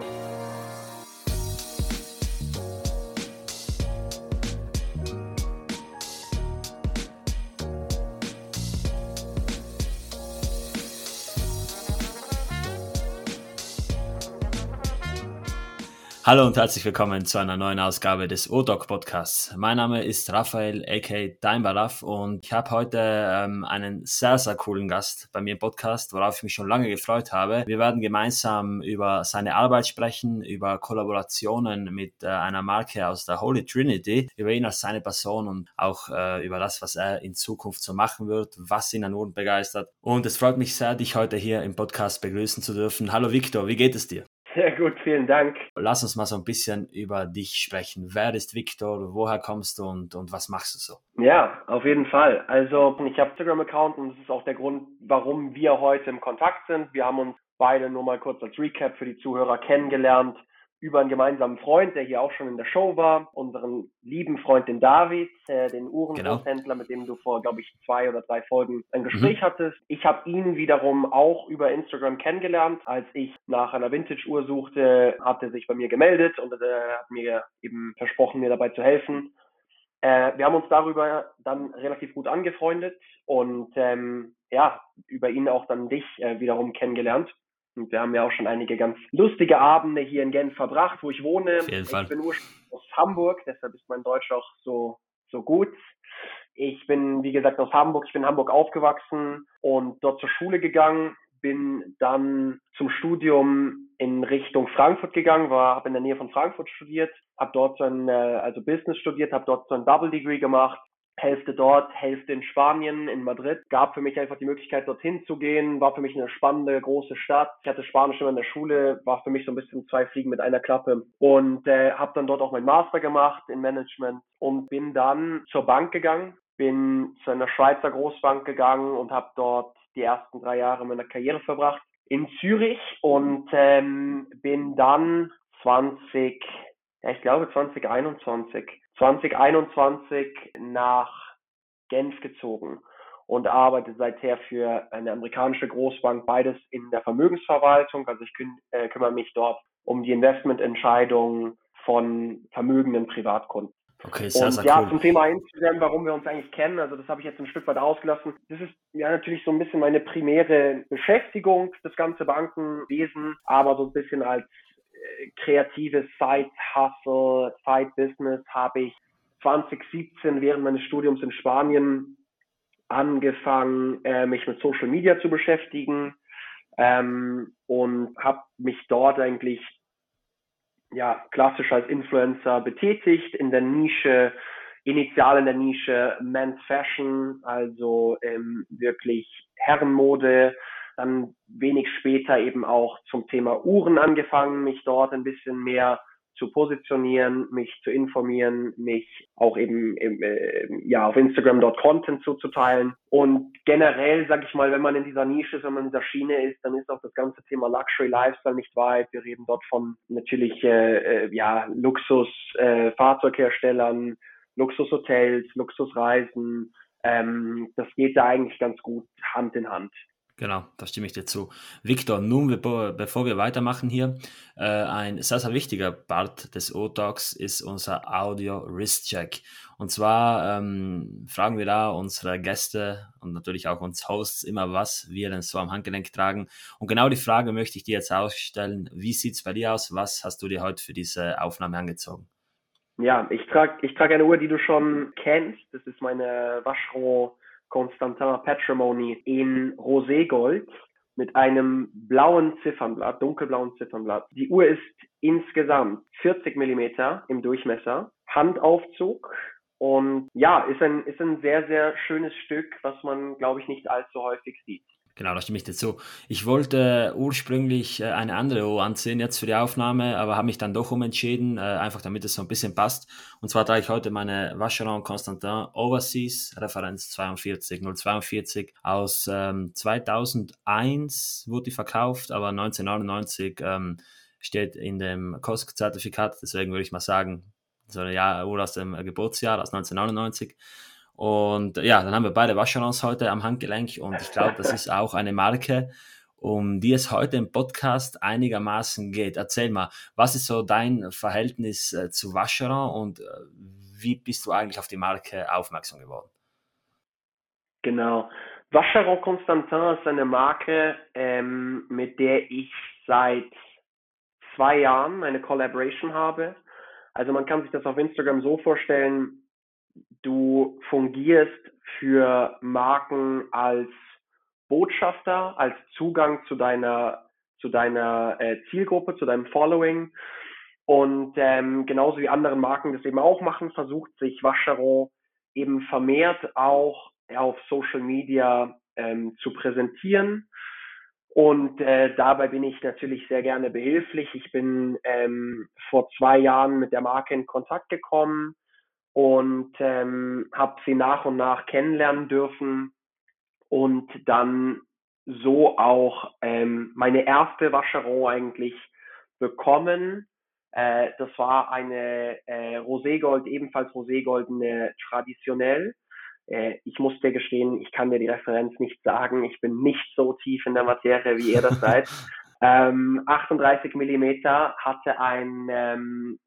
Thank you. Hallo und herzlich willkommen zu einer neuen Ausgabe des O-Doc Podcasts. Mein Name ist Raphael a.k. Daimbaraf und ich habe heute ähm, einen sehr, sehr coolen Gast bei mir im Podcast, worauf ich mich schon lange gefreut habe. Wir werden gemeinsam über seine Arbeit sprechen, über Kollaborationen mit äh, einer Marke aus der Holy Trinity, über ihn als seine Person und auch äh, über das, was er in Zukunft so machen wird, was ihn an Uhren begeistert. Und es freut mich sehr, dich heute hier im Podcast begrüßen zu dürfen. Hallo Victor, wie geht es dir? Sehr gut, vielen Dank. Lass uns mal so ein bisschen über dich sprechen. Wer ist Victor? Woher kommst du und, und was machst du so? Ja, auf jeden Fall. Also ich habe Instagram-Account und das ist auch der Grund, warum wir heute im Kontakt sind. Wir haben uns beide nur mal kurz als Recap für die Zuhörer kennengelernt über einen gemeinsamen Freund, der hier auch schon in der Show war, unseren lieben Freund, den David, äh, den Uhrengroßhändler, genau. mit dem du vor, glaube ich, zwei oder drei Folgen ein Gespräch mhm. hattest. Ich habe ihn wiederum auch über Instagram kennengelernt. Als ich nach einer Vintage-Uhr suchte, hat er sich bei mir gemeldet und äh, hat mir eben versprochen, mir dabei zu helfen. Äh, wir haben uns darüber dann relativ gut angefreundet und ähm, ja, über ihn auch dann dich äh, wiederum kennengelernt. Und wir haben ja auch schon einige ganz lustige Abende hier in Genf verbracht, wo ich wohne. Auf jeden Fall. Ich bin ursprünglich aus Hamburg, deshalb ist mein Deutsch auch so, so gut. Ich bin, wie gesagt, aus Hamburg. Ich bin in Hamburg aufgewachsen und dort zur Schule gegangen. Bin dann zum Studium in Richtung Frankfurt gegangen, war, habe in der Nähe von Frankfurt studiert, habe dort so ein, äh, also Business studiert, habe dort so ein Double Degree gemacht Hälfte dort, Hälfte in Spanien, in Madrid. Gab für mich einfach die Möglichkeit, dorthin zu gehen. War für mich eine spannende, große Stadt. Ich hatte Spanisch immer in der Schule, war für mich so ein bisschen zwei Fliegen mit einer Klappe. Und äh, habe dann dort auch mein Master gemacht in Management und bin dann zur Bank gegangen. Bin zu einer Schweizer Großbank gegangen und habe dort die ersten drei Jahre meiner Karriere verbracht in Zürich und ähm, bin dann 20, ja, ich glaube 2021 2021 nach Genf gezogen und arbeite seither für eine amerikanische Großbank, beides in der Vermögensverwaltung. Also ich küm äh, kümmere mich dort um die Investmententscheidungen von vermögenden Privatkunden. Okay, sehr, und sehr ja, cool. zum Thema Instagram, warum wir uns eigentlich kennen, also das habe ich jetzt ein Stück weit ausgelassen. Das ist ja natürlich so ein bisschen meine primäre Beschäftigung, das ganze Bankenwesen, aber so ein bisschen als kreatives Side-Hustle, Side-Business habe ich 2017 während meines Studiums in Spanien angefangen, äh, mich mit Social Media zu beschäftigen ähm, und habe mich dort eigentlich ja klassisch als Influencer betätigt in der Nische, initial in der Nische Men's Fashion, also ähm, wirklich Herrenmode, dann wenig später eben auch zum Thema Uhren angefangen, mich dort ein bisschen mehr zu positionieren, mich zu informieren, mich auch eben äh, ja auf Instagram dort Content zuzuteilen und generell sage ich mal, wenn man in dieser Nische ist, wenn man in dieser Schiene ist, dann ist auch das ganze Thema Luxury Lifestyle nicht weit. Wir reden dort von natürlich äh, äh ja Luxus äh, Fahrzeugherstellern, Luxushotels, Luxusreisen. Ähm, das geht da eigentlich ganz gut Hand in Hand. Genau, da stimme ich dir zu. Victor, nun bevor wir weitermachen hier, äh, ein sehr, sehr wichtiger Part des O-Talks ist unser Audio Wrist Check. Und zwar ähm, fragen wir da unsere Gäste und natürlich auch uns Hosts immer, was wir denn so am Handgelenk tragen. Und genau die Frage möchte ich dir jetzt ausstellen. Wie sieht es bei dir aus? Was hast du dir heute für diese Aufnahme angezogen? Ja, ich trage ich trag eine Uhr, die du schon kennst. Das ist meine Vacheron Constantin Patrimony in Roségold mit einem blauen Ziffernblatt, dunkelblauen Ziffernblatt. Die Uhr ist insgesamt 40 Millimeter im Durchmesser, Handaufzug und ja, ist ein, ist ein sehr, sehr schönes Stück, was man, glaube ich, nicht allzu häufig sieht. Genau, da stimme ich dazu. Ich wollte ursprünglich äh, eine andere Uhr anziehen jetzt für die Aufnahme, aber habe mich dann doch umentschieden, äh, einfach damit es so ein bisschen passt. Und zwar trage ich heute meine Vacheron Constantin Overseas Referenz 42 042 aus ähm, 2001 wurde die verkauft, aber 1999 ähm, steht in dem COSC-Zertifikat, deswegen würde ich mal sagen, so eine Uhr aus dem Geburtsjahr, aus 1999. Und ja, dann haben wir beide Vacherons heute am Handgelenk und ich glaube, das ist auch eine Marke um die es heute im Podcast einigermaßen geht. Erzähl mal, was ist so dein Verhältnis äh, zu Vacheron und äh, wie bist du eigentlich auf die Marke aufmerksam geworden? Genau. Vacheron Constantin ist eine Marke, ähm, mit der ich seit zwei Jahren eine Collaboration habe. Also man kann sich das auf Instagram so vorstellen, du fungierst für Marken als Botschafter, als Zugang zu deiner, zu deiner äh, Zielgruppe, zu deinem Following. Und ähm, genauso wie andere Marken das eben auch machen, versucht sich Vacheron eben vermehrt auch auf Social Media ähm, zu präsentieren. Und äh, dabei bin ich natürlich sehr gerne behilflich. Ich bin ähm, vor zwei Jahren mit der Marke in Kontakt gekommen und ähm, habe sie nach und nach kennenlernen dürfen und dann so auch ähm, meine erste Vacheron eigentlich bekommen. Äh, das war eine äh, Roségold, ebenfalls Roségoldene traditionell. Äh, ich muss dir gestehen, ich kann dir die Referenz nicht sagen. Ich bin nicht so tief in der Materie, wie ihr das seid. ähm, 38 Millimeter hatte ein, ähm,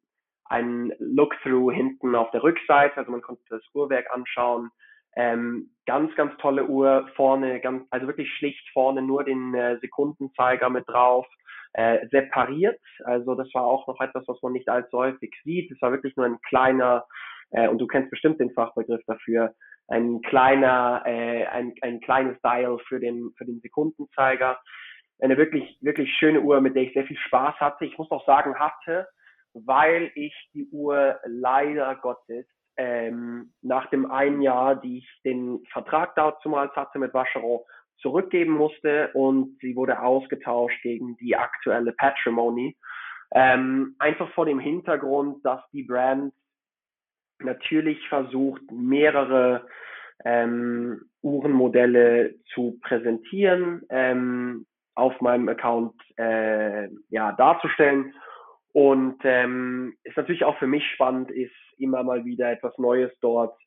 ein Look-Through hinten auf der Rückseite, also man konnte das Uhrwerk anschauen. Ähm, ganz, ganz tolle Uhr vorne, ganz, also wirklich schlicht vorne nur den äh, Sekundenzeiger mit drauf, äh, separiert. Also das war auch noch etwas, was man nicht allzu häufig sieht. Es war wirklich nur ein kleiner, äh, und du kennst bestimmt den Fachbegriff dafür, ein kleiner, äh, ein, ein kleines Dial für den, für den Sekundenzeiger. Eine wirklich, wirklich schöne Uhr, mit der ich sehr viel Spaß hatte. Ich muss auch sagen, hatte, weil ich die Uhr leider Gottes ähm, nach dem einen Jahr, die ich den Vertrag damals hatte mit Vacheron, zurückgeben musste und sie wurde ausgetauscht gegen die aktuelle Patrimony. Ähm, einfach vor dem Hintergrund, dass die Brand natürlich versucht, mehrere ähm, Uhrenmodelle zu präsentieren, ähm, auf meinem Account äh, ja, darzustellen. Und ähm, ist natürlich auch für mich spannend, ist immer mal wieder etwas Neues dort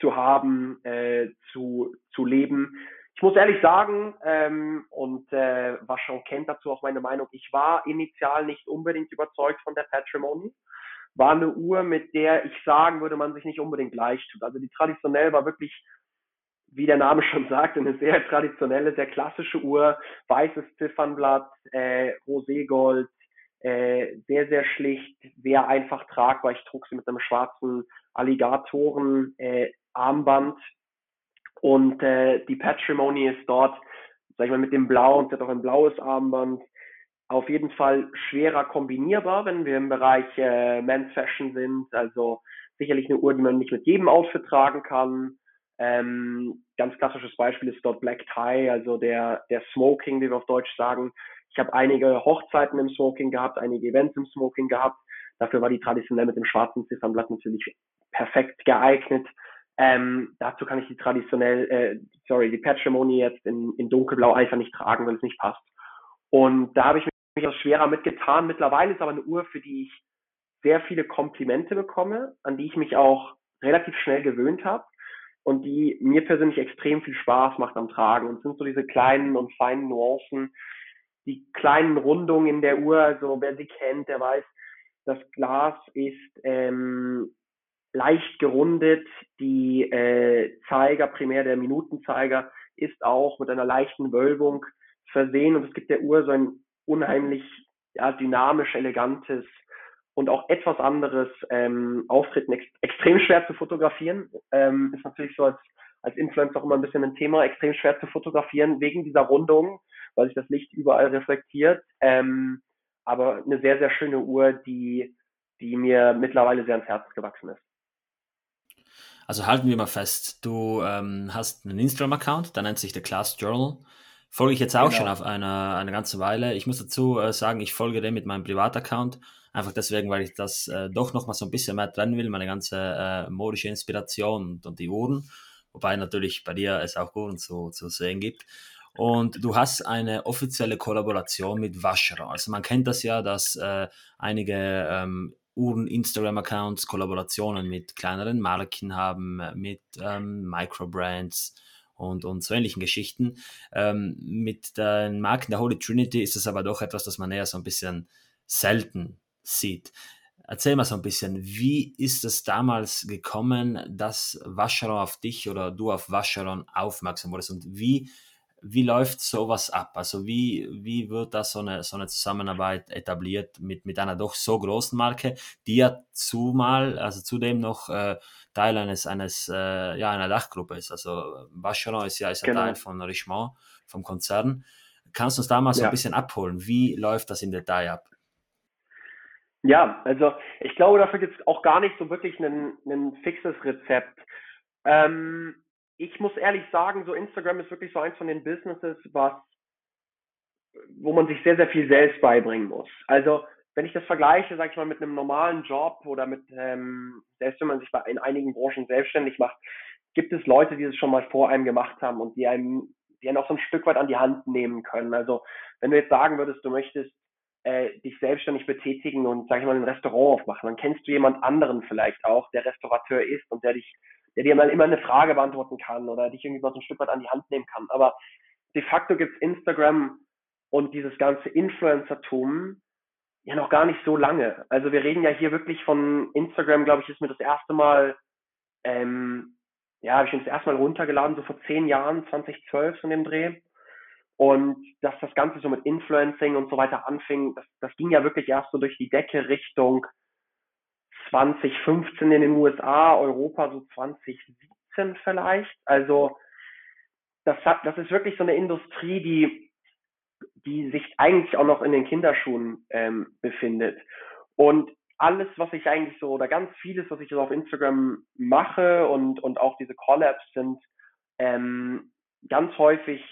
zu haben, äh, zu, zu leben. Ich muss ehrlich sagen, ähm, und äh, was schon kennt dazu auch meine Meinung, ich war initial nicht unbedingt überzeugt von der Patrimony war eine Uhr, mit der ich sagen würde, man sich nicht unbedingt leicht tut. Also die traditionell war wirklich, wie der Name schon sagt, eine sehr traditionelle, sehr klassische Uhr, weißes Ziffernblatt, äh, Roségold, äh, sehr, sehr schlicht, sehr einfach tragbar. Ich trug sie mit einem schwarzen Alligatoren äh, und äh, die Patrimony ist dort, sag ich mal, mit dem Blau und sie hat auch ein blaues Armband, auf jeden Fall schwerer kombinierbar, wenn wir im Bereich äh, Men's Fashion sind. Also sicherlich eine Uhr, die man nicht mit jedem Outfit tragen kann. Ähm, ganz klassisches Beispiel ist dort Black Tie, also der, der Smoking, wie wir auf Deutsch sagen. Ich habe einige Hochzeiten im Smoking gehabt, einige Events im Smoking gehabt. Dafür war die traditionell mit dem schwarzen Ziffernblatt natürlich perfekt geeignet. Ähm, dazu kann ich die traditionell, äh, sorry, die Patrimony jetzt in, in dunkelblau einfach nicht tragen, wenn es nicht passt. Und da habe ich mich auch schwerer mitgetan. Mittlerweile ist aber eine Uhr, für die ich sehr viele Komplimente bekomme, an die ich mich auch relativ schnell gewöhnt habe und die mir persönlich extrem viel Spaß macht am Tragen. Und sind so diese kleinen und feinen Nuancen, die kleinen Rundungen in der Uhr. Also wer sie kennt, der weiß, das Glas ist ähm, leicht gerundet. Die äh, Zeiger, primär der Minutenzeiger, ist auch mit einer leichten Wölbung versehen und es gibt der Uhr so ein unheimlich ja, dynamisch, elegantes und auch etwas anderes ähm, Auftreten ex extrem schwer zu fotografieren. Ähm, ist natürlich so als, als Influencer auch immer ein bisschen ein Thema, extrem schwer zu fotografieren wegen dieser Rundung, weil sich das Licht überall reflektiert. Ähm, aber eine sehr, sehr schöne Uhr, die, die mir mittlerweile sehr ans Herz gewachsen ist. Also halten wir mal fest, du ähm, hast einen Instagram-Account, der nennt sich The Class Journal. Folge ich jetzt auch genau. schon auf eine, eine ganze Weile. Ich muss dazu äh, sagen, ich folge dem mit meinem Privataccount. Einfach deswegen, weil ich das äh, doch noch mal so ein bisschen mehr trennen will, meine ganze äh, modische Inspiration und, und, die Uhren. Wobei natürlich bei dir es auch Uhren zu, zu sehen gibt. Und du hast eine offizielle Kollaboration mit Vacheron. Also man kennt das ja, dass äh, einige ähm, Uhren-Instagram-Accounts Kollaborationen mit kleineren Marken haben, mit ähm, Microbrands und, und so ähnlichen Geschichten. Ähm, mit den Marken der Holy Trinity ist es aber doch etwas, das man eher so ein bisschen selten sieht. Erzähl mal so ein bisschen, wie ist es damals gekommen, dass Vacheron auf dich oder du auf Vacheron aufmerksam wurdest und wie, wie läuft sowas ab? Also wie, wie wird da so eine, so eine Zusammenarbeit etabliert mit, mit einer doch so großen Marke, die ja zumal, also zudem noch äh, Teil eines, eines äh, ja, einer Dachgruppe ist. Also Vacheron ist ja, ist ja genau. Teil von Richemont, vom Konzern. Kannst du uns da mal so ja. ein bisschen abholen? Wie läuft das im Detail ab? Ja, also ich glaube, dafür gibt es auch gar nicht so wirklich ein, fixes Rezept. Ähm, ich muss ehrlich sagen, so Instagram ist wirklich so eins von den Businesses, was, wo man sich sehr, sehr viel selbst beibringen muss. Also wenn ich das vergleiche, sag ich mal, mit einem normalen Job oder mit, ähm, selbst wenn man sich in einigen Branchen selbstständig macht, gibt es Leute, die das schon mal vor einem gemacht haben und die einem, die einen auch so ein Stück weit an die Hand nehmen können. Also wenn du jetzt sagen würdest, du möchtest äh, dich selbstständig betätigen und, sag ich mal, ein Restaurant aufmachen. Dann kennst du jemand anderen vielleicht auch, der Restaurateur ist und der dich, der dir mal immer eine Frage beantworten kann oder dich irgendwie mal so ein Stück weit an die Hand nehmen kann. Aber de facto gibt's Instagram und dieses ganze Influencertum ja noch gar nicht so lange. Also wir reden ja hier wirklich von Instagram, glaube ich, ist mir das erste Mal, ähm, ja, habe ich mir das erste Mal runtergeladen, so vor zehn Jahren, 2012 in dem Dreh. Und dass das Ganze so mit Influencing und so weiter anfing, das, das ging ja wirklich erst so durch die Decke Richtung 2015 in den USA, Europa so 2017 vielleicht. Also das, hat, das ist wirklich so eine Industrie, die, die sich eigentlich auch noch in den Kinderschuhen ähm, befindet. Und alles, was ich eigentlich so, oder ganz vieles, was ich so auf Instagram mache und, und auch diese Collabs sind ähm, ganz häufig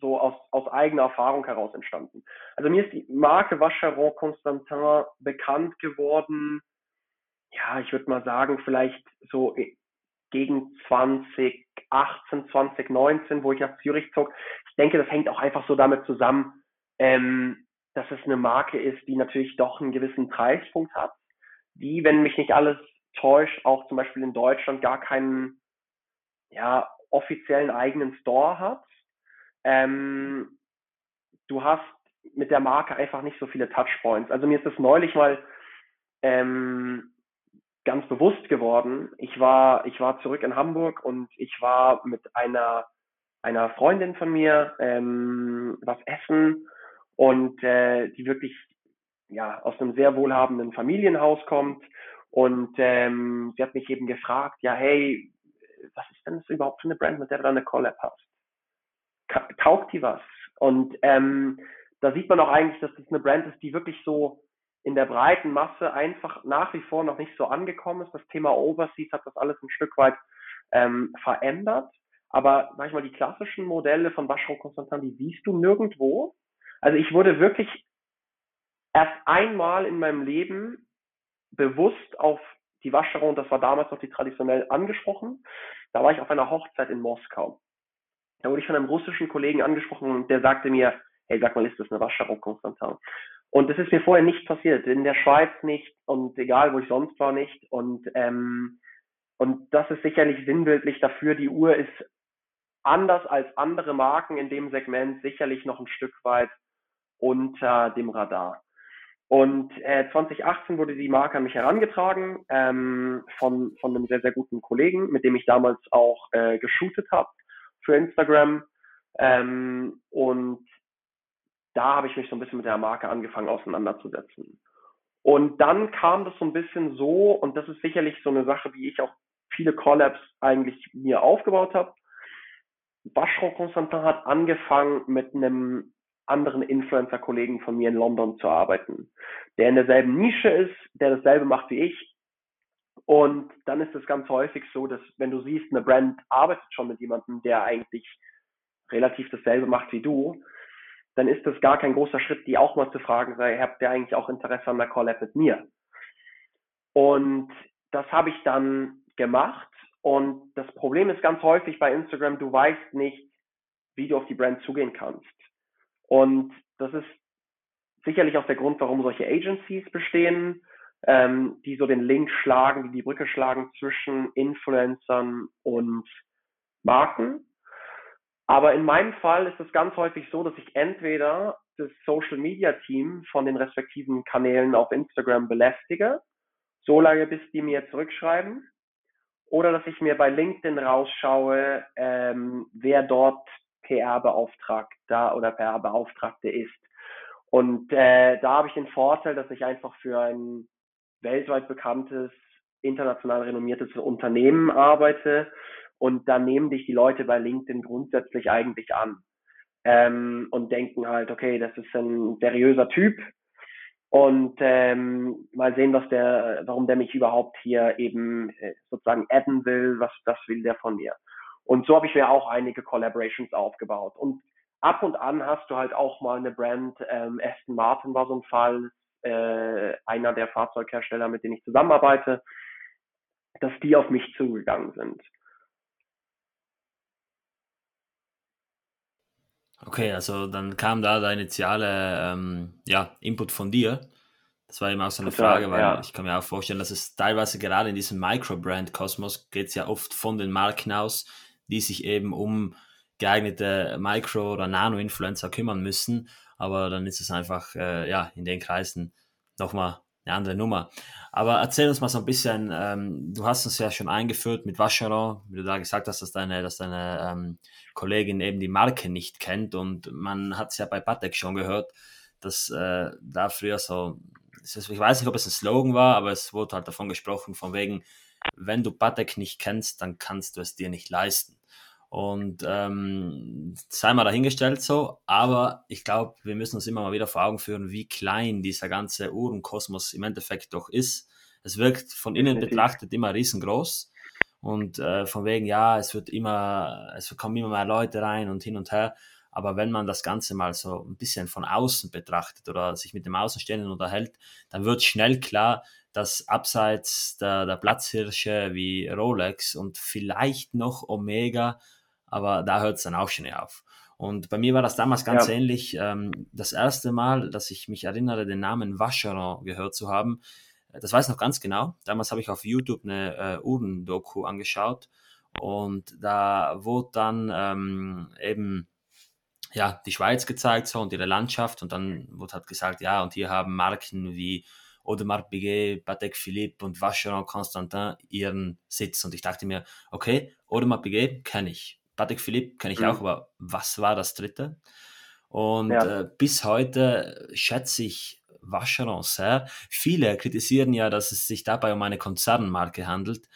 so aus, aus eigener Erfahrung heraus entstanden. Also mir ist die Marke Vacheron Constantin bekannt geworden, ja, ich würde mal sagen, vielleicht so gegen 2018, 2019, wo ich nach Zürich zog. Ich denke, das hängt auch einfach so damit zusammen, ähm, dass es eine Marke ist, die natürlich doch einen gewissen Preispunkt hat, die, wenn mich nicht alles täuscht, auch zum Beispiel in Deutschland gar keinen ja, offiziellen eigenen Store hat. Ähm, du hast mit der Marke einfach nicht so viele Touchpoints. Also mir ist das neulich mal ähm, ganz bewusst geworden. Ich war, ich war zurück in Hamburg und ich war mit einer einer Freundin von mir ähm, was essen und äh, die wirklich ja aus einem sehr wohlhabenden Familienhaus kommt und ähm, sie hat mich eben gefragt, ja hey, was ist denn das überhaupt für eine Brand, mit der du da eine Collab hast? Taugt die was? Und ähm, da sieht man auch eigentlich, dass das eine Brand ist, die wirklich so in der breiten Masse einfach nach wie vor noch nicht so angekommen ist. Das Thema Overseas hat das alles ein Stück weit ähm, verändert. Aber sag ich mal, die klassischen Modelle von Vacheron Constantin, die siehst du nirgendwo. Also ich wurde wirklich erst einmal in meinem Leben bewusst auf die Vacheron, das war damals noch die traditionell angesprochen. Da war ich auf einer Hochzeit in Moskau. Da wurde ich von einem russischen Kollegen angesprochen und der sagte mir, hey, sag mal, ist das eine Waschscharung Constantin? Und das ist mir vorher nicht passiert, in der Schweiz nicht und egal, wo ich sonst war, nicht. Und, ähm, und das ist sicherlich sinnbildlich dafür. Die Uhr ist anders als andere Marken in dem Segment sicherlich noch ein Stück weit unter dem Radar. Und äh, 2018 wurde die Marke an mich herangetragen ähm, von, von einem sehr, sehr guten Kollegen, mit dem ich damals auch äh, geshootet habe für Instagram. Ähm, und da habe ich mich so ein bisschen mit der Marke angefangen auseinanderzusetzen. Und dann kam das so ein bisschen so, und das ist sicherlich so eine Sache, wie ich auch viele Collabs eigentlich mir aufgebaut habe. Vacheron Constantin hat angefangen mit einem anderen Influencer-Kollegen von mir in London zu arbeiten, der in derselben Nische ist, der dasselbe macht wie ich, und dann ist es ganz häufig so, dass wenn du siehst, eine Brand arbeitet schon mit jemandem, der eigentlich relativ dasselbe macht wie du, dann ist das gar kein großer Schritt, die auch mal zu fragen, sei, habt ihr eigentlich auch Interesse an der Collab mit mir? Und das habe ich dann gemacht. Und das Problem ist ganz häufig bei Instagram, du weißt nicht, wie du auf die Brand zugehen kannst. Und das ist sicherlich auch der Grund, warum solche Agencies bestehen ähm, die so den Link schlagen, die die Brücke schlagen zwischen Influencern und Marken. Aber in meinem Fall ist es ganz häufig so, dass ich entweder das Social Media Team von den respektiven Kanälen auf Instagram belästige, so lange bis die mir zurückschreiben, oder dass ich mir bei LinkedIn rausschaue, ähm, wer dort PR-Beauftragter oder PR-Beauftragte ist. Und äh, da habe ich den Vorteil, dass ich einfach für ein weltweit bekanntes, international renommiertes Unternehmen arbeite und dann nehmen dich die Leute bei LinkedIn grundsätzlich eigentlich an ähm, und denken halt, okay, das ist ein seriöser Typ und ähm, mal sehen, was der, warum der mich überhaupt hier eben äh, sozusagen adden will, was das will der von mir. Und so habe ich mir auch einige Collaborations aufgebaut. Und ab und an hast du halt auch mal eine Brand, ähm, Aston Martin war so ein Fall, äh, einer der Fahrzeughersteller, mit denen ich zusammenarbeite, dass die auf mich zugegangen sind. Okay, also dann kam da der initiale ähm, ja, Input von dir. Das war eben auch so eine Total, Frage, weil ja. ich kann mir auch vorstellen, dass es teilweise gerade in diesem Microbrand-Kosmos geht es ja oft von den Marken aus, die sich eben um geeignete Micro- oder Nano-Influencer kümmern müssen. Aber dann ist es einfach äh, ja, in den Kreisen nochmal eine andere Nummer. Aber erzähl uns mal so ein bisschen, ähm, du hast uns ja schon eingeführt mit Vacheron, wie du da gesagt hast, dass deine, dass deine ähm, Kollegin eben die Marke nicht kennt und man hat es ja bei Patek schon gehört, dass äh, da früher so, ich weiß nicht, ob es ein Slogan war, aber es wurde halt davon gesprochen, von wegen, wenn du Patek nicht kennst, dann kannst du es dir nicht leisten. Und ähm, sei mal dahingestellt so, aber ich glaube, wir müssen uns immer mal wieder vor Augen führen, wie klein dieser ganze Uhrenkosmos im Endeffekt doch ist. Es wirkt von innen betrachtet immer riesengroß und äh, von wegen, ja, es wird immer, es kommen immer mehr Leute rein und hin und her. Aber wenn man das Ganze mal so ein bisschen von außen betrachtet oder sich mit dem Außenstehenden unterhält, dann wird schnell klar, dass abseits der, der Platzhirsche wie Rolex und vielleicht noch Omega aber da hört es dann auch schon auf. Und bei mir war das damals ganz ja. ähnlich. Ähm, das erste Mal, dass ich mich erinnere, den Namen Vacheron gehört zu haben, das weiß ich noch ganz genau. Damals habe ich auf YouTube eine äh, Uhren-Doku angeschaut und da wurde dann ähm, eben ja, die Schweiz gezeigt so und ihre Landschaft und dann wurde halt gesagt, ja, und hier haben Marken wie Audemars Piguet, Patek Philippe und Vacheron Constantin ihren Sitz und ich dachte mir, okay, Audemars Piguet kenne ich, Patrick Philipp kenne ich mhm. auch, aber was war das dritte? Und ja. äh, bis heute schätze ich Vacheron sehr. Viele kritisieren ja, dass es sich dabei um eine Konzernmarke handelt.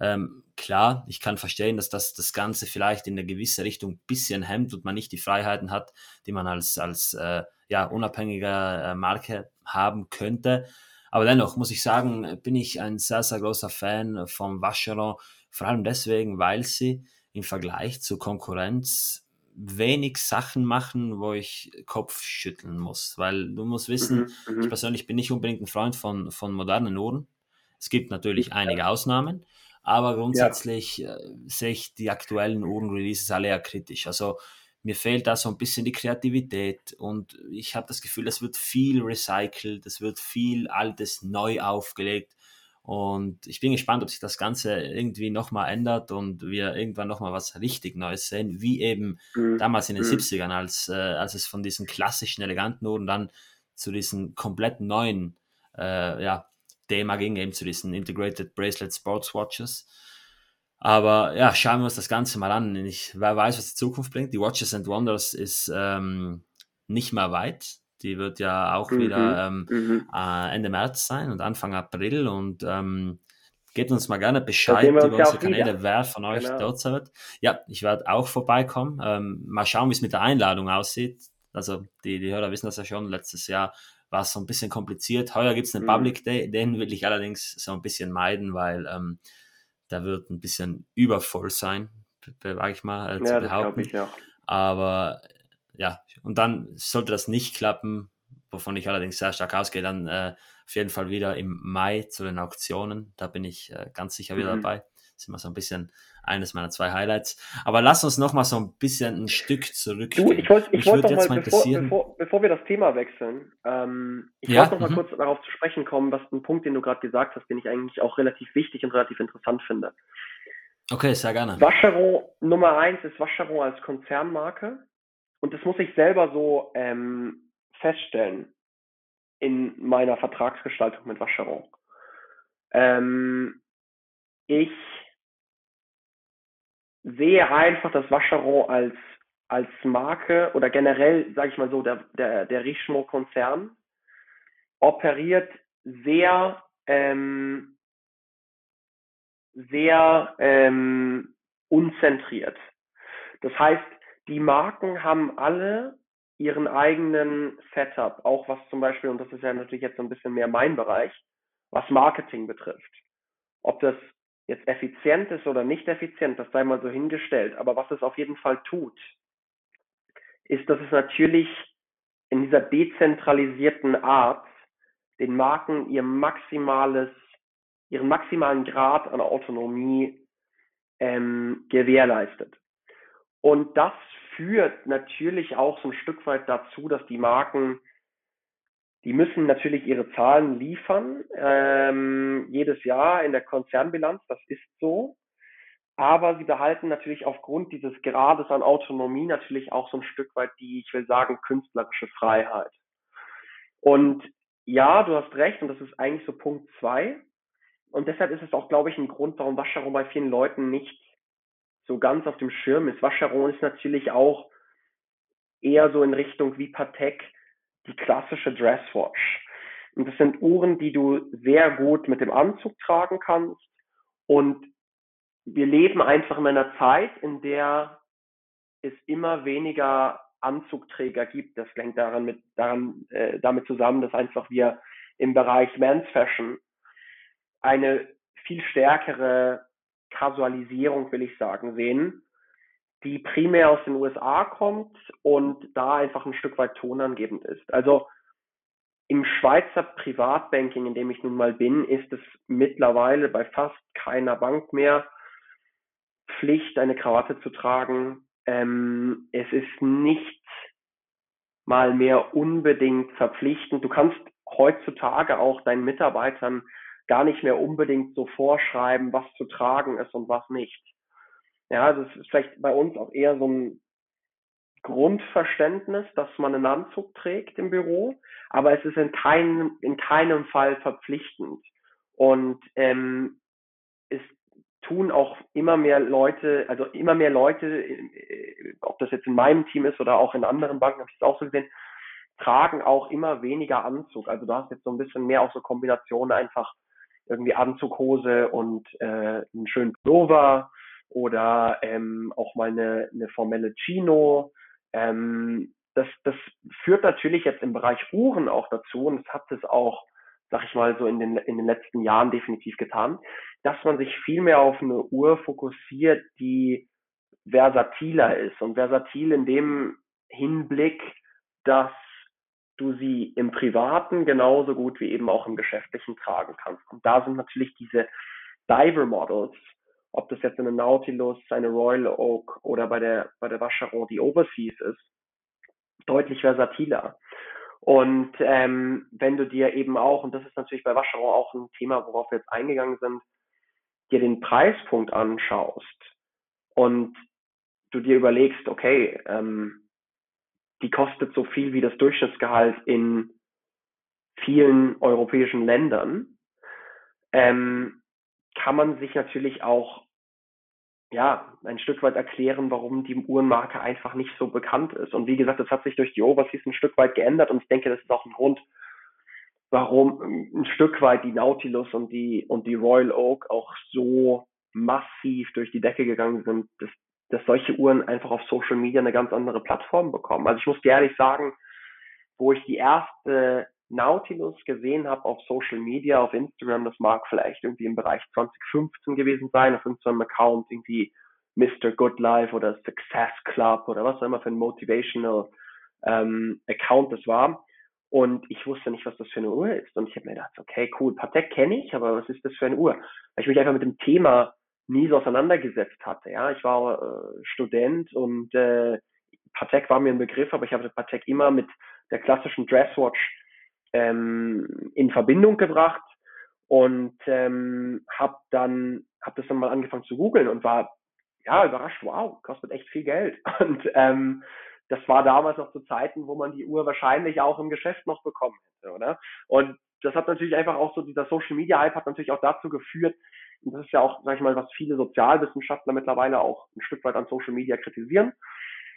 Ähm, klar, ich kann verstehen, dass das das Ganze vielleicht in eine gewisse Richtung ein bisschen hemmt und man nicht die Freiheiten hat, die man als, als äh, ja, unabhängige äh, Marke haben könnte. Aber dennoch muss ich sagen, bin ich ein sehr, sehr großer Fan von Vacheron, vor allem deswegen, weil sie im Vergleich zur Konkurrenz wenig Sachen machen, wo ich Kopf schütteln muss. Weil du musst wissen, mhm, ich mhm. persönlich bin nicht unbedingt ein Freund von, von modernen Uhren. Es gibt natürlich ja. einige Ausnahmen, aber grundsätzlich ja. äh, sehe ich die aktuellen Uhrenreleases alle eher kritisch. Also mir fehlt da so ein bisschen die Kreativität und ich habe das Gefühl, es wird viel recycelt, es wird viel Altes neu aufgelegt und ich bin gespannt, ob sich das Ganze irgendwie nochmal ändert und wir irgendwann nochmal was richtig Neues sehen, wie eben mhm. damals in den mhm. 70ern, als, äh, als es von diesen klassischen, eleganten Uhren dann zu diesen komplett neuen äh, ja, Thema ging, eben zu diesen Integrated Bracelet Sports Watches. Aber ja, schauen wir uns das Ganze mal an. Ich, wer weiß, was die Zukunft bringt. Die Watches and Wonders ist ähm, nicht mehr weit. Die wird ja auch mhm. wieder ähm, mhm. äh, Ende März sein und Anfang April und ähm, gebt uns mal gerne Bescheid über unsere Kanäle, wieder. wer von euch genau. dort sein wird. Ja, ich werde auch vorbeikommen. Ähm, mal schauen, wie es mit der Einladung aussieht. Also die, die Hörer wissen das ja schon, letztes Jahr war es so ein bisschen kompliziert. Heuer gibt es einen mhm. Public Day, den will ich allerdings so ein bisschen meiden, weil ähm, der wird ein bisschen übervoll sein, wage ich mal äh, ja, zu behaupten. Ich auch. Aber ja, und dann sollte das nicht klappen, wovon ich allerdings sehr stark ausgehe, dann äh, auf jeden Fall wieder im Mai zu den Auktionen. Da bin ich äh, ganz sicher wieder mhm. dabei. Das ist immer so ein bisschen eines meiner zwei Highlights. Aber lass uns noch mal so ein bisschen ein Stück zurück. Du, ich wollte ich wollt jetzt mal, bevor, bevor, bevor, wir das Thema wechseln, ähm, ich ja? wollte noch mal mhm. kurz darauf zu sprechen kommen, was ein Punkt, den du gerade gesagt hast, den ich eigentlich auch relativ wichtig und relativ interessant finde. Okay, sehr gerne. Vacheron Nummer eins ist Vacheron als Konzernmarke. Und das muss ich selber so ähm, feststellen in meiner Vertragsgestaltung mit Vacheron. Ähm, ich sehe einfach das Vacheron als, als Marke oder generell, sage ich mal so, der, der, der Richemont-Konzern operiert sehr, ähm, sehr ähm, unzentriert. Das heißt, die Marken haben alle ihren eigenen Setup, auch was zum Beispiel, und das ist ja natürlich jetzt so ein bisschen mehr mein Bereich, was Marketing betrifft. Ob das jetzt effizient ist oder nicht effizient, das sei mal so hingestellt. Aber was es auf jeden Fall tut, ist, dass es natürlich in dieser dezentralisierten Art den Marken ihr maximales, ihren maximalen Grad an Autonomie ähm, gewährleistet. Und das führt natürlich auch so ein Stück weit dazu, dass die Marken, die müssen natürlich ihre Zahlen liefern, ähm, jedes Jahr in der Konzernbilanz, das ist so. Aber sie behalten natürlich aufgrund dieses Grades an Autonomie natürlich auch so ein Stück weit die, ich will sagen, künstlerische Freiheit. Und ja, du hast recht, und das ist eigentlich so Punkt zwei. Und deshalb ist es auch, glaube ich, ein Grund, warum Waschero bei vielen Leuten nicht so ganz auf dem Schirm ist. Vacheron ist natürlich auch eher so in Richtung wie Patek die klassische Dresswatch. Und das sind Uhren, die du sehr gut mit dem Anzug tragen kannst. Und wir leben einfach in einer Zeit, in der es immer weniger Anzugträger gibt. Das hängt daran mit, daran, äh, damit zusammen, dass einfach wir im Bereich Men's Fashion eine viel stärkere Kasualisierung, will ich sagen, sehen, die primär aus den USA kommt und da einfach ein Stück weit tonangebend ist. Also im Schweizer Privatbanking, in dem ich nun mal bin, ist es mittlerweile bei fast keiner Bank mehr Pflicht, eine Krawatte zu tragen. Ähm, es ist nicht mal mehr unbedingt verpflichtend. Du kannst heutzutage auch deinen Mitarbeitern gar nicht mehr unbedingt so vorschreiben, was zu tragen ist und was nicht. Ja, das ist vielleicht bei uns auch eher so ein Grundverständnis, dass man einen Anzug trägt im Büro, aber es ist in keinem, in keinem Fall verpflichtend. Und ähm, es tun auch immer mehr Leute, also immer mehr Leute, äh, ob das jetzt in meinem Team ist oder auch in anderen Banken, habe ich es auch so gesehen, tragen auch immer weniger Anzug. Also du hast jetzt so ein bisschen mehr auch so Kombinationen einfach irgendwie Anzughose und äh, einen schönen Pullover oder ähm, auch mal eine, eine formelle Chino. Ähm, das, das führt natürlich jetzt im Bereich Uhren auch dazu und das hat es auch, sag ich mal, so in den, in den letzten Jahren definitiv getan, dass man sich viel mehr auf eine Uhr fokussiert, die versatiler ist und versatil in dem Hinblick, dass du sie im Privaten genauso gut wie eben auch im Geschäftlichen tragen kannst. Und da sind natürlich diese Diver Models, ob das jetzt eine Nautilus, eine Royal Oak oder bei der, bei der Vacheron die Overseas ist, deutlich versatiler. Und ähm, wenn du dir eben auch, und das ist natürlich bei Vacheron auch ein Thema, worauf wir jetzt eingegangen sind, dir den Preispunkt anschaust und du dir überlegst, okay, ähm, die kostet so viel wie das Durchschnittsgehalt in vielen europäischen Ländern, ähm, kann man sich natürlich auch ja, ein Stück weit erklären, warum die Uhrenmarke einfach nicht so bekannt ist. Und wie gesagt, das hat sich durch die Overseas ein Stück weit geändert und ich denke, das ist auch ein Grund, warum ein Stück weit die Nautilus und die, und die Royal Oak auch so massiv durch die Decke gegangen sind. Das dass solche Uhren einfach auf Social Media eine ganz andere Plattform bekommen. Also ich muss dir ehrlich sagen, wo ich die erste Nautilus gesehen habe auf Social Media, auf Instagram, das mag vielleicht irgendwie im Bereich 2015 gewesen sein, auf irgendeinem Account irgendwie Mr. Good Life oder Success Club oder was auch immer für ein Motivational ähm, Account das war. Und ich wusste nicht, was das für eine Uhr ist. Und ich habe mir gedacht, okay, cool, Patek kenne ich, aber was ist das für eine Uhr? Weil ich mich einfach mit dem Thema nie so auseinandergesetzt hatte. Ja, ich war äh, Student und äh, Patek war mir ein Begriff, aber ich habe Patek immer mit der klassischen Dresswatch ähm, in Verbindung gebracht. und ähm, habe dann hab das dann mal angefangen zu googeln und war ja überrascht, wow, kostet echt viel Geld. Und ähm, das war damals noch zu Zeiten, wo man die Uhr wahrscheinlich auch im Geschäft noch bekommen hätte, oder? Und das hat natürlich einfach auch so, dieser Social Media Hype hat natürlich auch dazu geführt, und das ist ja auch, sag ich mal, was viele Sozialwissenschaftler mittlerweile auch ein Stück weit an Social Media kritisieren,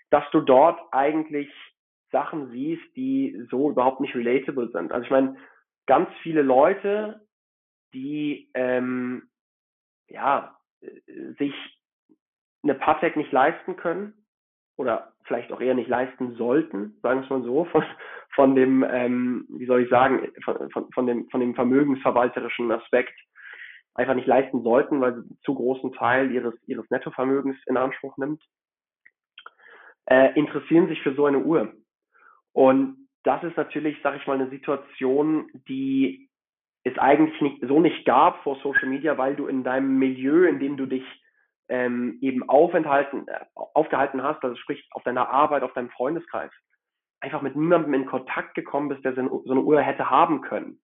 dass du dort eigentlich Sachen siehst, die so überhaupt nicht relatable sind. Also ich meine, ganz viele Leute, die ähm, ja sich eine Patek nicht leisten können oder vielleicht auch eher nicht leisten sollten, sagen wir es mal so, von, von dem, ähm, wie soll ich sagen, von, von, von, dem, von dem vermögensverwalterischen Aspekt einfach nicht leisten sollten, weil sie zu großen Teil ihres, ihres Nettovermögens in Anspruch nimmt, äh, interessieren sich für so eine Uhr. Und das ist natürlich, sage ich mal, eine Situation, die es eigentlich nicht, so nicht gab vor Social Media, weil du in deinem Milieu, in dem du dich ähm, eben aufenthalten, äh, aufgehalten hast, also sprich auf deiner Arbeit, auf deinem Freundeskreis, einfach mit niemandem in Kontakt gekommen bist, der so eine Uhr hätte haben können.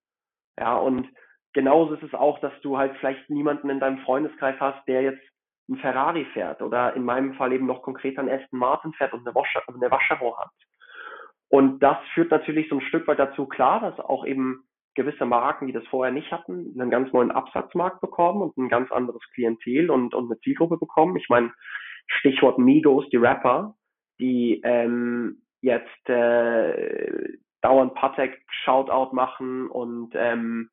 Ja, und genauso ist es auch, dass du halt vielleicht niemanden in deinem Freundeskreis hast, der jetzt ein Ferrari fährt oder in meinem Fall eben noch konkret ein Aston Martin fährt und eine Waschero hat. Und das führt natürlich so ein Stück weit dazu, klar, dass auch eben gewisse Marken, die das vorher nicht hatten, einen ganz neuen Absatzmarkt bekommen und ein ganz anderes Klientel und, und eine Zielgruppe bekommen. Ich meine, Stichwort Migos, die Rapper, die ähm, jetzt äh, dauernd Patek Shoutout machen und ähm,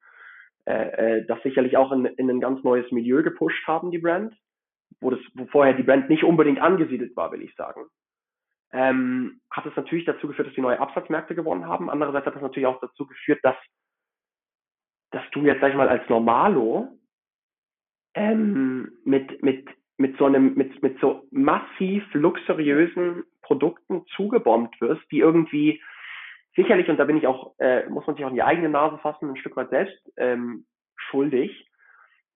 äh, äh, das sicherlich auch in, in ein ganz neues Milieu gepusht haben, die Brand, wo das, wo vorher die Brand nicht unbedingt angesiedelt war, will ich sagen. Ähm, hat es natürlich dazu geführt, dass sie neue Absatzmärkte gewonnen haben. Andererseits hat es natürlich auch dazu geführt, dass dass du jetzt, sag ich mal, als Normalo ähm, mit, mit, mit so einem, mit, mit so massiv luxuriösen Produkten zugebombt wirst, die irgendwie sicherlich, und da bin ich auch, äh, muss man sich auch in die eigene Nase fassen, ein Stück weit selbst ähm, schuldig,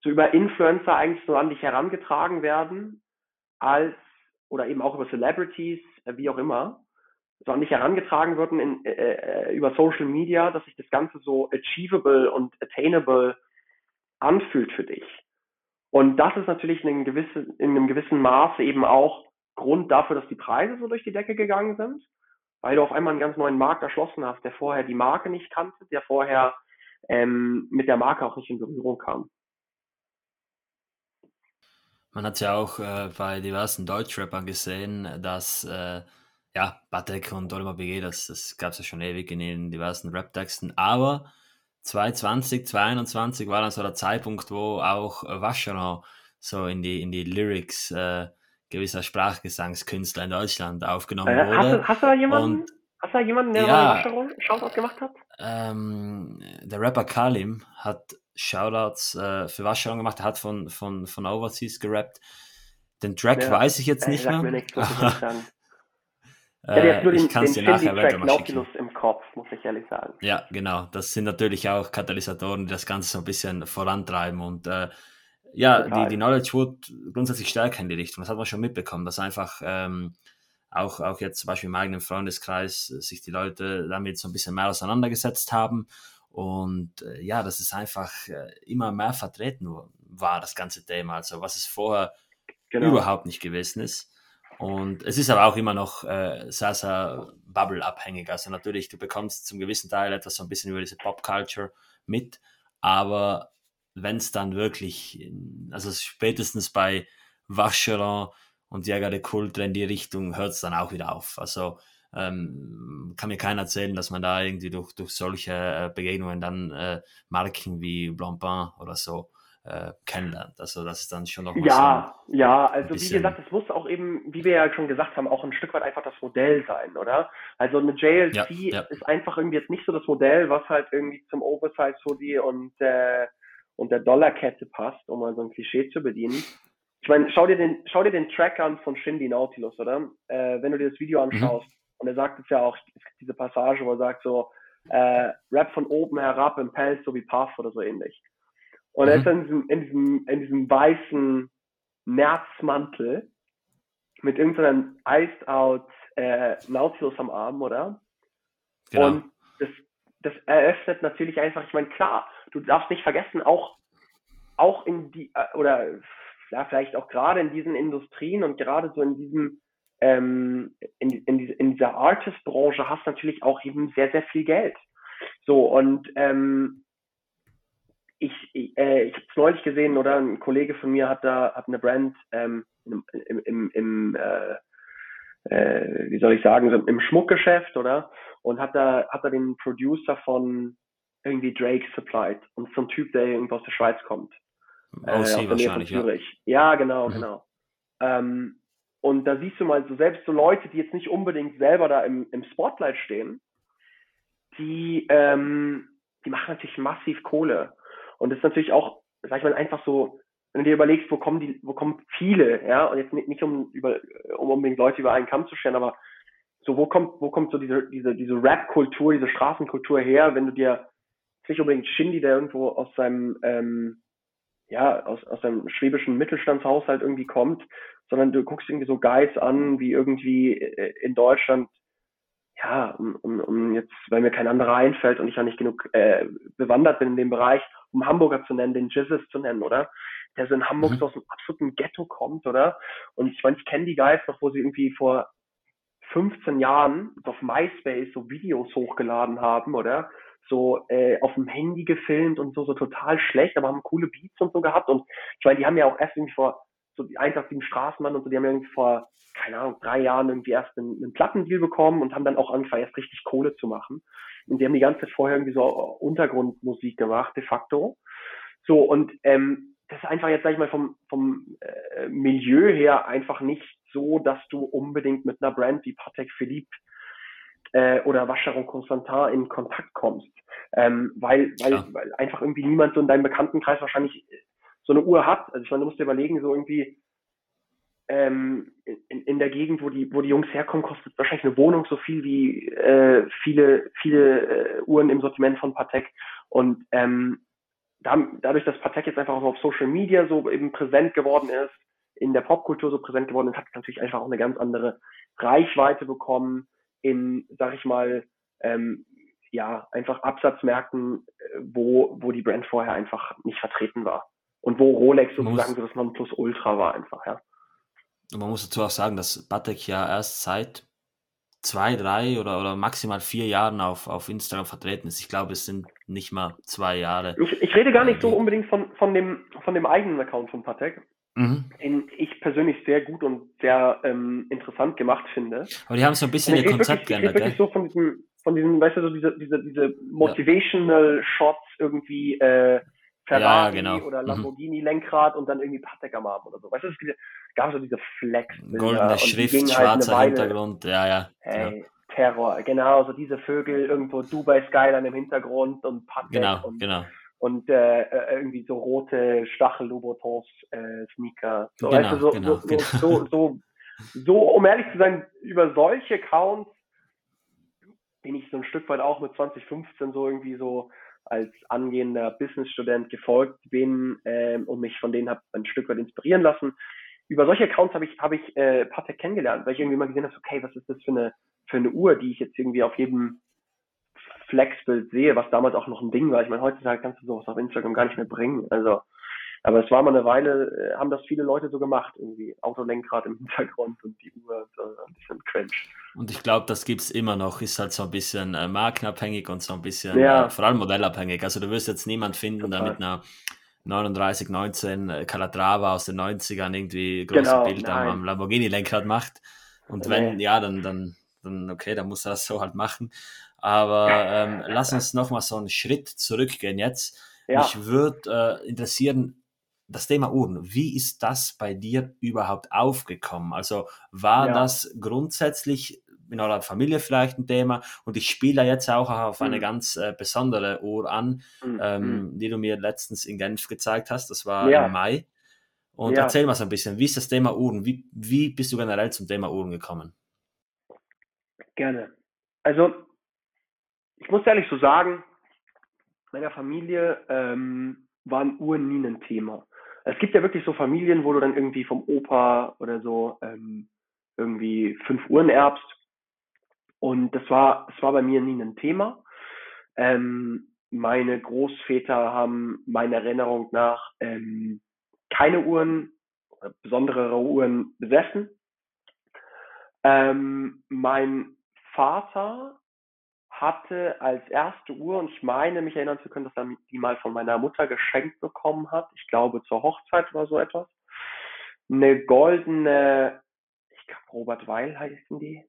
so über Influencer eigentlich so an dich herangetragen werden, als, oder eben auch über Celebrities, äh, wie auch immer, so an mich herangetragen würden in, äh, äh, über Social Media, dass sich das Ganze so achievable und attainable anfühlt für dich. Und das ist natürlich in einem, gewissen, in einem gewissen Maße eben auch Grund dafür, dass die Preise so durch die Decke gegangen sind, weil du auf einmal einen ganz neuen Markt erschlossen hast, der vorher die Marke nicht kannte, der vorher ähm, mit der Marke auch nicht in Berührung kam. Man hat ja auch äh, bei diversen Deutschrappern gesehen, dass äh, ja, Batek und Oliver BG, das, das gab es ja schon ewig in den diversen Rap-Texten. Aber 2020, 2021 war dann so der Zeitpunkt, wo auch Vacheron so in die, in die Lyrics äh, gewisser Sprachgesangskünstler in Deutschland aufgenommen äh, wurde. Hast du, hast du da jemanden? Und, hast du da jemanden, der ja, Vacheron Shoutout gemacht hat? Ähm, der Rapper Kalim hat Shoutouts äh, für Vacheron gemacht, er hat von, von, von Overseas gerappt. Den Track ja. weiß ich jetzt nicht mehr. Nichts, ja, ich kann es dir nachher weiter Nautilus im Kopf, muss ich ehrlich sagen. Ja, genau. Das sind natürlich auch Katalysatoren, die das Ganze so ein bisschen vorantreiben. Und äh, ja, die, die Knowledge wird grundsätzlich stärker in die Richtung. Das hat man schon mitbekommen, dass einfach ähm, auch, auch jetzt zum Beispiel im eigenen Freundeskreis sich die Leute damit so ein bisschen mehr auseinandergesetzt haben. Und äh, ja, dass es einfach äh, immer mehr vertreten war, das ganze Thema. Also was es vorher genau. überhaupt nicht gewesen ist. Und es ist aber auch immer noch äh, sehr, sehr Bubble-abhängig. Also natürlich, du bekommst zum gewissen Teil etwas so ein bisschen über diese Pop-Culture mit, aber wenn es dann wirklich, also spätestens bei Vacheron und Jäger de Kultre in die Richtung hört es dann auch wieder auf. Also ähm, kann mir keiner erzählen, dass man da irgendwie durch, durch solche äh, Begegnungen dann äh, Marken wie Blancpain oder so äh, kennenlernt. Also das ist dann schon noch Ja, so ja, also wie gesagt, es muss auch eben, wie wir ja schon gesagt haben, auch ein Stück weit einfach das Modell sein, oder? Also eine JLC ja, ja. ist einfach irgendwie jetzt nicht so das Modell, was halt irgendwie zum Oversize Hoodie und äh, und der Dollarkette passt, um mal so ein Klischee zu bedienen. Ich meine, schau dir den, schau dir den Track an von Shindy Nautilus, oder? Äh, wenn du dir das Video mhm. anschaust, mhm. und er sagt jetzt ja auch, es gibt diese Passage, wo er sagt so, äh, Rap von oben herab im Pelz, so wie Puff oder so ähnlich. Und er ist dann mhm. in diesem, in diesem, in diesem weißen Nerzmantel mit irgendeinem Iced Out äh, Nautilus am Arm, oder? Genau. Und das, das eröffnet natürlich einfach, ich meine, klar, du darfst nicht vergessen, auch, auch in die, äh, oder ja, vielleicht auch gerade in diesen Industrien und gerade so in diesem, ähm, in, in, in dieser Artist-Branche hast du natürlich auch eben sehr, sehr viel Geld. So, und ähm, ich, äh, ich habe es neulich gesehen, oder ein Kollege von mir hat da hat eine Brand ähm, im, im, im, im äh, äh, wie soll ich sagen, so im Schmuckgeschäft, oder? Und hat da, hat da den Producer von irgendwie Drake supplied und so ein Typ, der irgendwo aus der Schweiz kommt. Aus äh, wahrscheinlich, ja. Ja, genau, mhm. genau. Ähm, und da siehst du mal so selbst so Leute, die jetzt nicht unbedingt selber da im, im Spotlight stehen, die, ähm, die machen natürlich massiv Kohle. Und das ist natürlich auch, sag ich mal, einfach so, wenn du dir überlegst, wo kommen die, wo kommen viele, ja, und jetzt nicht, nicht um über, um unbedingt Leute über einen Kamm zu stellen, aber so, wo kommt, wo kommt so diese, diese, diese Rap-Kultur, diese Straßenkultur her, wenn du dir nicht unbedingt Shindy, der irgendwo aus seinem, ähm, ja, aus, aus seinem schwäbischen Mittelstandshaushalt irgendwie kommt, sondern du guckst irgendwie so Guys an, wie irgendwie äh, in Deutschland, ja, um, um, um jetzt, weil mir kein anderer einfällt und ich ja nicht genug äh, bewandert bin in dem Bereich, um Hamburger zu nennen, den Jizzes zu nennen, oder? Der so in Hamburg mhm. so aus einem absoluten Ghetto kommt, oder? Und ich meine, ich kenne die Guys noch, wo sie irgendwie vor 15 Jahren auf MySpace so Videos hochgeladen haben, oder? So äh, auf dem Handy gefilmt und so, so total schlecht, aber haben coole Beats und so gehabt. Und ich meine, die haben ja auch erst irgendwie vor so die 187 Straßenmann und so, die haben ja irgendwie vor, keine Ahnung, drei Jahren irgendwie erst einen, einen Plattendeal bekommen und haben dann auch angefangen, erst richtig Kohle zu machen. Und die haben die ganze Zeit vorher irgendwie so Untergrundmusik gemacht, de facto. So, und ähm, das ist einfach jetzt, sag ich mal, vom, vom äh, Milieu her einfach nicht so, dass du unbedingt mit einer Brand wie Patek Philippe äh, oder Vacheron Constantin in Kontakt kommst. Ähm, weil, weil, weil einfach irgendwie niemand so in deinem Bekanntenkreis wahrscheinlich so eine Uhr hat. Also ich meine, du musst dir überlegen, so irgendwie ähm, in, in der Gegend, wo die, wo die Jungs herkommen, kostet wahrscheinlich eine Wohnung so viel wie äh, viele, viele äh, Uhren im Sortiment von Patek. Und ähm, da, dadurch, dass Patek jetzt einfach auch auf Social Media so eben präsent geworden ist, in der Popkultur so präsent geworden ist, hat es natürlich einfach auch eine ganz andere Reichweite bekommen in, sag ich mal, ähm, ja, einfach Absatzmärkten, äh, wo, wo die Brand vorher einfach nicht vertreten war. Und wo Rolex sozusagen so das Nonplusultra war einfach, ja. Und man muss dazu auch sagen, dass Batek ja erst seit zwei, drei oder, oder maximal vier Jahren auf, auf Instagram vertreten ist. Ich glaube, es sind nicht mal zwei Jahre. Ich, ich rede gar nicht so unbedingt von, von, dem, von dem eigenen Account von Patek, mhm. den ich persönlich sehr gut und sehr ähm, interessant gemacht finde. Aber die haben so ein bisschen ihr Konzept geändert, gell? so von diesem, von diesem, weißt du, so diese, diese, diese Motivational ja. Shots irgendwie, äh, Ferrari ja, genau. oder mhm. Lamborghini Lenkrad und dann irgendwie Patek am Arm oder so. Weißt du, es gab so diese Flex. Goldene Schrift, halt schwarzer halt Hintergrund, ja, ja. Hey, ja. Terror, genau, so diese Vögel, irgendwo Dubai Skyline im Hintergrund und Patek genau, und, genau. Und äh, äh irgendwie so rote Stachel-Louboutins äh, Sneaker. So, genau, weißt du, so, genau, so, genau. so, so, so, um ehrlich zu sein, über solche Accounts bin ich so ein Stück weit auch mit 2015 so irgendwie so als angehender Businessstudent gefolgt bin ähm, und mich von denen habe ein Stück weit inspirieren lassen. Über solche Accounts habe ich, habe ich äh, Patek kennengelernt, weil ich irgendwie mal gesehen habe, okay, was ist das für eine, für eine Uhr, die ich jetzt irgendwie auf jedem Flexbild sehe, was damals auch noch ein Ding war. Ich meine, heutzutage kannst du sowas auf Instagram gar nicht mehr bringen. Also aber es war mal eine Weile, äh, haben das viele Leute so gemacht, irgendwie Autolenkrad im Hintergrund und die Uhr so ein bisschen cringe. Und ich glaube, das gibt es immer noch, ist halt so ein bisschen äh, markenabhängig und so ein bisschen, ja. äh, vor allem modellabhängig. Also du wirst jetzt niemand finden, Total. der mit einer 39, 19 äh, Calatrava aus den 90ern irgendwie große genau, Bilder nein. am Lamborghini-Lenkrad macht. Und wenn, nee. ja, dann, dann, dann, okay, dann muss er das so halt machen. Aber ähm, lass uns nochmal so einen Schritt zurückgehen jetzt. Ja. Mich würde äh, interessieren, das Thema Uhren, wie ist das bei dir überhaupt aufgekommen? Also war ja. das grundsätzlich in eurer Familie vielleicht ein Thema und ich spiele jetzt auch auf eine mhm. ganz äh, besondere Uhr an, mhm. ähm, mhm. die du mir letztens in Genf gezeigt hast, das war ja. im Mai. Und ja. erzähl mal so ein bisschen, wie ist das Thema Uhren? Wie, wie bist du generell zum Thema Uhren gekommen? Gerne. Also, ich muss ehrlich so sagen, meiner Familie ähm, waren Uhren nie ein Thema es gibt ja wirklich so Familien, wo du dann irgendwie vom Opa oder so ähm, irgendwie fünf Uhren erbst. Und das war, das war bei mir nie ein Thema. Ähm, meine Großväter haben meiner Erinnerung nach ähm, keine Uhren, besondere Uhren besessen. Ähm, mein Vater hatte als erste Uhr, und ich meine, mich erinnern zu können, dass er die mal von meiner Mutter geschenkt bekommen hat, ich glaube zur Hochzeit oder so etwas, eine goldene, ich glaube Robert Weil heißen die,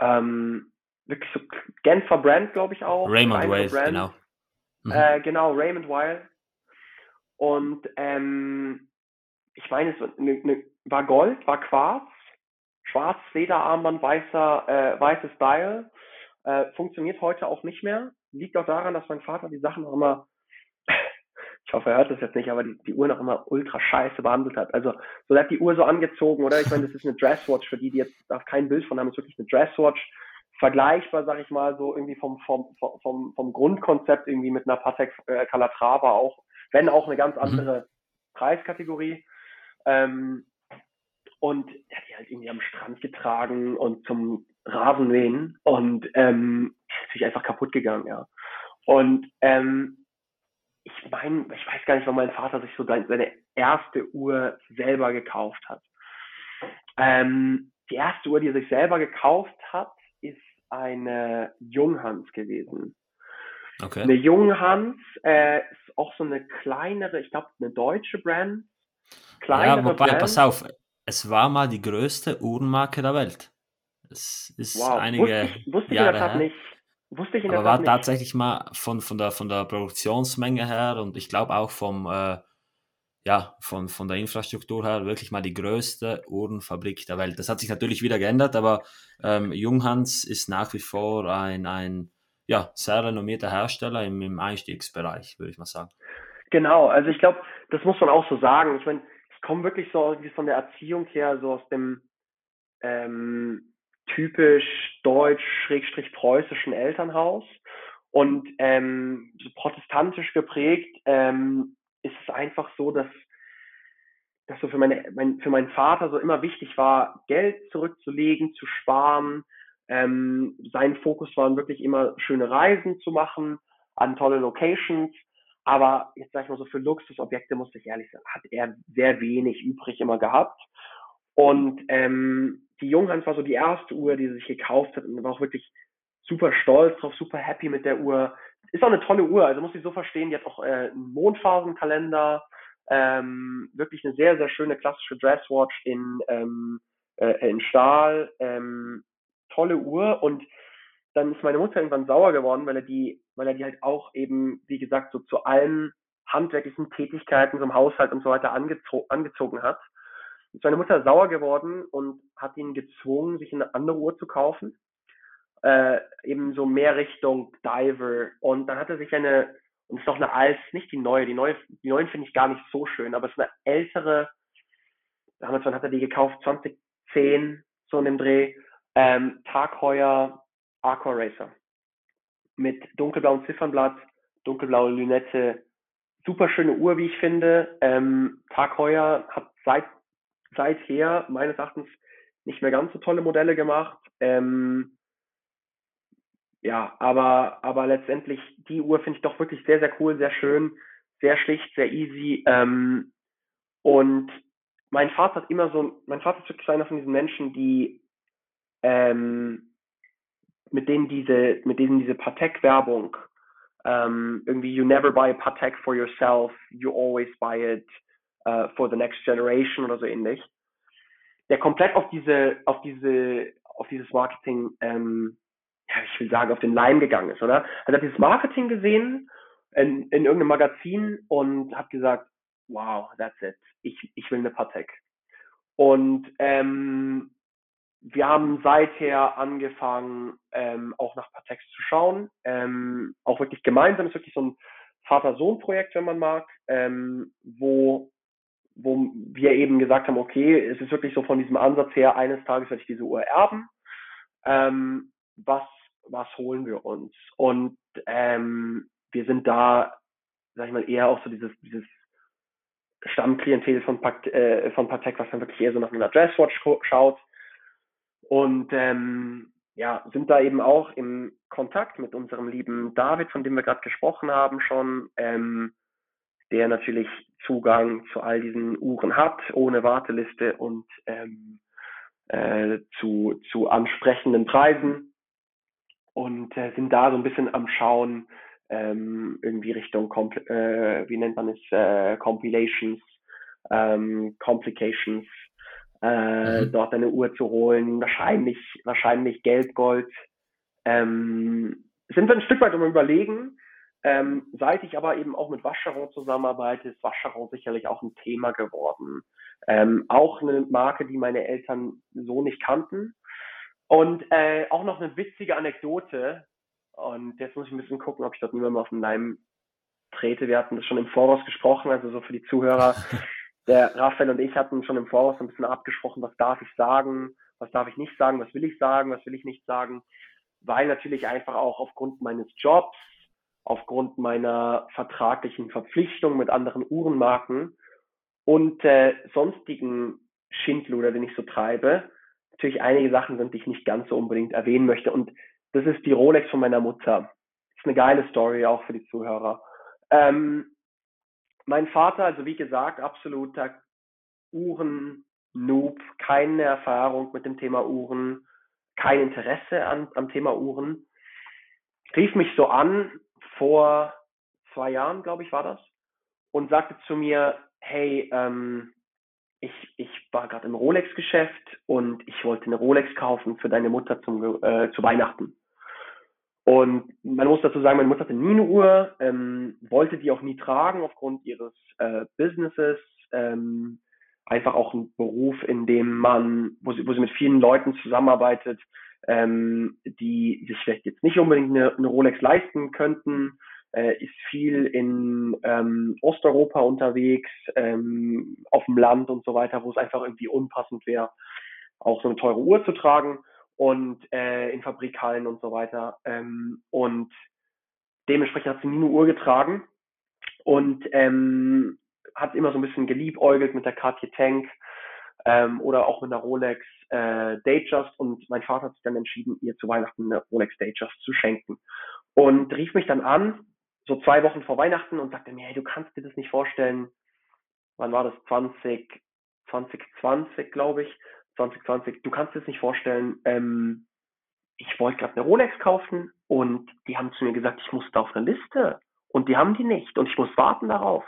ähm, wirklich so Genfer Brand, glaube ich auch. Raymond Weil, genau. Mhm. Äh, genau, Raymond Weil. Und ähm, ich meine, es ne, ne, war Gold, war Quarz, schwarz Lederarmband, weißer, äh, weißes Style. Äh, funktioniert heute auch nicht mehr. Liegt auch daran, dass mein Vater die Sachen auch immer, ich hoffe, er hört das jetzt nicht, aber die, die Uhr noch immer ultra scheiße behandelt hat. Also, so hat die Uhr so angezogen, oder? Ich meine, das ist eine Dresswatch, für die, die jetzt da kein Bild von haben, ist wirklich eine Dresswatch. Vergleichbar, sag ich mal, so irgendwie vom, vom, vom, vom Grundkonzept irgendwie mit einer Patek äh, Calatrava auch, wenn auch eine ganz mhm. andere Preiskategorie. Ähm, und er hat die halt irgendwie am Strand getragen und zum Rasenmähen und ähm, ist natürlich einfach kaputt gegangen, ja. Und ähm, ich meine, ich weiß gar nicht, wann mein Vater sich so seine erste Uhr selber gekauft hat. Ähm, die erste Uhr, die er sich selber gekauft hat, ist eine Junghans gewesen. Okay. Eine Junghans äh, ist auch so eine kleinere, ich glaube, eine deutsche Brand. Kleinere ja, wobei, Brand. pass auf, es war mal die größte Uhrenmarke der Welt. Es ist wow. einige wusste ich, wusste Jahre ich her. nicht. Wusste ich in Aber war nicht. tatsächlich mal von, von, der, von der Produktionsmenge her und ich glaube auch vom, äh, ja, von, von der Infrastruktur her wirklich mal die größte Uhrenfabrik der Welt. Das hat sich natürlich wieder geändert, aber ähm, Junghans ist nach wie vor ein, ein ja, sehr renommierter Hersteller im, im Einstiegsbereich, würde ich mal sagen. Genau, also ich glaube, das muss man auch so sagen. Ich meine, ich komme wirklich so von der Erziehung her, so aus dem ähm, typisch deutsch-preußischen Elternhaus und ähm, so protestantisch geprägt ähm, ist es einfach so, dass dass so für meine mein, für meinen Vater so immer wichtig war, Geld zurückzulegen, zu sparen. Ähm, sein Fokus war wirklich immer schöne Reisen zu machen an tolle Locations. Aber jetzt sag ich mal so, für Luxusobjekte, muss ich ehrlich sagen, hat er sehr wenig übrig immer gehabt. Und ähm, die Junghans war so die erste Uhr, die sie sich gekauft hat und war auch wirklich super stolz drauf, super happy mit der Uhr. Ist auch eine tolle Uhr, also muss ich so verstehen, die hat auch äh, einen Mondphasenkalender, ähm, wirklich eine sehr, sehr schöne klassische Dresswatch in, ähm, äh, in Stahl, ähm, tolle Uhr und dann ist meine Mutter irgendwann sauer geworden, weil er die, weil er die halt auch eben, wie gesagt, so zu allen handwerklichen Tätigkeiten, so im Haushalt und so weiter angezo angezogen hat ist meine Mutter sauer geworden und hat ihn gezwungen, sich eine andere Uhr zu kaufen. Äh, eben so mehr Richtung Diver. Und dann hat er sich eine, und es ist noch eine als, nicht die neue, die neue, die neuen finde ich gar nicht so schön, aber es ist eine ältere, damals wann hat er die gekauft, 2010, so in dem Dreh, ähm, Tagheuer Aqua Racer. Mit dunkelblauem Ziffernblatt, dunkelblaue Lünette, super schöne Uhr, wie ich finde. Ähm, Tag Heuer hat seit seither meines Erachtens nicht mehr ganz so tolle Modelle gemacht. Ähm, ja, aber, aber letztendlich die Uhr finde ich doch wirklich sehr, sehr cool, sehr schön, sehr schlicht, sehr easy. Ähm, und mein Vater hat immer so, mein Vater ist wirklich einer von diesen Menschen, die ähm, mit denen diese, mit denen diese Patek-Werbung ähm, irgendwie you never buy a Patek for yourself, you always buy it uh, for the next generation oder so ähnlich, der komplett auf diese, auf diese, auf dieses Marketing, ähm, ja, ich will sagen, auf den Leim gegangen ist, oder? Also hat dieses Marketing gesehen in, in irgendeinem Magazin und hat gesagt, wow, that's it. Ich, ich will eine Patek. Und ähm, wir haben seither angefangen, ähm, auch nach Pateks zu schauen. Ähm, auch wirklich gemeinsam ist wirklich so ein Vater-Sohn-Projekt, wenn man mag, ähm, wo wo wir eben gesagt haben, okay, es ist wirklich so von diesem Ansatz her, eines Tages werde ich diese Uhr erben. Ähm, was, was holen wir uns? Und ähm, wir sind da, sag ich mal, eher auch so dieses, dieses Stammklientel von, Pat, äh, von Patek, was dann wirklich eher so nach einer Dresswatch schaut. Und ähm, ja, sind da eben auch im Kontakt mit unserem lieben David, von dem wir gerade gesprochen haben schon, ähm, der natürlich Zugang zu all diesen Uhren hat, ohne Warteliste und ähm, äh, zu, zu ansprechenden Preisen und äh, sind da so ein bisschen am Schauen, ähm, irgendwie Richtung, Compl äh, wie nennt man es, äh, Compilations, ähm, Complications, äh, mhm. dort eine Uhr zu holen, wahrscheinlich, wahrscheinlich Geld, Gold. Ähm, sind wir ein Stück weit um überlegen. Ähm, seit ich aber eben auch mit Wascheron zusammenarbeite, ist Wascheron sicherlich auch ein Thema geworden. Ähm, auch eine Marke, die meine Eltern so nicht kannten. Und äh, auch noch eine witzige Anekdote. Und jetzt muss ich ein bisschen gucken, ob ich dort niemandem auf den Leim trete. Wir hatten das schon im Voraus gesprochen, also so für die Zuhörer. Der Raphael und ich hatten schon im Voraus ein bisschen abgesprochen, was darf ich sagen, was darf ich nicht sagen, was will ich sagen, was will ich nicht sagen. Weil natürlich einfach auch aufgrund meines Jobs, aufgrund meiner vertraglichen Verpflichtung mit anderen Uhrenmarken und äh, sonstigen Schindluder, den ich so treibe, natürlich einige Sachen sind, die ich nicht ganz so unbedingt erwähnen möchte. Und das ist die Rolex von meiner Mutter. Ist eine geile Story auch für die Zuhörer. Ähm, mein Vater, also wie gesagt, absoluter Uhren-Noob, keine Erfahrung mit dem Thema Uhren, kein Interesse an, am Thema Uhren, rief mich so an vor zwei Jahren, glaube ich, war das, und sagte zu mir, hey, ähm, ich, ich war gerade im Rolex-Geschäft und ich wollte eine Rolex kaufen für deine Mutter zum, äh, zu Weihnachten. Und man muss dazu sagen, meine Mutter hatte nie eine Uhr, ähm, wollte die auch nie tragen aufgrund ihres äh, Businesses. Ähm, einfach auch ein Beruf, in dem man, wo sie, wo sie mit vielen Leuten zusammenarbeitet, ähm, die sich vielleicht jetzt nicht unbedingt eine, eine Rolex leisten könnten, äh, ist viel in ähm, Osteuropa unterwegs, ähm, auf dem Land und so weiter, wo es einfach irgendwie unpassend wäre, auch so eine teure Uhr zu tragen und äh, in Fabrikhallen und so weiter. Ähm, und dementsprechend hat sie nie eine Uhr getragen und ähm, hat immer so ein bisschen geliebäugelt mit der Cartier Tank ähm, oder auch mit einer Rolex äh, Datejust und mein Vater hat sich dann entschieden, ihr zu Weihnachten eine Rolex Datejust zu schenken. Und rief mich dann an, so zwei Wochen vor Weihnachten und sagte mir, hey, du kannst dir das nicht vorstellen, wann war das, 20, 2020, glaube ich, 2020, du kannst dir das nicht vorstellen, ähm, ich wollte gerade eine Rolex kaufen und die haben zu mir gesagt, ich muss da auf eine Liste. Und die haben die nicht. Und ich muss warten darauf.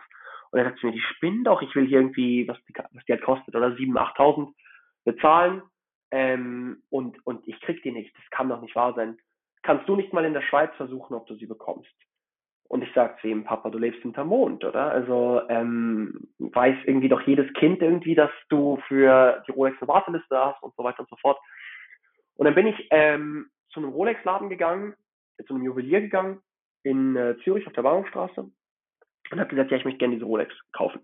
Und er sagt zu mir, die spinnen doch, ich will hier irgendwie, was die, was die halt kostet, oder 7.000, 8.000 bezahlen ähm, und, und ich krieg die nicht. Das kann doch nicht wahr sein. Kannst du nicht mal in der Schweiz versuchen, ob du sie bekommst? Und ich sag zu ihm, Papa, du lebst hinter Mond, oder? Also ähm, weiß irgendwie doch jedes Kind irgendwie, dass du für die Rolex eine Warteliste hast und so weiter und so fort. Und dann bin ich ähm, zu einem Rolex-Laden gegangen, zu einem Juwelier gegangen in äh, Zürich auf der Bahnhofstraße und habe gesagt, ja, ich möchte gerne diese Rolex kaufen.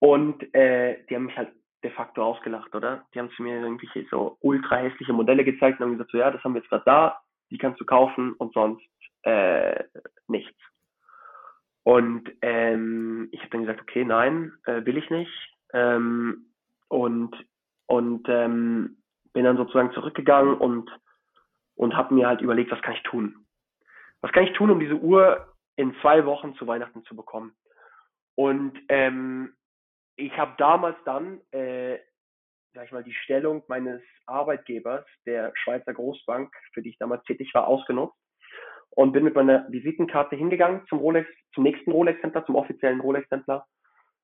Und äh, die haben mich halt de facto ausgelacht, oder? Die haben zu mir irgendwelche so ultra hässliche Modelle gezeigt und haben gesagt, so ja, das haben wir jetzt gerade da, die kannst du kaufen und sonst äh, nichts. Und ähm, ich habe dann gesagt, okay, nein, äh, will ich nicht. Ähm, und und ähm, bin dann sozusagen zurückgegangen und und habe mir halt überlegt, was kann ich tun? Was kann ich tun, um diese Uhr in zwei Wochen zu Weihnachten zu bekommen. Und ähm, ich habe damals dann, äh, sag ich mal, die Stellung meines Arbeitgebers, der Schweizer Großbank, für die ich damals tätig war, ausgenutzt und bin mit meiner Visitenkarte hingegangen zum Rolex, zum nächsten Rolex-Center, zum offiziellen Rolex-Center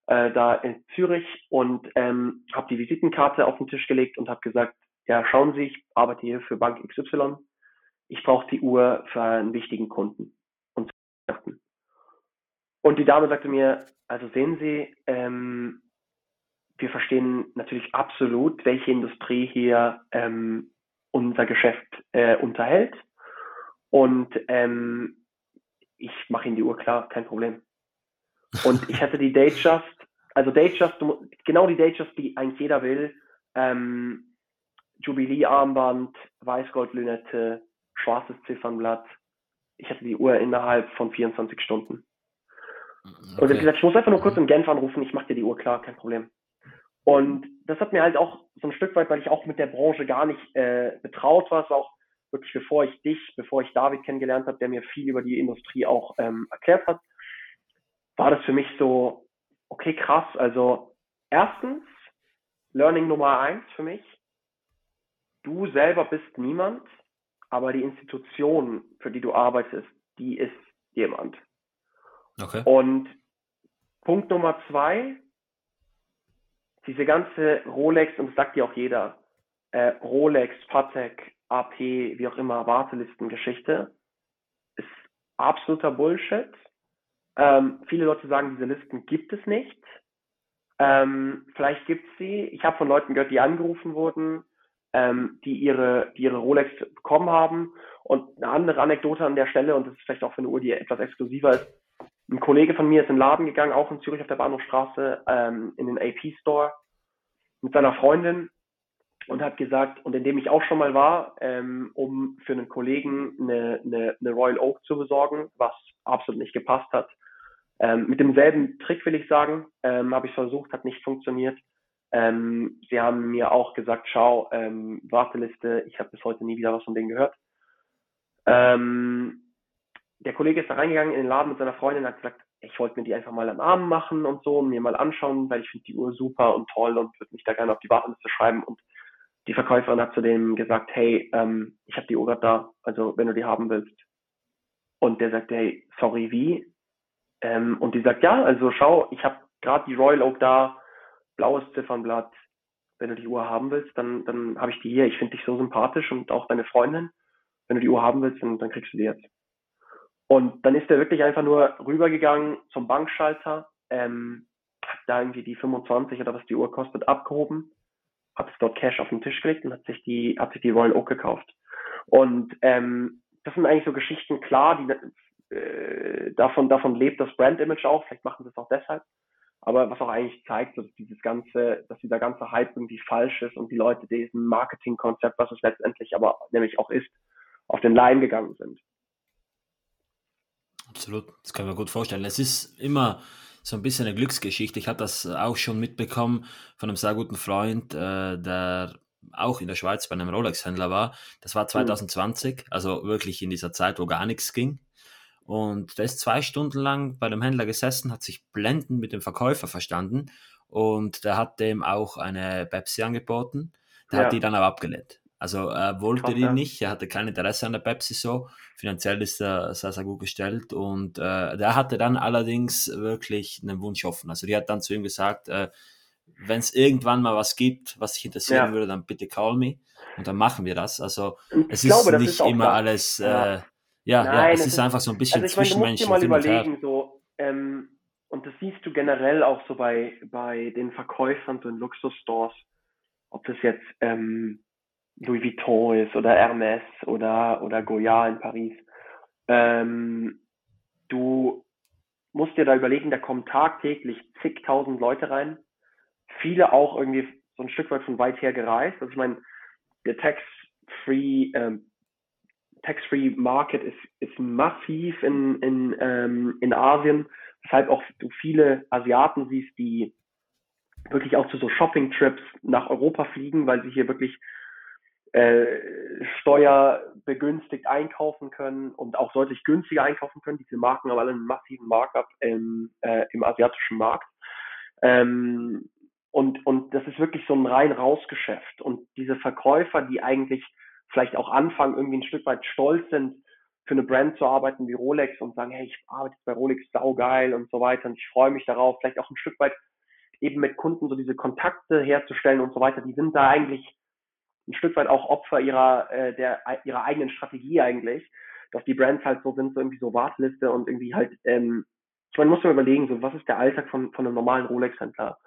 äh, da in Zürich und ähm, habe die Visitenkarte auf den Tisch gelegt und habe gesagt, ja, schauen Sie, ich arbeite hier für Bank XY. Ich brauche die Uhr für einen wichtigen Kunden. Und die Dame sagte mir, also sehen Sie, ähm, wir verstehen natürlich absolut, welche Industrie hier ähm, unser Geschäft äh, unterhält. Und ähm, ich mache Ihnen die Uhr klar, kein Problem. Und ich hatte die Datejust, also Datejust, genau die Datejust, die eigentlich jeder will. Ähm, Jubilee-Armband, Weißgold-Lünette, schwarzes Ziffernblatt, ich hatte die Uhr innerhalb von 24 Stunden. Okay. Und ich gesagt, ich muss einfach nur kurz im Genf anrufen, ich mache dir die Uhr klar, kein Problem. Und das hat mir halt auch so ein Stück weit, weil ich auch mit der Branche gar nicht äh, betraut war, es war auch wirklich bevor ich dich, bevor ich David kennengelernt habe, der mir viel über die Industrie auch ähm, erklärt hat, war das für mich so, okay, krass. Also erstens, Learning Nummer eins für mich, du selber bist niemand, aber die Institution, für die du arbeitest, die ist jemand. Okay. Und Punkt Nummer zwei, diese ganze Rolex, und das sagt dir auch jeder, äh, Rolex, Patek, AP, wie auch immer, Wartelistengeschichte, ist absoluter Bullshit. Ähm, viele Leute sagen, diese Listen gibt es nicht. Ähm, vielleicht gibt es sie. Ich habe von Leuten gehört, die angerufen wurden, ähm, die, ihre, die ihre Rolex bekommen haben. Und eine andere Anekdote an der Stelle, und das ist vielleicht auch für eine Uhr, die etwas exklusiver ist. Ein Kollege von mir ist in den Laden gegangen, auch in Zürich auf der Bahnhofstraße, ähm, in den AP-Store mit seiner Freundin und hat gesagt, und in dem ich auch schon mal war, ähm, um für einen Kollegen eine, eine, eine Royal Oak zu besorgen, was absolut nicht gepasst hat. Ähm, mit demselben Trick will ich sagen, ähm, habe ich versucht, hat nicht funktioniert. Ähm, sie haben mir auch gesagt, schau, ähm, Warteliste, ich habe bis heute nie wieder was von denen gehört. Ähm, der Kollege ist da reingegangen in den Laden mit seiner Freundin und hat gesagt, ich wollte mir die einfach mal am Arm machen und so und mir mal anschauen, weil ich finde die Uhr super und toll und würde mich da gerne auf die Warteliste schreiben. Und die Verkäuferin hat zu dem gesagt, hey, ähm, ich habe die Uhr da, also wenn du die haben willst. Und der sagt, hey, sorry, wie? Ähm, und die sagt, ja, also schau, ich habe gerade die Royal Oak da, blaues Ziffernblatt. Wenn du die Uhr haben willst, dann, dann habe ich die hier. Ich finde dich so sympathisch und auch deine Freundin. Wenn du die Uhr haben willst, dann, dann kriegst du die jetzt. Und dann ist er wirklich einfach nur rübergegangen zum Bankschalter, ähm, hat da irgendwie die 25 oder was die Uhr kostet, abgehoben, hat es dort Cash auf den Tisch gelegt und hat sich die, hat sich die Royal Oak gekauft. Und ähm, das sind eigentlich so Geschichten, klar, die äh, davon, davon lebt das Brand Image auch, vielleicht machen sie es auch deshalb. Aber was auch eigentlich zeigt, dass dieses ganze, dass dieser ganze Hype irgendwie falsch ist und die Leute diesen Marketingkonzept, was es letztendlich aber nämlich auch ist, auf den Leim gegangen sind. Absolut, das kann ich mir gut vorstellen. Es ist immer so ein bisschen eine Glücksgeschichte. Ich habe das auch schon mitbekommen von einem sehr guten Freund, äh, der auch in der Schweiz bei einem Rolex-Händler war. Das war 2020, mhm. also wirklich in dieser Zeit, wo gar nichts ging. Und der ist zwei Stunden lang bei dem Händler gesessen, hat sich blendend mit dem Verkäufer verstanden und der hat dem auch eine Pepsi angeboten. Der ja. hat die dann aber abgelehnt. Also er wollte die ja. nicht, er hatte kein Interesse an der Pepsi so. Finanziell ist er sehr, sehr gut gestellt und äh, der hatte dann allerdings wirklich einen Wunsch offen. Also die hat dann zu ihm gesagt, äh, wenn es irgendwann mal was gibt, was dich interessieren ja. würde, dann bitte call me und dann machen wir das. Also ich es glaube, ist nicht ist immer das. alles, ja, äh, ja, Nein, ja, es, es ist, einfach so ein bisschen also ich meine, du musst dir mal überlegen, so, ähm, und das siehst du generell auch so bei, bei den Verkäufern so in Luxusstores, ob das jetzt ähm, Louis Vuitton ist oder Hermes oder, oder Goya in Paris. Ähm, du musst dir da überlegen, da kommen tagtäglich zigtausend Leute rein. Viele auch irgendwie so ein Stück weit von weit her gereist. Also ich meine, der Tax-Free ähm, Tax-Free Market ist, ist massiv in, in, ähm, in Asien, weshalb auch du viele Asiaten siehst, die wirklich auch zu so Shopping-Trips nach Europa fliegen, weil sie hier wirklich äh, steuerbegünstigt einkaufen können und auch deutlich günstiger einkaufen können. Diese Marken haben alle einen massiven Markup im, äh, im asiatischen Markt. Ähm, und, und das ist wirklich so ein rein Rausgeschäft. Und diese Verkäufer, die eigentlich vielleicht auch anfangen, irgendwie ein Stück weit stolz sind, für eine Brand zu arbeiten wie Rolex und sagen, hey, ich arbeite bei Rolex saugeil und so weiter und ich freue mich darauf, vielleicht auch ein Stück weit eben mit Kunden so diese Kontakte herzustellen und so weiter, die sind da eigentlich ein Stück weit auch Opfer ihrer, äh, der, ihrer eigenen Strategie eigentlich, dass die Brands halt so sind, so irgendwie so Wartliste und irgendwie halt, ähm, ich meine, muss man überlegen, so was ist der Alltag von, von einem normalen Rolex-Händler?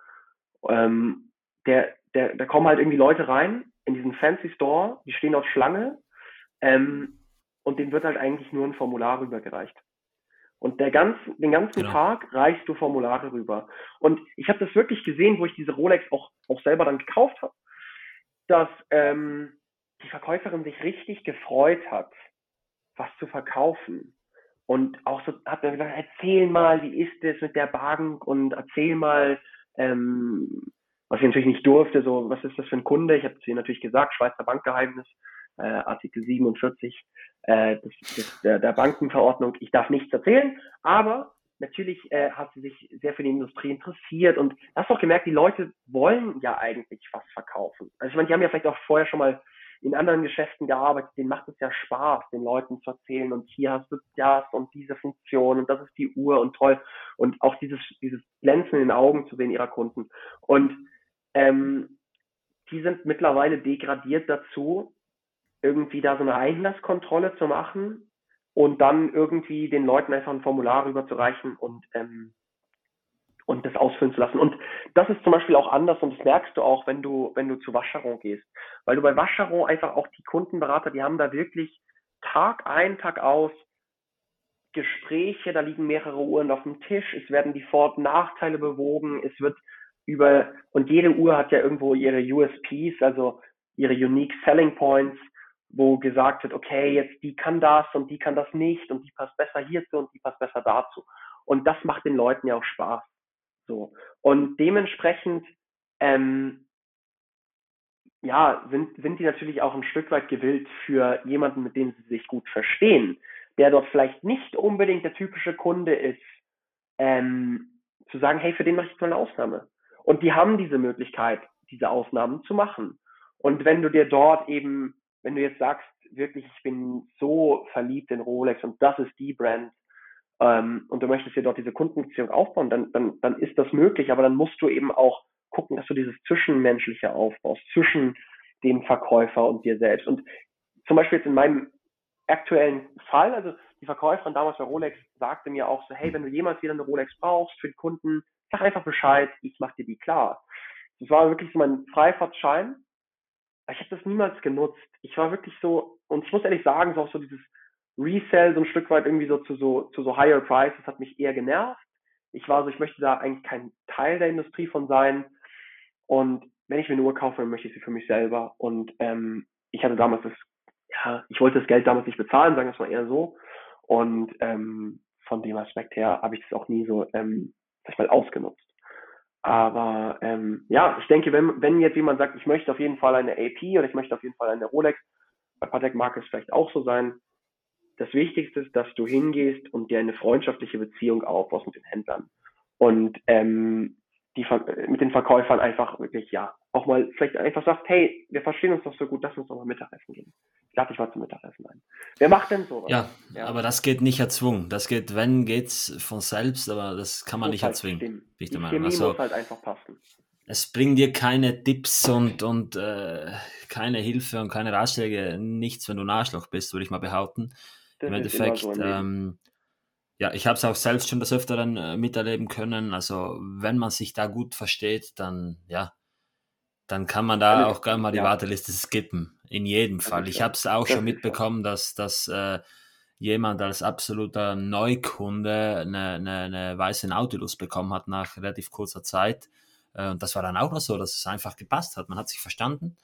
Ähm, der, der, da kommen halt irgendwie Leute rein in diesen Fancy Store, die stehen auf Schlange ähm, und denen wird halt eigentlich nur ein Formular rübergereicht. Und der ganz, den ganzen genau. Tag reichst du Formulare rüber. Und ich habe das wirklich gesehen, wo ich diese Rolex auch, auch selber dann gekauft habe dass ähm, die Verkäuferin sich richtig gefreut hat, was zu verkaufen. Und auch so hat mir gesagt, erzähl mal, wie ist es mit der Bank und erzähl mal, ähm, was ich natürlich nicht durfte, so, was ist das für ein Kunde? Ich habe sie natürlich gesagt, Schweizer Bankgeheimnis. äh, Artikel 47 äh, des, des, der, der Bankenverordnung. Ich darf nichts erzählen, aber natürlich äh, hat sie sich sehr für die Industrie interessiert und hast auch gemerkt, die Leute wollen ja eigentlich was verkaufen. Also ich meine, die haben ja vielleicht auch vorher schon mal in anderen Geschäften gearbeitet, denen macht es ja Spaß, den Leuten zu erzählen und hier hast du das und diese Funktion und das ist die Uhr und toll und auch dieses, dieses Glänzen in den Augen zu sehen ihrer Kunden. Und ähm, die sind mittlerweile degradiert dazu, irgendwie da so eine Einlasskontrolle zu machen und dann irgendwie den Leuten einfach ein Formular rüberzureichen und ähm, und das ausfüllen zu lassen. Und das ist zum Beispiel auch anders und das merkst du auch, wenn du, wenn du zu Wascheron gehst. Weil du bei Wascheron einfach auch die Kundenberater, die haben da wirklich Tag ein, Tag aus Gespräche, da liegen mehrere Uhren auf dem Tisch, es werden die Vor- und Nachteile bewogen, es wird über, und jede Uhr hat ja irgendwo ihre USPs, also ihre Unique Selling Points, wo gesagt wird, okay, jetzt die kann das und die kann das nicht und die passt besser hierzu und die passt besser dazu. Und das macht den Leuten ja auch Spaß. So. Und dementsprechend, ähm, ja, sind, sind die natürlich auch ein Stück weit gewillt für jemanden, mit dem sie sich gut verstehen, der dort vielleicht nicht unbedingt der typische Kunde ist, ähm, zu sagen, hey, für den mache ich jetzt mal eine Ausnahme. Und die haben diese Möglichkeit, diese Ausnahmen zu machen. Und wenn du dir dort eben, wenn du jetzt sagst, wirklich, ich bin so verliebt in Rolex und das ist die Brand, ähm, und du möchtest dir dort diese Kundenbeziehung aufbauen, dann, dann, dann ist das möglich, aber dann musst du eben auch gucken, dass du dieses Zwischenmenschliche aufbaust, zwischen dem Verkäufer und dir selbst. Und zum Beispiel jetzt in meinem aktuellen Fall, also die Verkäuferin damals bei Rolex sagte mir auch so, hey, wenn du jemals wieder eine Rolex brauchst für die Kunden, sag einfach Bescheid, ich mach dir die klar. Das war wirklich so mein Freifahrtschein. Ich habe das niemals genutzt. Ich war wirklich so, und ich muss ehrlich sagen, so auch so dieses Resell so ein Stück weit irgendwie so zu so, zu so higher prices hat mich eher genervt. Ich war so, ich möchte da eigentlich kein Teil der Industrie von sein. Und wenn ich mir eine Uhr kaufe, dann möchte ich sie für mich selber. Und ähm, ich hatte damals das, ja, ich wollte das Geld damals nicht bezahlen, sagen wir es mal eher so. Und ähm, von dem Aspekt her habe ich das auch nie so, ähm, sag ich mal, ausgenutzt. Aber ähm, ja, ich denke, wenn, wenn jetzt jemand sagt, ich möchte auf jeden Fall eine AP oder ich möchte auf jeden Fall eine Rolex, bei Patek mag es vielleicht auch so sein, das Wichtigste ist, dass du hingehst und dir eine freundschaftliche Beziehung aufbaust mit den Händlern. Und ähm, die, mit den Verkäufern einfach wirklich, ja, auch mal vielleicht einfach sagst, hey, wir verstehen uns doch so gut, lass uns doch mal Mittagessen gehen. Ich lade dich mal zum Mittagessen ein. Wer macht denn sowas? Ja, ja, aber das geht nicht erzwungen. Das geht, wenn, geht's von selbst, aber das kann man nicht halt erzwingen. Bin ich der Meinung. Also, muss halt einfach passen. Es bringt dir keine Tipps und, und äh, keine Hilfe und keine Ratschläge, nichts, wenn du ein Arschloch bist, würde ich mal behaupten. Das Im Endeffekt, so ähm, ja, ich habe es auch selbst schon des Öfteren äh, miterleben können. Also, wenn man sich da gut versteht, dann, ja, dann kann man da auch gerne mal die ja. Warteliste skippen. In jedem Fall. Ich habe es auch schon mitbekommen, dass, dass äh, jemand als absoluter Neukunde eine, eine, eine weiße Nautilus bekommen hat nach relativ kurzer Zeit. Äh, und das war dann auch noch so, dass es einfach gepasst hat. Man hat sich verstanden.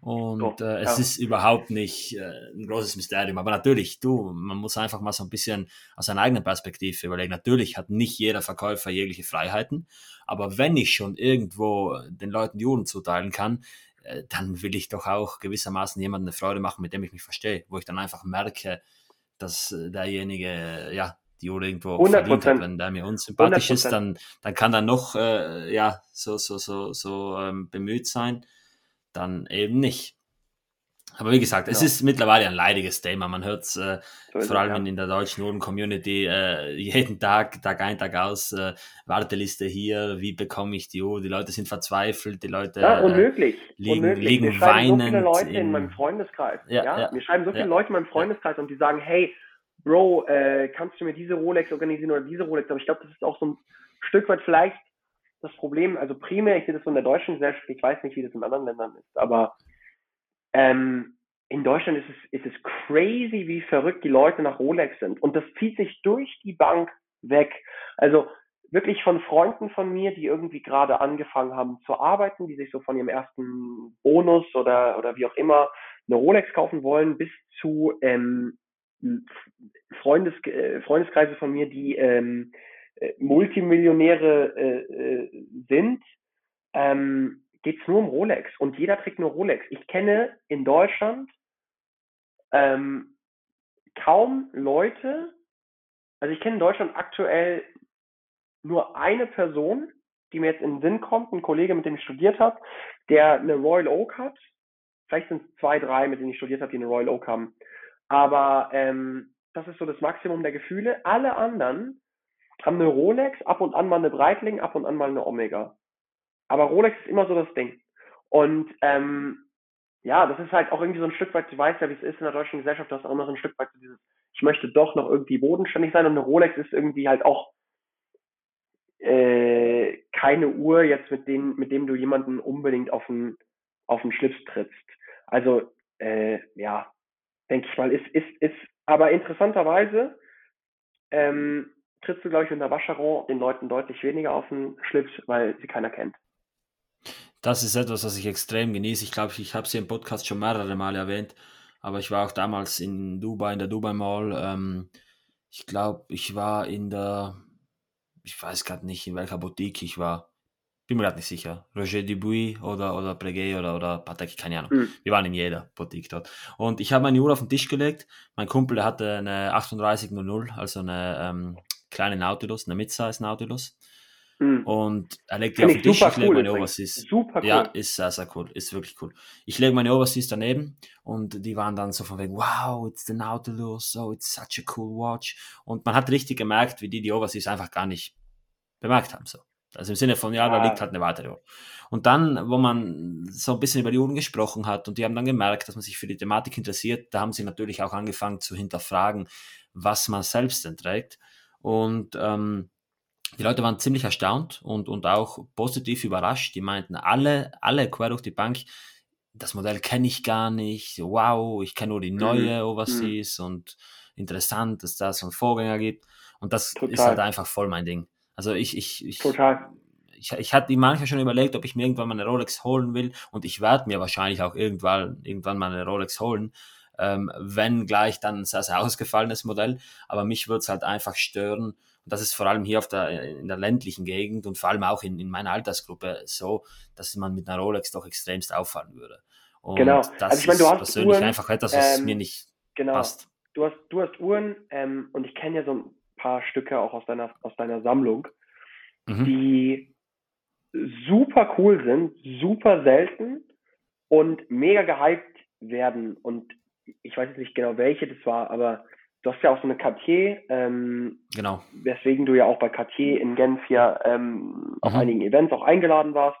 Und äh, es ja. ist überhaupt nicht äh, ein großes Mysterium. Aber natürlich, du, man muss einfach mal so ein bisschen aus seiner eigenen Perspektive überlegen. Natürlich hat nicht jeder Verkäufer jegliche Freiheiten. Aber wenn ich schon irgendwo den Leuten Uhren zuteilen kann, äh, dann will ich doch auch gewissermaßen jemandem eine Freude machen, mit dem ich mich verstehe. Wo ich dann einfach merke, dass äh, derjenige, ja, die Uhr irgendwo verdient hat. Wenn der mir unsympathisch 100%. ist, dann, dann kann er noch, äh, ja, so, so, so, so ähm, bemüht sein dann eben nicht. Aber wie gesagt, es ja. ist mittlerweile ein leidiges Thema. Man hört es äh, vor allem ja. in der deutschen Uhren-Community äh, jeden Tag, Tag ein, Tag aus, äh, Warteliste hier, wie bekomme ich die Uhr? Die Leute sind verzweifelt, die Leute ja, unmöglich. Äh, liegen, unmöglich. liegen mir weinend. So viele Leute in, in meinem Freundeskreis. Ja, Mir schreiben so viele Leute in meinem Freundeskreis und die sagen, hey, Bro, äh, kannst du mir diese Rolex organisieren oder diese Rolex? Aber ich glaube, das ist auch so ein Stück weit vielleicht das Problem, also primär, ich sehe das von der deutschen Gesellschaft, ich weiß nicht, wie das in anderen Ländern ist, aber ähm, in Deutschland ist es, ist es crazy, wie verrückt die Leute nach Rolex sind. Und das zieht sich durch die Bank weg. Also wirklich von Freunden von mir, die irgendwie gerade angefangen haben zu arbeiten, die sich so von ihrem ersten Bonus oder, oder wie auch immer eine Rolex kaufen wollen, bis zu ähm, Freundes, äh, Freundeskreise von mir, die ähm, äh, Multimillionäre äh, äh, sind, ähm, geht es nur um Rolex und jeder trägt nur Rolex. Ich kenne in Deutschland ähm, kaum Leute, also ich kenne in Deutschland aktuell nur eine Person, die mir jetzt in den Sinn kommt, ein Kollege, mit dem ich studiert habe, der eine Royal Oak hat. Vielleicht sind es zwei, drei, mit denen ich studiert habe, die eine Royal Oak haben. Aber ähm, das ist so das Maximum der Gefühle. Alle anderen haben eine Rolex, ab und an mal eine Breitling, ab und an mal eine Omega. Aber Rolex ist immer so das Ding. Und ähm, ja, das ist halt auch irgendwie so ein Stück weit, du weißt ja, wie es ist in der deutschen Gesellschaft, du hast auch noch ein Stück weit so dieses, ich möchte doch noch irgendwie bodenständig sein und eine Rolex ist irgendwie halt auch äh, keine Uhr jetzt, mit dem, mit dem du jemanden unbedingt auf den, auf den Schlips trittst. Also, äh, ja, denke ich mal, ist, ist, ist, aber interessanterweise ähm, trittst du, glaube ich, mit einer Vacheron den Leuten deutlich weniger auf den Schlips, weil sie keiner kennt. Das ist etwas, was ich extrem genieße. Ich glaube, ich habe sie im Podcast schon mehrere Male erwähnt, aber ich war auch damals in Dubai, in der Dubai Mall. Ähm, ich glaube, ich war in der ich weiß gerade nicht, in welcher Boutique ich war. Bin mir gerade nicht sicher. Roger Dubuis oder, oder Breguet oder, oder Patek, keine Ahnung. Mhm. Wir waren in jeder Boutique dort. Und ich habe meine Uhr auf den Tisch gelegt. Mein Kumpel, der hatte eine 3800, also eine ähm, kleine Nautilus, eine Midsize Nautilus. Mhm. Und er legt die auf den Tisch, ich lege meine Overseas. Super cool. Ja, ist sehr, sehr cool. Ist wirklich cool. Ich lege meine Overseas daneben und die waren dann so von wegen, wow, it's the Nautilus, oh, it's such a cool watch. Und man hat richtig gemerkt, wie die die Overseas einfach gar nicht bemerkt haben. So. Also im Sinne von, ja, da liegt halt eine weitere Uhr. Und dann, wo man so ein bisschen über die Uhren gesprochen hat und die haben dann gemerkt, dass man sich für die Thematik interessiert, da haben sie natürlich auch angefangen zu hinterfragen, was man selbst denn trägt. Und ähm, die Leute waren ziemlich erstaunt und, und auch positiv überrascht. Die meinten alle, alle quer durch die Bank, das Modell kenne ich gar nicht. Wow, ich kenne nur die neue mhm. Overseas mhm. und interessant, dass da so einen Vorgänger gibt. Und das Total. ist halt einfach voll mein Ding. Also ich, ich, ich, Total. ich, ich hatte manchmal schon überlegt, ob ich mir irgendwann mal eine Rolex holen will und ich werde mir wahrscheinlich auch irgendwann, irgendwann mal eine Rolex holen, ähm, wenn gleich dann ein sehr, sehr ausgefallenes Modell. Aber mich würde es halt einfach stören, und das ist vor allem hier auf der, in der ländlichen Gegend und vor allem auch in, in meiner Altersgruppe so, dass man mit einer Rolex doch extremst auffallen würde. Und genau. das also ich meine, du hast persönlich Uhren, einfach etwas, was ähm, mir nicht genau. passt. Du hast, du hast Uhren ähm, und ich kenne ja so ein paar Stücke auch aus deiner, aus deiner Sammlung, mhm. die super cool sind, super selten und mega gehypt werden. Und ich weiß jetzt nicht genau, welche das war, aber du hast ja auch so eine Cartier, ähm, genau. weswegen du ja auch bei Cartier in Genf ja ähm, mhm. auf einigen Events auch eingeladen warst.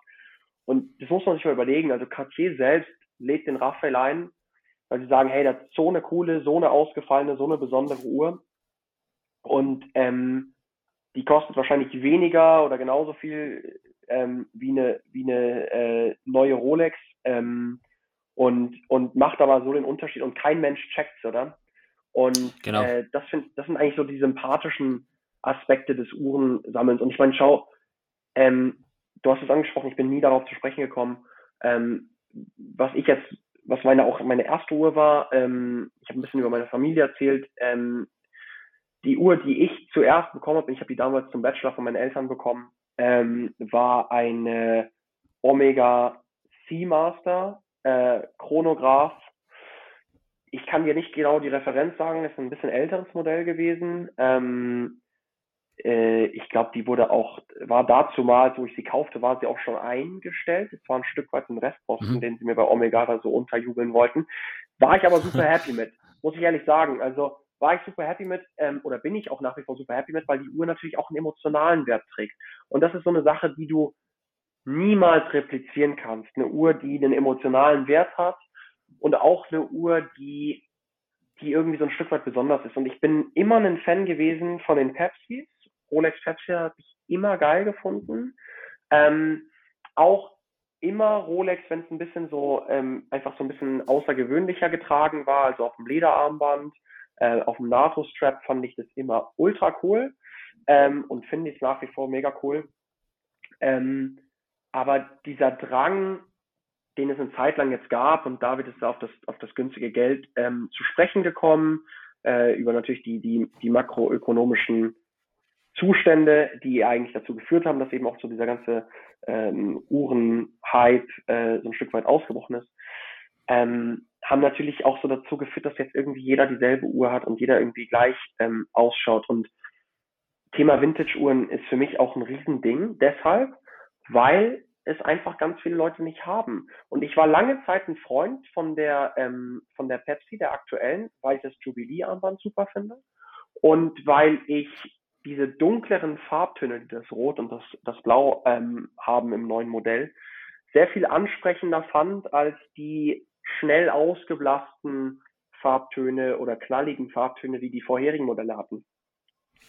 Und das muss man sich mal überlegen. Also Cartier selbst lädt den Raphael ein, weil sie sagen, hey, das ist so eine coole, so eine ausgefallene, so eine besondere Uhr. Und ähm, die kostet wahrscheinlich weniger oder genauso viel ähm, wie eine, wie eine äh, neue Rolex ähm, und, und macht aber so den Unterschied und kein Mensch checkt's, oder? Und genau. äh, das, find, das sind eigentlich so die sympathischen Aspekte des Uhrensammelns. Und ich meine, schau, ähm, du hast es angesprochen, ich bin nie darauf zu sprechen gekommen. Ähm, was ich jetzt, was meine auch meine erste Uhr war, ähm, ich habe ein bisschen über meine Familie erzählt. Ähm, die Uhr, die ich zuerst bekommen habe, ich habe die damals zum Bachelor von meinen Eltern bekommen, ähm, war eine Omega Seamaster äh, Chronograph. Ich kann dir nicht genau die Referenz sagen, das ist ein bisschen älteres Modell gewesen. Ähm, äh, ich glaube, die wurde auch, war dazu mal, wo ich sie kaufte, war sie auch schon eingestellt. Es war ein Stück weit ein Restposten, mhm. den sie mir bei Omega da so unterjubeln wollten. War ich aber super happy mit, muss ich ehrlich sagen. Also war ich super happy mit ähm, oder bin ich auch nach wie vor super happy mit, weil die Uhr natürlich auch einen emotionalen Wert trägt. Und das ist so eine Sache, die du niemals replizieren kannst. Eine Uhr, die einen emotionalen Wert hat und auch eine Uhr, die, die irgendwie so ein Stück weit besonders ist. Und ich bin immer ein Fan gewesen von den Pepsis. Rolex Pepsi habe ich immer geil gefunden. Ähm, auch immer Rolex, wenn es ein bisschen so ähm, einfach so ein bisschen außergewöhnlicher getragen war, also auf dem Lederarmband äh, auf dem NATO-Strap fand ich das immer ultra cool ähm, und finde ich nach wie vor mega cool. Ähm, aber dieser Drang, den es eine Zeit lang jetzt gab, und David ist auf das, auf das günstige Geld ähm, zu sprechen gekommen, äh, über natürlich die, die, die makroökonomischen Zustände, die eigentlich dazu geführt haben, dass eben auch so dieser ganze ähm, Uhren-Hype äh, so ein Stück weit ausgebrochen ist, ähm, haben natürlich auch so dazu geführt, dass jetzt irgendwie jeder dieselbe Uhr hat und jeder irgendwie gleich ähm, ausschaut. Und Thema Vintage-Uhren ist für mich auch ein Riesending, deshalb, weil es einfach ganz viele Leute nicht haben. Und ich war lange Zeit ein Freund von der, ähm, von der Pepsi, der aktuellen, weil ich das Jubilee-Armband super finde. Und weil ich diese dunkleren Farbtöne, die das Rot und das, das Blau ähm, haben im neuen Modell, sehr viel ansprechender fand als die schnell ausgeblassten Farbtöne oder knalligen Farbtöne, die die vorherigen Modelle hatten.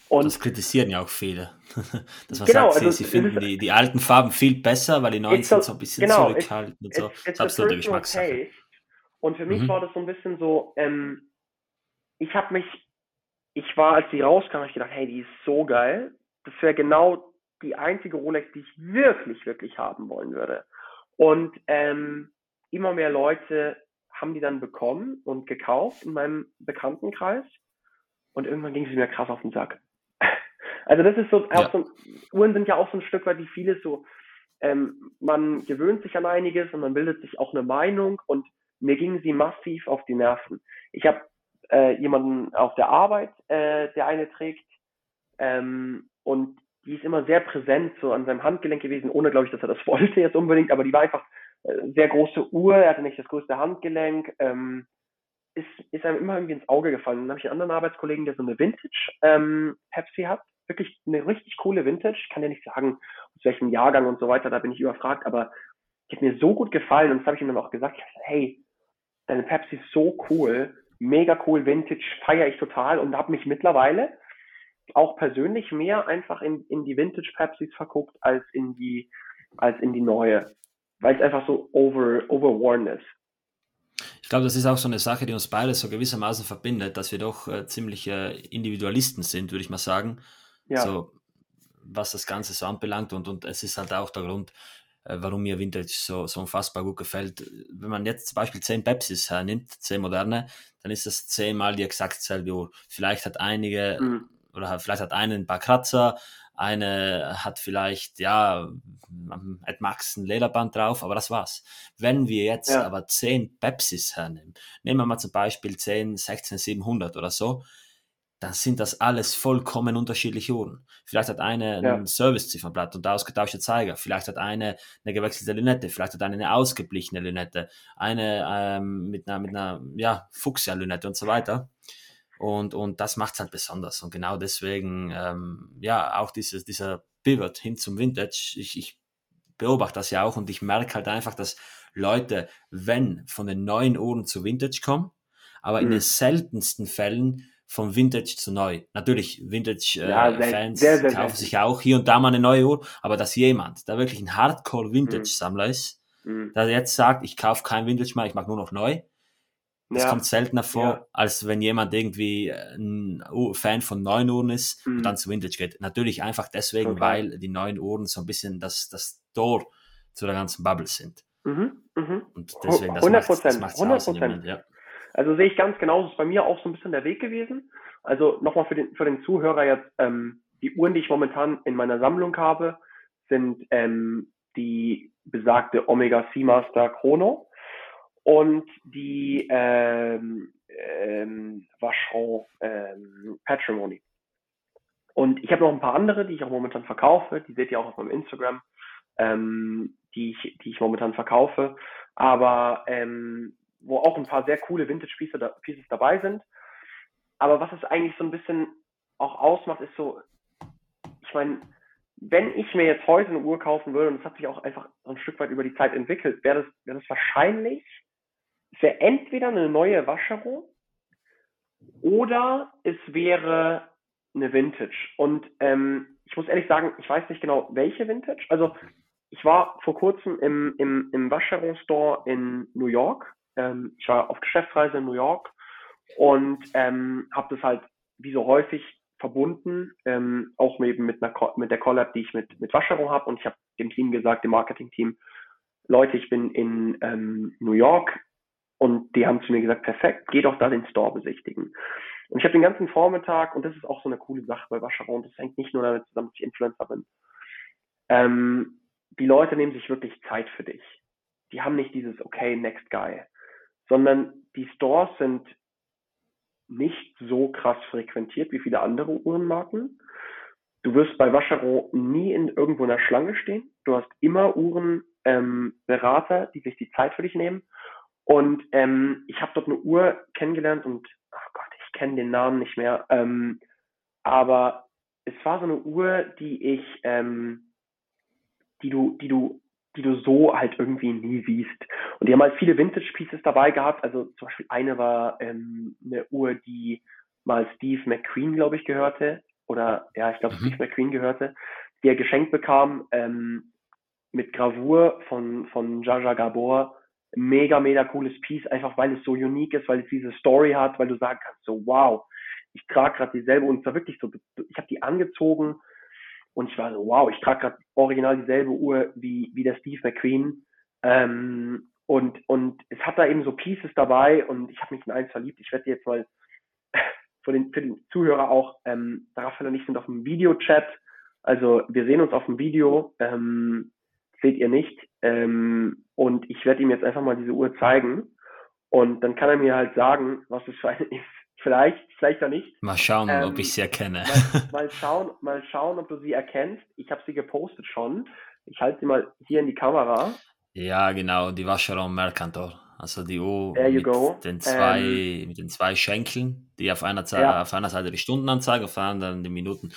Und das kritisieren ja auch viele. Dass man genau, sagt, sie, also sie finden die, die alten Farben viel besser, weil die neuen sind so ein bisschen genau, zurückhaltend und so. It's, it's ist absolute Geschmackssache. Und für mich mhm. war das so ein bisschen so, ähm, ich habe mich, ich war, als die rauskam, habe ich gedacht, hey, die ist so geil. Das wäre genau die einzige Rolex, die ich wirklich, wirklich haben wollen würde. Und ähm, immer mehr Leute haben die dann bekommen und gekauft in meinem Bekanntenkreis. Und irgendwann ging sie mir krass auf den Sack. Also das ist so, ja. so, Uhren sind ja auch so ein Stück weit wie vieles so, ähm, man gewöhnt sich an einiges und man bildet sich auch eine Meinung und mir gingen sie massiv auf die Nerven. Ich habe äh, jemanden auf der Arbeit, äh, der eine trägt ähm, und die ist immer sehr präsent so an seinem Handgelenk gewesen, ohne glaube ich, dass er das wollte jetzt unbedingt, aber die war einfach äh, sehr große Uhr, er hatte nicht das größte Handgelenk, ähm, ist, ist einem immer irgendwie ins Auge gefallen. Dann habe ich einen anderen Arbeitskollegen, der so eine Vintage ähm, Pepsi hat wirklich eine richtig coole Vintage. Ich kann ja nicht sagen, aus welchem Jahrgang und so weiter, da bin ich überfragt, aber die hat mir so gut gefallen und das habe ich ihm dann auch gesagt, hey, deine Pepsi ist so cool, mega cool, Vintage, feiere ich total und habe mich mittlerweile auch persönlich mehr einfach in, in die Vintage Pepsis verguckt als in die, als in die neue, weil es einfach so over, overworn ist. Ich glaube, das ist auch so eine Sache, die uns beide so gewissermaßen verbindet, dass wir doch äh, ziemliche Individualisten sind, würde ich mal sagen. Ja. So, was das Ganze so anbelangt. Und, und es ist halt auch der Grund, äh, warum mir Vintage so, so unfassbar gut gefällt. Wenn man jetzt zum Beispiel 10 Pepsis hernimmt, 10 moderne, dann ist das zehnmal die exakt selbe Uhr. Vielleicht hat einige, mhm. oder vielleicht hat eine ein paar Kratzer, eine hat vielleicht, ja, at Max ein Lederband drauf, aber das war's. Wenn wir jetzt ja. aber 10 Pepsis hernehmen, nehmen wir mal zum Beispiel 10, 16, 700 oder so, dann sind das alles vollkommen unterschiedliche Uhren. Vielleicht hat eine ja. ein Service-Ziffernblatt und ausgetauschte Zeiger. Vielleicht hat eine eine gewechselte Lünette. Vielleicht hat eine eine ausgeblichene Lünette. Eine ähm, mit einer, mit einer ja, Fuchsia-Lünette und so weiter. Und, und das macht's halt besonders. Und genau deswegen, ähm, ja, auch dieses, dieser Pivot hin zum Vintage. Ich, ich beobachte das ja auch und ich merke halt einfach, dass Leute, wenn von den neuen Uhren zu Vintage kommen, aber mhm. in den seltensten Fällen von Vintage zu neu. Natürlich, Vintage-Fans äh, ja, kaufen sich auch hier und da mal eine neue Uhr, aber dass jemand, der wirklich ein Hardcore-Vintage-Sammler mhm. ist, mhm. der jetzt sagt, ich kaufe kein Vintage mehr, ich mag nur noch neu, das ja. kommt seltener vor, ja. als wenn jemand irgendwie ein Fan von neuen Uhren ist mhm. und dann zu Vintage geht. Natürlich einfach deswegen, okay. weil die neuen Uhren so ein bisschen das, das Tor zu der ganzen Bubble sind. Mhm. Mhm. Und deswegen, das 100 Prozent, 100 Prozent. Ja. Also sehe ich ganz genau, das ist bei mir auch so ein bisschen der Weg gewesen. Also nochmal für den, für den Zuhörer jetzt, ähm, die Uhren, die ich momentan in meiner Sammlung habe, sind ähm, die besagte Omega Seamaster Chrono und die ähm, ähm, Vacheron ähm, Patrimony. Und ich habe noch ein paar andere, die ich auch momentan verkaufe. Die seht ihr auch auf meinem Instagram, ähm, die, ich, die ich momentan verkaufe. Aber ähm, wo auch ein paar sehr coole Vintage-Pieces da, dabei sind. Aber was es eigentlich so ein bisschen auch ausmacht, ist so, ich meine, wenn ich mir jetzt heute eine Uhr kaufen würde, und das hat sich auch einfach so ein Stück weit über die Zeit entwickelt, wäre das, wäre das wahrscheinlich, es wäre entweder eine neue Waschero oder es wäre eine Vintage. Und ähm, ich muss ehrlich sagen, ich weiß nicht genau, welche Vintage. Also ich war vor kurzem im, im, im Waschero Store in New York ähm, ich war auf Geschäftsreise in New York und ähm, habe das halt wie so häufig verbunden, ähm, auch eben mit, einer, mit der Collab, die ich mit, mit Waschero habe. Und ich habe dem Team gesagt, dem Marketing-Team, Leute, ich bin in ähm, New York und die haben zu mir gesagt, perfekt, geh doch da den Store besichtigen. Und ich habe den ganzen Vormittag, und das ist auch so eine coole Sache bei Waschero, und das hängt nicht nur damit zusammen, dass ich Influencer bin. Ähm, die Leute nehmen sich wirklich Zeit für dich. Die haben nicht dieses, okay, next guy, sondern die die Stores sind nicht so krass frequentiert wie viele andere Uhrenmarken. Du wirst bei Vacheron nie in irgendwo in der Schlange stehen. Du hast immer Uhrenberater, ähm, die sich die Zeit für dich nehmen. Und ähm, ich habe dort eine Uhr kennengelernt und, oh Gott, ich kenne den Namen nicht mehr. Ähm, aber es war so eine Uhr, die ich, ähm, die du, die du, die du so halt irgendwie nie siehst. Und die haben halt viele Vintage Pieces dabei gehabt. Also zum Beispiel eine war ähm, eine Uhr, die mal Steve McQueen, glaube ich, gehörte. Oder ja, ich glaube mhm. Steve McQueen gehörte, die er geschenkt bekam ähm, mit Gravur von, von Jaja Gabor. Mega, mega cooles Piece, einfach weil es so unique ist, weil es diese Story hat, weil du sagen kannst, so wow, ich trage gerade dieselbe und es war wirklich so, ich habe die angezogen und ich war so, wow, ich trage gerade original dieselbe Uhr wie, wie der Steve McQueen. Ähm, und, und es hat da eben so Pieces dabei und ich habe mich in eins verliebt. Ich werde jetzt mal für den, für den Zuhörer auch, ähm, Raphael und ich sind auf dem Videochat. Also wir sehen uns auf dem Video, ähm, seht ihr nicht. Ähm, und ich werde ihm jetzt einfach mal diese Uhr zeigen. Und dann kann er mir halt sagen, was es für eine ist. Vielleicht, vielleicht auch nicht. Mal schauen, ähm, ob ich sie erkenne. Mal, mal, schauen, mal schauen, ob du sie erkennst. Ich habe sie gepostet schon. Ich halte sie mal hier in die Kamera. Ja, genau, die Vacheron Mercantor. Also die Uhr mit den, zwei, ähm, mit den zwei Schenkeln, die auf einer, ja. auf einer Seite die Stundenanzeige, auf der anderen die Minuten.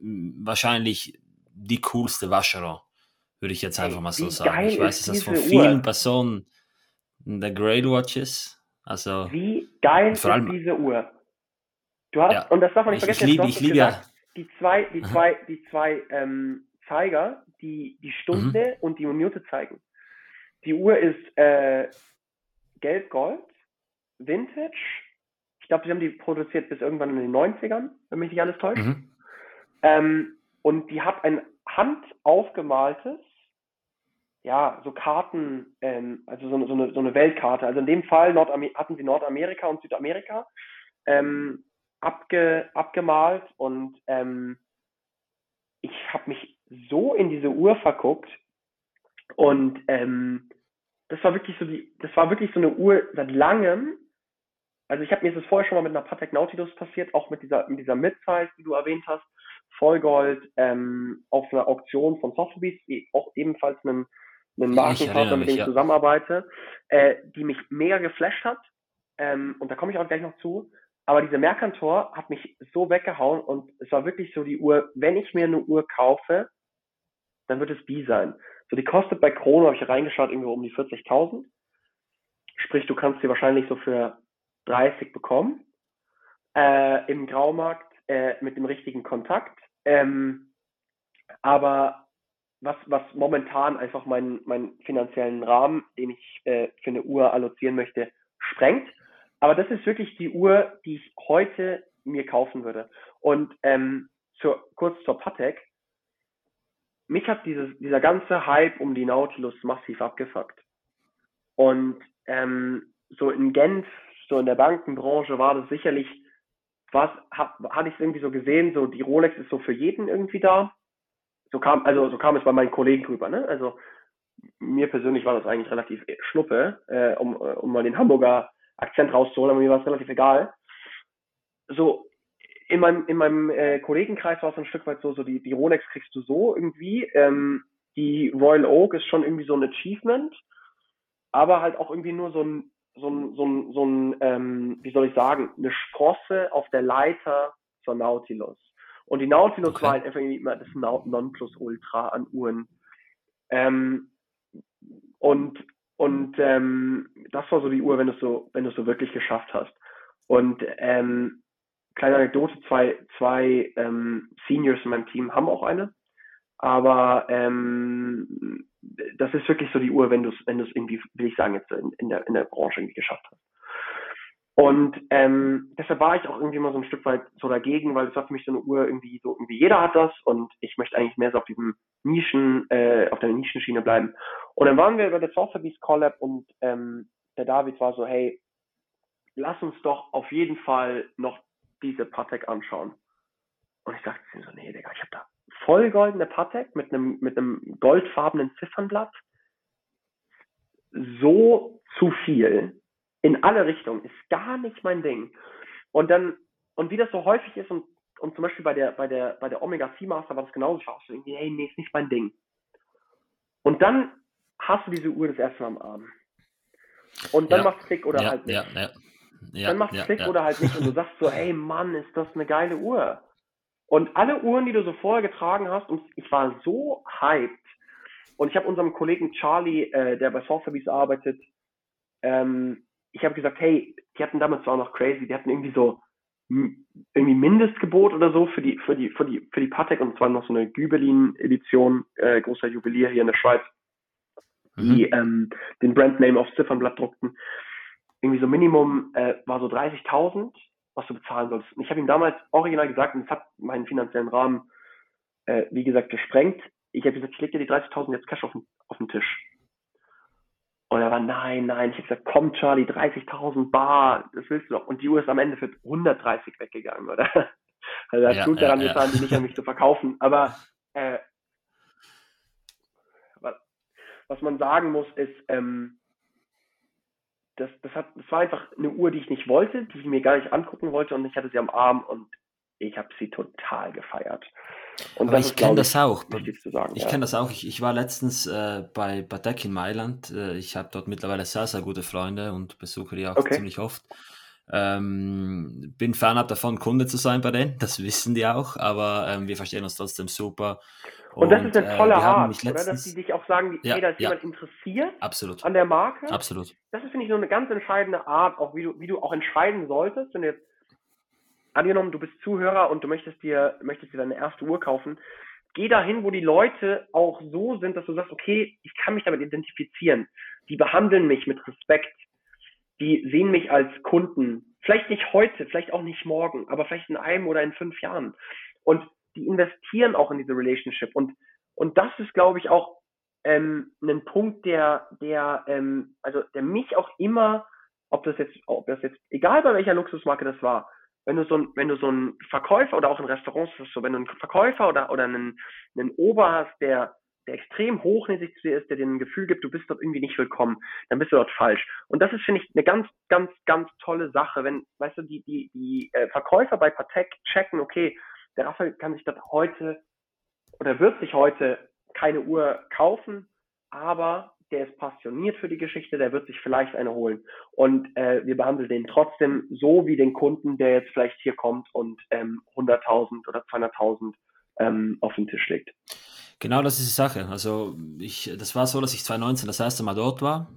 Wahrscheinlich die coolste Vacheron, würde ich jetzt einfach mal so sagen. Ich weiß, dass das von vielen Uhr? Personen der Great Watches also, Wie geil ist allem, diese Uhr? Du hast, ja, und das darf man nicht vergessen, ich liebe, ich liebe ja. die zwei, die zwei, die zwei ähm, Zeiger, die die Stunde mhm. und die Minute zeigen. Die Uhr ist äh, gelb-gold, Vintage. Ich glaube, sie haben die produziert bis irgendwann in den 90ern, wenn mich nicht alles täuscht. Mhm. Ähm, und die hat ein handaufgemaltes ja, so Karten, ähm, also so, so, eine, so eine Weltkarte. Also in dem Fall Nordamer hatten sie Nordamerika und Südamerika ähm, abge abgemalt und ähm, ich habe mich so in diese Uhr verguckt und ähm, das war wirklich so die, das war wirklich so eine Uhr seit langem. Also ich habe mir das vorher schon mal mit einer Patek Nautilus passiert, auch mit dieser mit dieser Midsize, die du erwähnt hast, Vollgold ähm, auf einer Auktion von Sotheby's, auch ebenfalls einem einen Markenpartner, mit dem ich ja. zusammenarbeite, äh, die mich mega geflasht hat. Ähm, und da komme ich auch gleich noch zu. Aber diese Mercantor hat mich so weggehauen und es war wirklich so die Uhr, wenn ich mir eine Uhr kaufe, dann wird es die sein. So, die kostet bei Chrono, habe ich reingeschaut, irgendwie um die 40.000. Sprich, du kannst sie wahrscheinlich so für 30 bekommen. Äh, Im Graumarkt äh, mit dem richtigen Kontakt. Ähm, aber was, was momentan einfach meinen, meinen finanziellen Rahmen, den ich äh, für eine Uhr allozieren möchte, sprengt. Aber das ist wirklich die Uhr, die ich heute mir kaufen würde. Und ähm, zur, kurz zur Patek. Mich hat dieses, dieser ganze Hype um die Nautilus massiv abgefuckt. Und ähm, so in Genf, so in der Bankenbranche war das sicherlich, was, hab, hatte ich irgendwie so gesehen, so die Rolex ist so für jeden irgendwie da so kam, also so kam es bei meinen Kollegen rüber, ne? Also mir persönlich war das eigentlich relativ schnuppe, äh, um, äh, um mal den Hamburger Akzent rauszuholen, aber mir war es relativ egal. So, in meinem, in meinem äh, Kollegenkreis war es ein Stück weit so, so die, die Rolex kriegst du so irgendwie. Ähm, die Royal Oak ist schon irgendwie so ein Achievement, aber halt auch irgendwie nur so ein, so ein, so ein, so ein ähm, wie soll ich sagen, eine Sprosse auf der Leiter zur Nautilus. Und die Nautilus okay. war halt einfach immer das Nonplusultra an Uhren. Ähm, und und ähm, das war so die Uhr, wenn du es so, wenn du so wirklich geschafft hast. Und ähm, kleine Anekdote, zwei, zwei ähm, Seniors in meinem Team haben auch eine. Aber ähm, das ist wirklich so die Uhr, wenn du es, wenn du es irgendwie, will ich sagen, jetzt in, in, der, in der Branche irgendwie geschafft hast. Und ähm, deshalb war ich auch irgendwie mal so ein Stück weit so dagegen, weil es war für mich so eine Uhr irgendwie so, irgendwie jeder hat das und ich möchte eigentlich mehr so auf diesem Nischen, äh, auf der Nischenschiene bleiben. Und dann waren wir bei der Sotheby's Collab und ähm, der David war so, hey, lass uns doch auf jeden Fall noch diese Patek anschauen. Und ich mir so, nee, Digga, ich habe da voll goldene Patek mit einem mit einem goldfarbenen Ziffernblatt. So zu viel in alle Richtungen, ist gar nicht mein Ding. Und dann, und wie das so häufig ist, und, und zum Beispiel bei der, bei der, bei der Omega Seamaster war das genauso, ich war auch so irgendwie, hey, nee, ist nicht mein Ding. Und dann hast du diese Uhr das erste Mal am Arm. Und dann ja. macht Klick oder ja, halt nicht. Ja, ja. Ja, dann macht ja, Klick oder halt nicht. Und du sagst so, hey Mann, ist das eine geile Uhr. Und alle Uhren, die du so vorher getragen hast, und ich war so hyped. Und ich habe unserem Kollegen Charlie, äh, der bei Sotheby's arbeitet, ähm, ich habe gesagt, hey, die hatten damals zwar noch crazy, die hatten irgendwie so irgendwie Mindestgebot oder so für die für die für die für die Patek und zwar noch so eine Gübelin Edition äh, großer Juwelier hier in der Schweiz die mhm. ähm, den Brandname aufs Ziffernblatt druckten. Irgendwie so Minimum äh, war so 30.000 was du bezahlen sollst. Und ich habe ihm damals original gesagt und es hat meinen finanziellen Rahmen äh, wie gesagt gesprengt. Ich habe gesagt ich leg dir die 30.000 jetzt Cash auf den, auf den Tisch und er war, nein, nein. Ich habe gesagt, komm Charlie, 30.000 Bar, das willst du doch. Und die Uhr ist am Ende für 130 weggegangen, oder? Also das ja, tut daran ja, getan, ja. die nicht an mich zu verkaufen. Aber äh, was, was man sagen muss, ist, ähm, das, das, hat, das war einfach eine Uhr, die ich nicht wollte, die ich mir gar nicht angucken wollte und ich hatte sie am Arm und ich habe sie total gefeiert. Und Aber ich kenne das auch. Sagen, ich ja. kenne das auch. Ich, ich war letztens äh, bei Batek in Mailand. Äh, ich habe dort mittlerweile sehr, sehr gute Freunde und besuche die auch okay. ziemlich oft. Ähm, bin fernab davon, Kunde zu sein bei denen. Das wissen die auch. Aber ähm, wir verstehen uns trotzdem super. Und, und das ist eine äh, tolle äh, Art, letztens, oder? Dass die dich auch sagen, ja, hey, da ist ja, jemand interessiert absolut. an der Marke. Absolut. Das ist, finde ich, so eine ganz entscheidende Art, auch wie du, wie du auch entscheiden solltest, wenn du jetzt angenommen, du bist Zuhörer und du möchtest dir, möchtest dir deine erste Uhr kaufen, geh dahin, wo die Leute auch so sind, dass du sagst, okay, ich kann mich damit identifizieren. Die behandeln mich mit Respekt. Die sehen mich als Kunden. Vielleicht nicht heute, vielleicht auch nicht morgen, aber vielleicht in einem oder in fünf Jahren. Und die investieren auch in diese Relationship. Und, und das ist, glaube ich, auch ähm, ein Punkt, der, der, ähm, also der mich auch immer, ob das jetzt, ob das jetzt, egal bei welcher Luxusmarke das war, wenn du so ein, wenn du so einen Verkäufer oder auch in Restaurants ist so, wenn du einen Verkäufer oder, oder einen, einen Ober hast, der, der extrem hochnäsig zu dir ist, der dir ein Gefühl gibt, du bist dort irgendwie nicht willkommen, dann bist du dort falsch. Und das ist, finde ich, eine ganz, ganz, ganz tolle Sache, wenn, weißt du, die, die, die äh, Verkäufer bei Patek checken, okay, der Raphael kann sich dort heute oder wird sich heute keine Uhr kaufen, aber der ist passioniert für die Geschichte, der wird sich vielleicht eine holen. Und äh, wir behandeln den trotzdem so wie den Kunden, der jetzt vielleicht hier kommt und ähm, 100.000 oder 200.000 ähm, auf den Tisch legt. Genau, das ist die Sache. Also ich, das war so, dass ich 2019 das erste Mal dort war.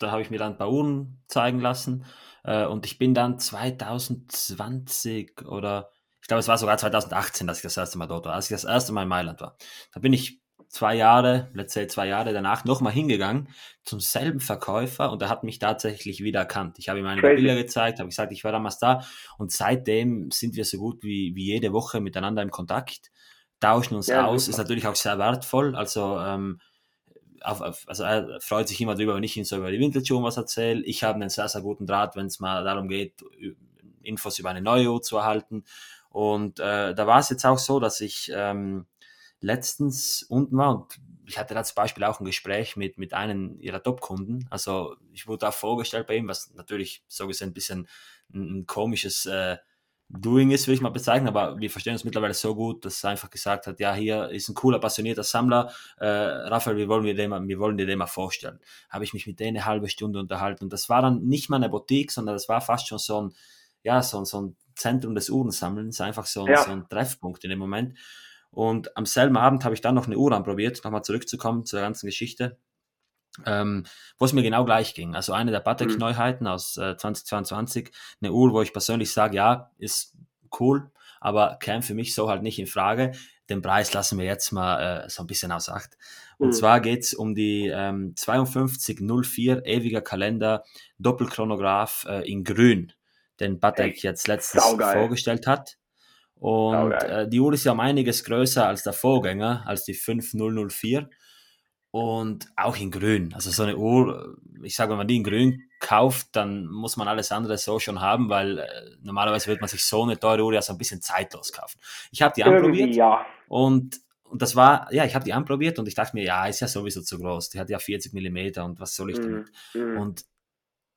Da habe ich mir dann ein paar Uhren zeigen lassen. Äh, und ich bin dann 2020 oder ich glaube, es war sogar 2018, dass ich das erste Mal dort war, als ich das erste Mal in Mailand war. Da bin ich zwei Jahre, let's say zwei Jahre danach nochmal hingegangen zum selben Verkäufer und er hat mich tatsächlich wieder erkannt. Ich habe ihm meine Crazy. Bilder gezeigt, habe gesagt, ich war damals da und seitdem sind wir so gut wie, wie jede Woche miteinander im Kontakt, tauschen uns ja, aus, super. ist natürlich auch sehr wertvoll, also ähm, auf, auf, also er freut sich immer drüber, wenn ich ihm so über die Vintage was erzähle. Ich habe einen sehr, sehr guten Draht, wenn es mal darum geht, Infos über eine neue Uhr zu erhalten. Und äh, da war es jetzt auch so, dass ich ähm, letztens unten war und ich hatte da zum Beispiel auch ein Gespräch mit, mit einem ihrer Top-Kunden. Also ich wurde auch vorgestellt bei ihm, was natürlich so gesehen ein bisschen ein, ein komisches äh, Doing ist, würde ich mal bezeichnen, aber wir verstehen uns mittlerweile so gut, dass er einfach gesagt hat, ja, hier ist ein cooler, passionierter Sammler, äh, Raphael, wir wollen, dir den mal, wir wollen dir den mal vorstellen. Habe ich mich mit denen eine halbe Stunde unterhalten und das war dann nicht mal eine Boutique, sondern das war fast schon so ein, ja, so, so ein Zentrum des Uhrensammelns, einfach so, ja. so ein Treffpunkt in dem Moment. Und am selben Abend habe ich dann noch eine Uhr anprobiert, nochmal zurückzukommen zur ganzen Geschichte, ähm, wo es mir genau gleich ging. Also eine der Patek-Neuheiten aus äh, 2022, eine Uhr, wo ich persönlich sage, ja, ist cool, aber käme für mich so halt nicht in Frage. Den Preis lassen wir jetzt mal äh, so ein bisschen aus Acht. Und mhm. zwar geht's um die ähm, 5204 ewiger Kalender Doppelchronograph äh, in Grün, den Patek jetzt letztens vorgestellt hat. Und äh, die Uhr ist ja um einiges größer als der Vorgänger, als die 5004. Und auch in grün. Also so eine Uhr, ich sage, wenn man die in grün kauft, dann muss man alles andere so schon haben, weil äh, normalerweise wird man sich so eine teure Uhr ja so ein bisschen zeitlos kaufen. Ich habe die anprobiert ja. und, und das war, ja, ich habe die anprobiert und ich dachte mir, ja, ist ja sowieso zu groß. Die hat ja 40 Millimeter und was soll ich damit? Mm, mm. Und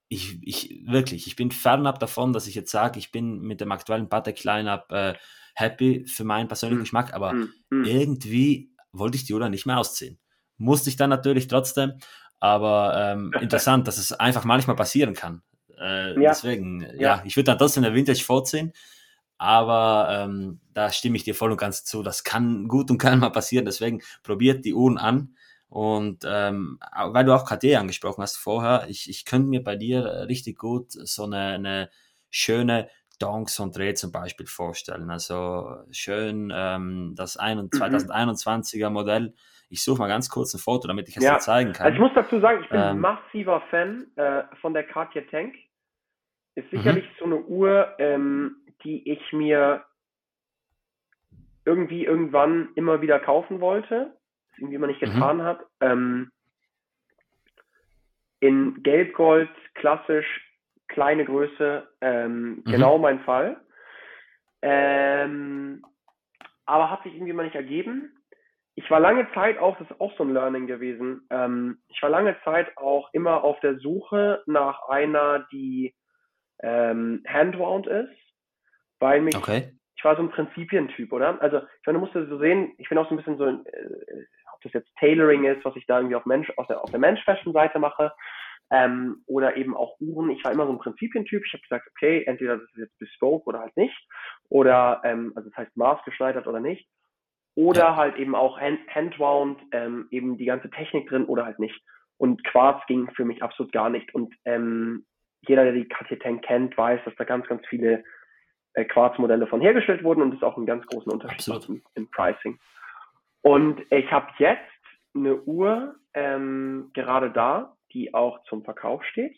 ich, ich wirklich, ich bin fernab davon, dass ich jetzt sage, ich bin mit dem aktuellen Patek Lineup äh, happy für meinen persönlichen mm. Geschmack, aber mm. irgendwie wollte ich die Uhr nicht mehr ausziehen. Musste ich dann natürlich trotzdem, aber ähm, interessant, dass es einfach manchmal passieren kann. Äh, ja. Deswegen, ja, ja ich würde dann trotzdem der Vintage vorziehen, aber ähm, da stimme ich dir voll und ganz zu. Das kann gut und kann mal passieren. Deswegen probiert die Uhren an. Und ähm, weil du auch KD angesprochen hast vorher, ich, ich könnte mir bei dir richtig gut so eine, eine schöne Donks und Dreh zum Beispiel vorstellen. Also schön ähm, das 2021er mhm. Modell. Ich suche mal ganz kurz ein Foto, damit ich es ja. dir zeigen kann. Also ich muss dazu sagen, ich bin ähm, massiver Fan äh, von der Cartier Tank. Ist sicherlich mhm. so eine Uhr, ähm, die ich mir irgendwie irgendwann immer wieder kaufen wollte, irgendwie immer nicht mhm. getan mhm. hat. Ähm, in Gelb-Gold, klassisch, kleine Größe, ähm, mhm. genau mein Fall. Ähm, aber hat sich irgendwie mal nicht ergeben. Ich war lange Zeit auch, das ist auch so ein Learning gewesen, ähm, ich war lange Zeit auch immer auf der Suche nach einer, die ähm, handwound ist, weil mich, okay. ich war so ein Prinzipientyp, oder? Also, ich meine, du musst so sehen, ich bin auch so ein bisschen so, äh, das jetzt Tailoring ist, was ich da irgendwie auf Mensch, auf der, auf der Mensch-Fashion-Seite mache, ähm, oder eben auch Uhren. Ich war immer so ein Prinzipientyp. Ich habe gesagt, okay, entweder das ist jetzt bespoke oder halt nicht. Oder, ähm, also das heißt maßgeschneidert oder nicht. Oder halt eben auch hand, handwound, ähm, eben die ganze Technik drin oder halt nicht. Und Quarz ging für mich absolut gar nicht. Und ähm, jeder, der die Cartier Tank kennt, weiß, dass da ganz, ganz viele äh, Quarzmodelle von hergestellt wurden und das ist auch einen ganz großen Unterschied im, im Pricing. Und ich habe jetzt eine Uhr ähm, gerade da, die auch zum Verkauf steht,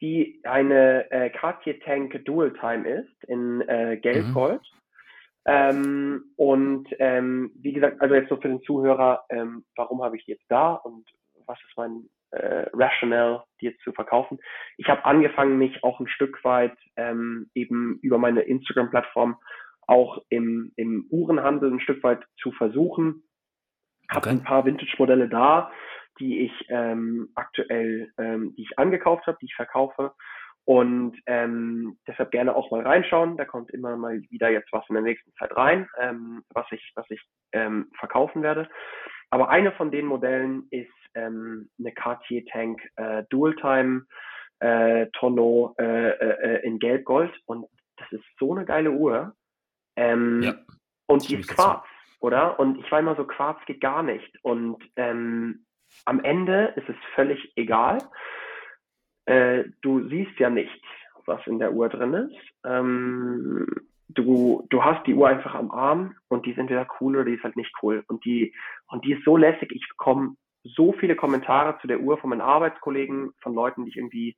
die eine äh, Cartier Tank Dual Time ist in äh, Gelb-Gold. Mhm. Ähm, und ähm, wie gesagt, also jetzt so für den Zuhörer, ähm, warum habe ich die jetzt da und was ist mein äh, Rationale, die jetzt zu verkaufen? Ich habe angefangen, mich auch ein Stück weit ähm, eben über meine Instagram-Plattform auch im, im Uhrenhandel ein Stück weit zu versuchen. Habe okay. ein paar Vintage-Modelle da, die ich ähm, aktuell, ähm, die ich angekauft habe, die ich verkaufe. Und ähm, deshalb gerne auch mal reinschauen. Da kommt immer mal wieder jetzt was in der nächsten Zeit rein, ähm, was ich, was ich ähm, verkaufen werde. Aber eine von den Modellen ist ähm, eine Cartier Tank äh, Dual Time äh, Tonneau äh, äh, in Gelb-Gold. Und das ist so eine geile Uhr. Ähm, ja, und die ist Quarz, oder? Und ich war immer so, Quarz geht gar nicht. Und ähm, am Ende ist es völlig egal. Äh, du siehst ja nicht, was in der Uhr drin ist. Ähm, du, du hast die Uhr einfach am Arm und die ist entweder cool oder die ist halt nicht cool. Und die, und die ist so lässig. Ich bekomme so viele Kommentare zu der Uhr von meinen Arbeitskollegen, von Leuten, die ich irgendwie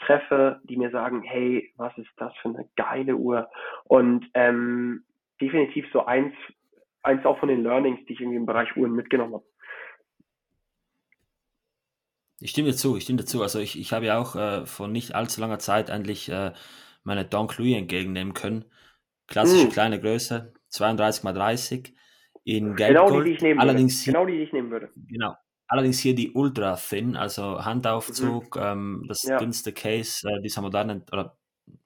treffe, die mir sagen, hey, was ist das für eine geile Uhr? Und ähm, definitiv so eins, eins auch von den Learnings, die ich irgendwie im Bereich Uhren mitgenommen habe. Ich stimme dir zu, ich stimme dir zu. Also ich, ich habe ja auch äh, vor nicht allzu langer Zeit endlich äh, meine Donk Louis entgegennehmen können. Klassische mm. kleine Größe, 32 x 30 in Gelb genau die, die ich nehmen Allerdings würde. Genau die, die ich nehmen würde. Genau. Allerdings hier die Ultra Thin, also Handaufzug, mhm. ähm, das ja. dünnste Case äh, dieser modernen oder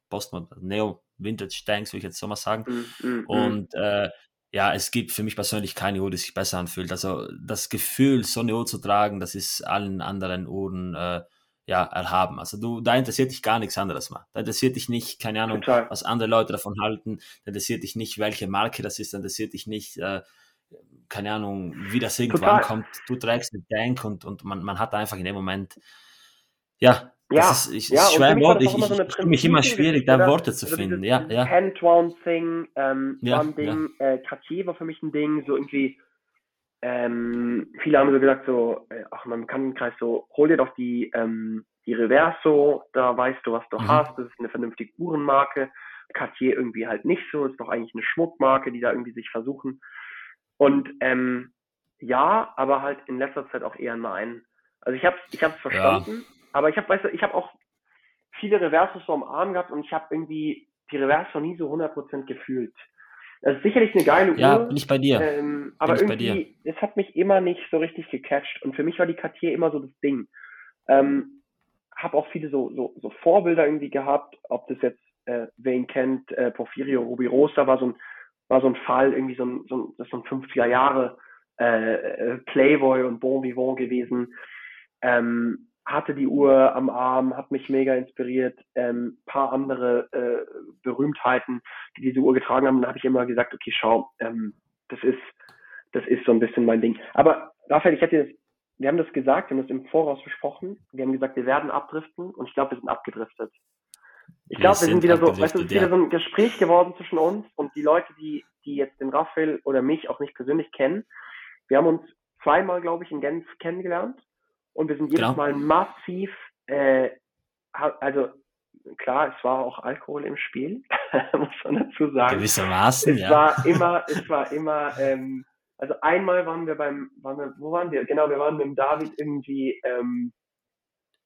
Postmodern, Neo Vintage Tanks, würde ich jetzt so mal sagen. Mhm. mhm, mhm. Und äh, ja, es gibt für mich persönlich keine Uhr, die sich besser anfühlt. Also das Gefühl, so eine Uhr zu tragen, das ist allen anderen Uhren äh, ja, erhaben. Also du, da interessiert dich gar nichts anderes mehr. Da interessiert dich nicht, keine Ahnung, Total. was andere Leute davon halten. Da interessiert dich nicht, welche Marke das ist. Da interessiert dich nicht, äh, keine Ahnung, wie das irgendwann Total. kommt. Du trägst eine Tank und, und man, man hat einfach in dem Moment, ja, ja, das ist, ich, ja, ist schwer Wort. Ich, ich, so ich mich immer schwierig, da Worte zu also finden. Ja, ja. Hand-Round-Thing ähm, ja, war ein Ding, ja. äh, Cartier war für mich ein Ding, so irgendwie, ähm, viele haben so gesagt, so, äh, ach, man kann im Kreis so, hol dir doch die, ähm, die Reverso, da weißt du, was du mhm. hast, das ist eine vernünftige Uhrenmarke. Cartier irgendwie halt nicht so, ist doch eigentlich eine Schmuckmarke, die da irgendwie sich versuchen. Und ähm, ja, aber halt in letzter Zeit auch eher nein. Also ich habe ich hab's verstanden, ja. Aber ich habe, weißt du, ich habe auch viele Reversos so am Arm gehabt und ich habe irgendwie die Reverso nie so 100% gefühlt. Das ist sicherlich eine geile Uhr. Ja, bin ich bei dir. Ähm, aber irgendwie, es hat mich immer nicht so richtig gecatcht. Und für mich war die Cartier immer so das Ding. Ähm, habe auch viele so, so, so Vorbilder irgendwie gehabt, ob das jetzt, äh, wer ihn kennt, äh, Porfirio Rubirosa war so ein, war so ein Fall, irgendwie so ein, so ein, das ist so ein 50er Jahre äh, äh, Playboy und Bon Vivant gewesen. Ähm, hatte die Uhr am Arm, hat mich mega inspiriert. Ähm, paar andere äh, Berühmtheiten, die diese Uhr getragen haben, da habe ich immer gesagt, okay, schau, ähm, das ist, das ist so ein bisschen mein Ding. Aber Raphael, ich hätte das, wir haben das gesagt, wir haben das im Voraus besprochen. Wir haben gesagt, wir werden abdriften und ich glaube, wir sind abgedriftet. Ich glaube, wir sind wieder so, weißt du, es ist wieder so ein Gespräch geworden zwischen uns und die Leute, die, die jetzt den Raphael oder mich auch nicht persönlich kennen. Wir haben uns zweimal, glaube ich, in Genf kennengelernt und wir sind jedes genau. Mal massiv, äh, also klar, es war auch Alkohol im Spiel, muss man dazu sagen. Gewissermaßen, es ja. War immer, es war immer, ähm, also einmal waren wir beim, waren wir, wo waren wir? Genau, wir waren mit dem David irgendwie, ähm,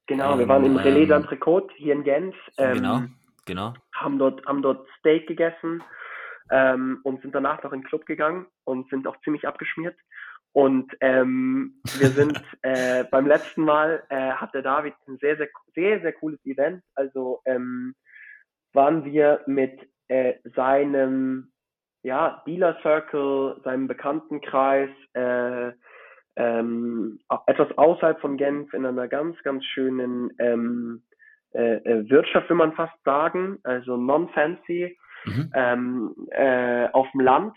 genau, wir waren im Relais ähm, d'Entrecôte hier in Genf. Ähm, genau, genau. Haben dort, haben dort Steak gegessen ähm, und sind danach noch in den Club gegangen und sind auch ziemlich abgeschmiert. Und ähm, wir sind äh, beim letzten Mal äh, hat der David ein sehr, sehr, sehr, sehr cooles Event. Also ähm, waren wir mit äh, seinem ja, Dealer Circle, seinem Bekanntenkreis, äh, ähm, etwas außerhalb von Genf in einer ganz, ganz schönen ähm, äh, äh Wirtschaft, will man fast sagen, also non-fancy, mhm. ähm, äh, auf dem Land